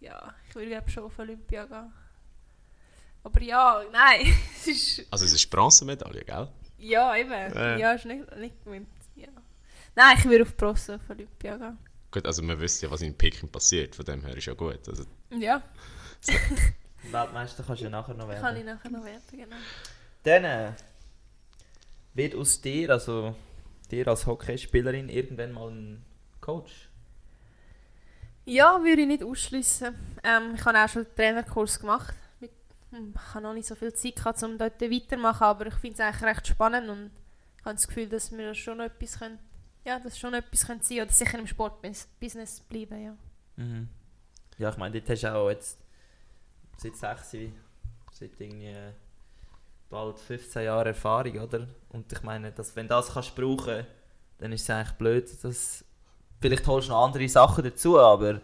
ja, ich würde glaube schon auf Olympia gehen. Aber ja, nein, es ist. Also es ist Bronzemedaille, gell? Ja, eben. Ja. Ja, ist nicht, nicht gewinnt. Ja. Nein, ich würde auf Bronze auf Olympia gehen. Gut, also man wüsste ja, was in Peking passiert, von dem her ist ja gut. Also, Ja, Weltmeister kannst du ja nachher noch kann ich werden. nachher noch werden, genau. Dann äh, wird aus dir, also dir als Hockeyspielerin, irgendwann mal ein Coach. Ja, würde ich nicht ausschließen. Ähm, ich habe auch schon einen Trainerkurs gemacht. Mit, ich habe noch nicht so viel Zeit gehabt, um dort weiterzumachen, aber ich finde es eigentlich recht spannend und ich habe das Gefühl, dass wir schon noch etwas können, ja, dass schon etwas können sein oder sicher im Sportbusiness bleiben, ja. Mhm. Ja, ich meine, dort hast du auch jetzt seit 6, seit irgendwie bald 15 Jahren Erfahrung, oder? Und ich meine, dass, wenn du das kannst brauchen, dann ist es eigentlich blöd, dass vielleicht holst du noch andere Sachen dazu, aber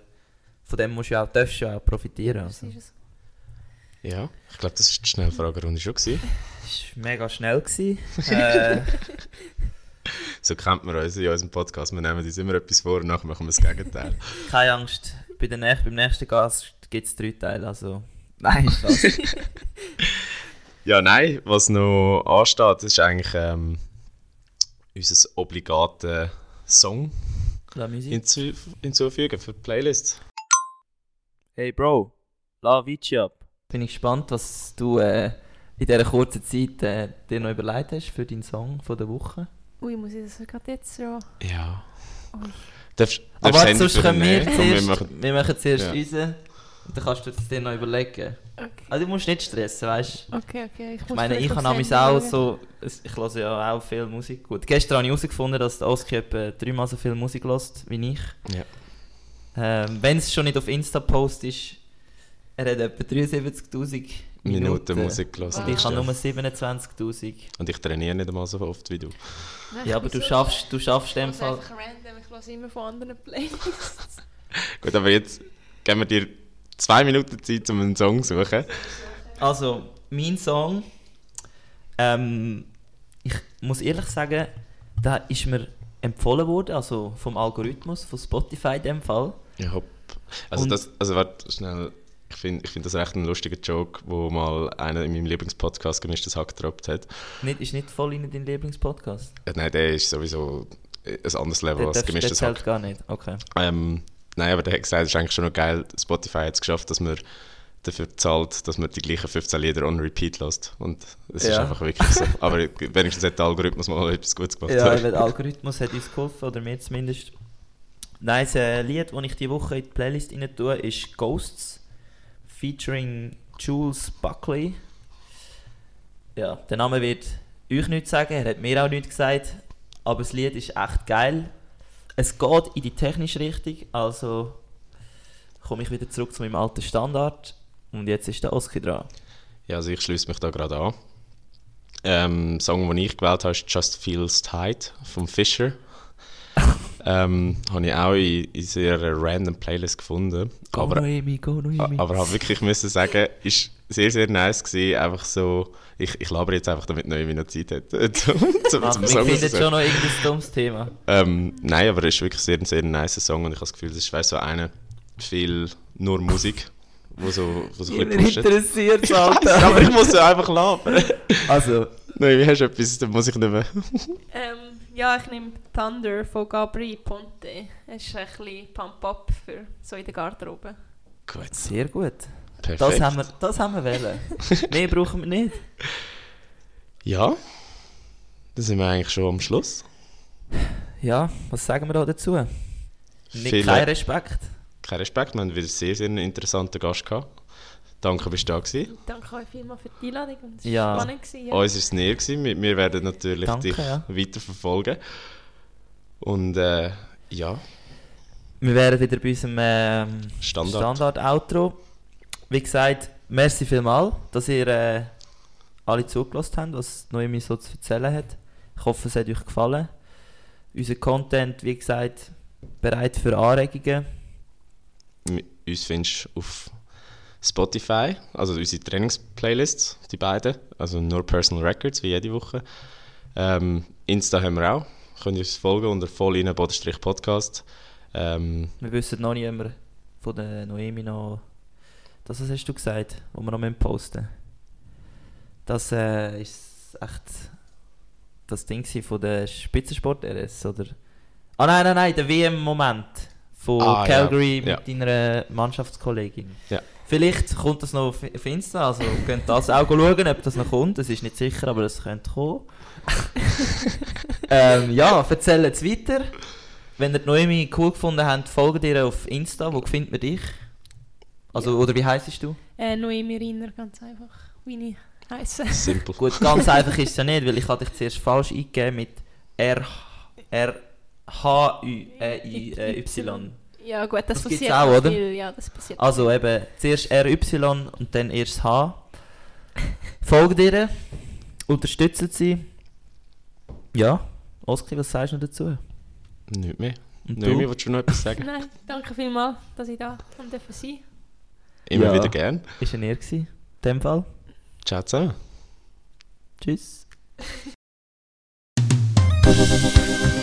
von dem musst du ja auch, darfst du ja auch profitieren. Das Also. ja, ich glaube, das war die Schnellfragerunde schon. Gewesen. Es war mega schnell. Gewesen. äh, So kennt man uns in unserem Podcast. Wir nehmen uns immer etwas vor und nachher machen wir das Gegenteil. keine Angst, bei der näch beim nächsten Gast gibt es drei Teile. Also. Nein, Spaß. Ja, nein, was noch ansteht, das ist eigentlich ähm, unser obligater Song hinzu hinzufügen für die Playlist. Hey Bro, la Vici ab. Bin ich gespannt, was du äh, in dieser kurzen Zeit äh, dir noch überlegt hast für deinen Song von der Woche. Ui, muss ich das gerade jetzt schon... Ja. Ui. Darfst, Aber darfst Handy sonst können wir? Komm, wir zuerst, machen- wir machen zuerst Ja. unseren und dann kannst du es dir noch überlegen. Okay, Also du musst nicht stressen, weißt du? okay, okay. Ich, Ich meine, ich aufs nämlich auch so, ich höre ja auch viel Musik. Gut, gestern habe ich herausgefunden, dass der Oski etwa dreimal so viel Musik hört wie ich. Ja. Ähm, Wenn es schon nicht auf Insta post ist, er hat etwa 73'000 Minuten, Minuten Musik gelassen. Und ich habe nur 27'000. Und ich trainiere nicht einmal so oft wie du. Nein, Ja, aber du wieso? schaffst, du schaffst in dem Ich einfach random, ich höre immer von anderen Playlists. Gut, aber jetzt geben wir dir zwei Minuten Zeit, um einen Song zu suchen. Also, mein Song, ähm, ich muss ehrlich sagen, da ist mir empfohlen worden, also vom Algorithmus, von Spotify in dem Fall. Ja, hopp. Also, Und- das, also warte, schnell. Ich finde ich find das recht ein lustiger Joke, wo mal einer in meinem Lieblingspodcast gemischtes Hack gedroppt hat. Nicht, ist nicht voll in dein Lieblingspodcast? Äh, nein, der ist sowieso ein anderes Level Der, als der gemischtes zählt Hack. gar nicht, okay. Ähm, nein, aber der hat gesagt, es ist eigentlich schon noch geil. Spotify hat es geschafft, dass man dafür zahlt, dass man die gleichen 15 Lieder on repeat lässt. Und es ist Ja. einfach wirklich so. Aber wenigstens hat der Algorithmus mal etwas Gutes gemacht. Ja, der Algorithmus hat uns geholfen, oder mir zumindest. Nein, das äh, Lied, das ich diese Woche in die Playlist rein tue, ist Ghosts, featuring Jules Buckley. Ja, der Name wird euch nichts sagen, er hat mir auch nichts gesagt, aber das Lied ist echt geil. Es geht in die technische Richtung, also komme ich wieder zurück zu meinem alten Standard und jetzt ist der Oski dran. Ja, also ich schließe mich da gerade an. Ähm, Song, den ich gewählt habe, ist Just Feels Tight von Fisher. Ähm, habe ich auch in, in sehr einer random Playlist gefunden. Go Aber, Noemi, go Noemi. aber habe wirklich müssen sagen, ist sehr, sehr nice gewesen. Einfach so, ich, ich laber jetzt einfach, damit Noemi noch Zeit hat, zum, zum, Ach, zum finden rauszusuchen. schon noch irgendein dummes Thema. Ähm, nein, aber es ist wirklich sehr, ein sehr nice Song und ich habe das Gefühl, das ist weißt, so eine viel nur Musik, wo so, wo so ein bisschen interessiert, Scheiße, aber ich muss ja einfach labern. Also, Nein, wie hast du etwas, dann muss ich nicht mehr. ähm, ja, ich nehme Thunder von Gabri Ponte. Es ist ein bisschen Pump-Up für so in der Garderobe. Gut, sehr gut. perfekt. Das haben wir, das haben wir wollen. Mehr brauchen wir nicht. Ja, dann sind wir eigentlich schon am Schluss. Ja, was sagen wir da dazu? Nicht Viele- kein Respekt. Kein Respekt, wir haben wieder sehr, sehr einen interessanten Gast gehabt. Danke, bist du da gewesen. Danke euch vielmals für die Einladung. und Es war Ja. spannend. Gewesen, ja. Uns war es näher gewesen. Wir, wir werden natürlich Danke, dich ja. weiter verfolgen. Und äh, ja, Wir wären wieder bei unserem ähm, Standard. Standard-Outro. Wie gesagt, merci vielmals, dass ihr äh, alle zugelassen habt, was Noemi so zu erzählen hat. Ich hoffe, es hat euch gefallen. Unser Content, wie gesagt, bereit für Anregungen. M- uns findest du auf Spotify, also unsere Trainingsplaylists, die beiden. Also nur Personal Records, wie jede Woche. Ähm, Insta haben wir auch. Könnt ihr uns folgen unter voll Podcast. Ähm, Wir wissen noch nicht immer von der Noemi noch. Das was hast du gesagt, wo wir noch müssen posten Das äh, ist echt das Ding von der Spitzensport RS, oder? Ah nein, nein, nein, der WM-Moment von Ah, ja. Calgary Ja. mit deiner Mannschaftskollegin. Ja. Vielleicht kommt das noch auf, Insta, also könnt das auch schauen, ob das noch kommt. Das ist nicht sicher, aber es könnte kommen. ähm, ja, erzählt es weiter. Wenn ihr die Noemi cool gefunden habt, folgt ihr auf Insta. Wo findet man dich? Also, oder wie heisst du? Äh, Noemi Riner, ganz einfach, wie ich heisse. simpel. Gut, ganz einfach ist es ja nicht, weil ich hatte dich zuerst falsch eingegeben mit R, R H Ü äh, I, äh, Y. Ja gut, das, Das gibt's passiert auch, oder? viel. Ja, das passiert Also eben zuerst R Y und dann erst H. Folgt ihr, unterstützt sie. Ja, Oski, was sagst du noch dazu? Nicht mehr. Und Noemi, du? willst du noch etwas sagen? Nein, danke vielmals, dass ich da sein durfte. Immer Ja. wieder gern. Ist ein Er gewesen, in dem Fall. Ciao zusammen. Tschüss.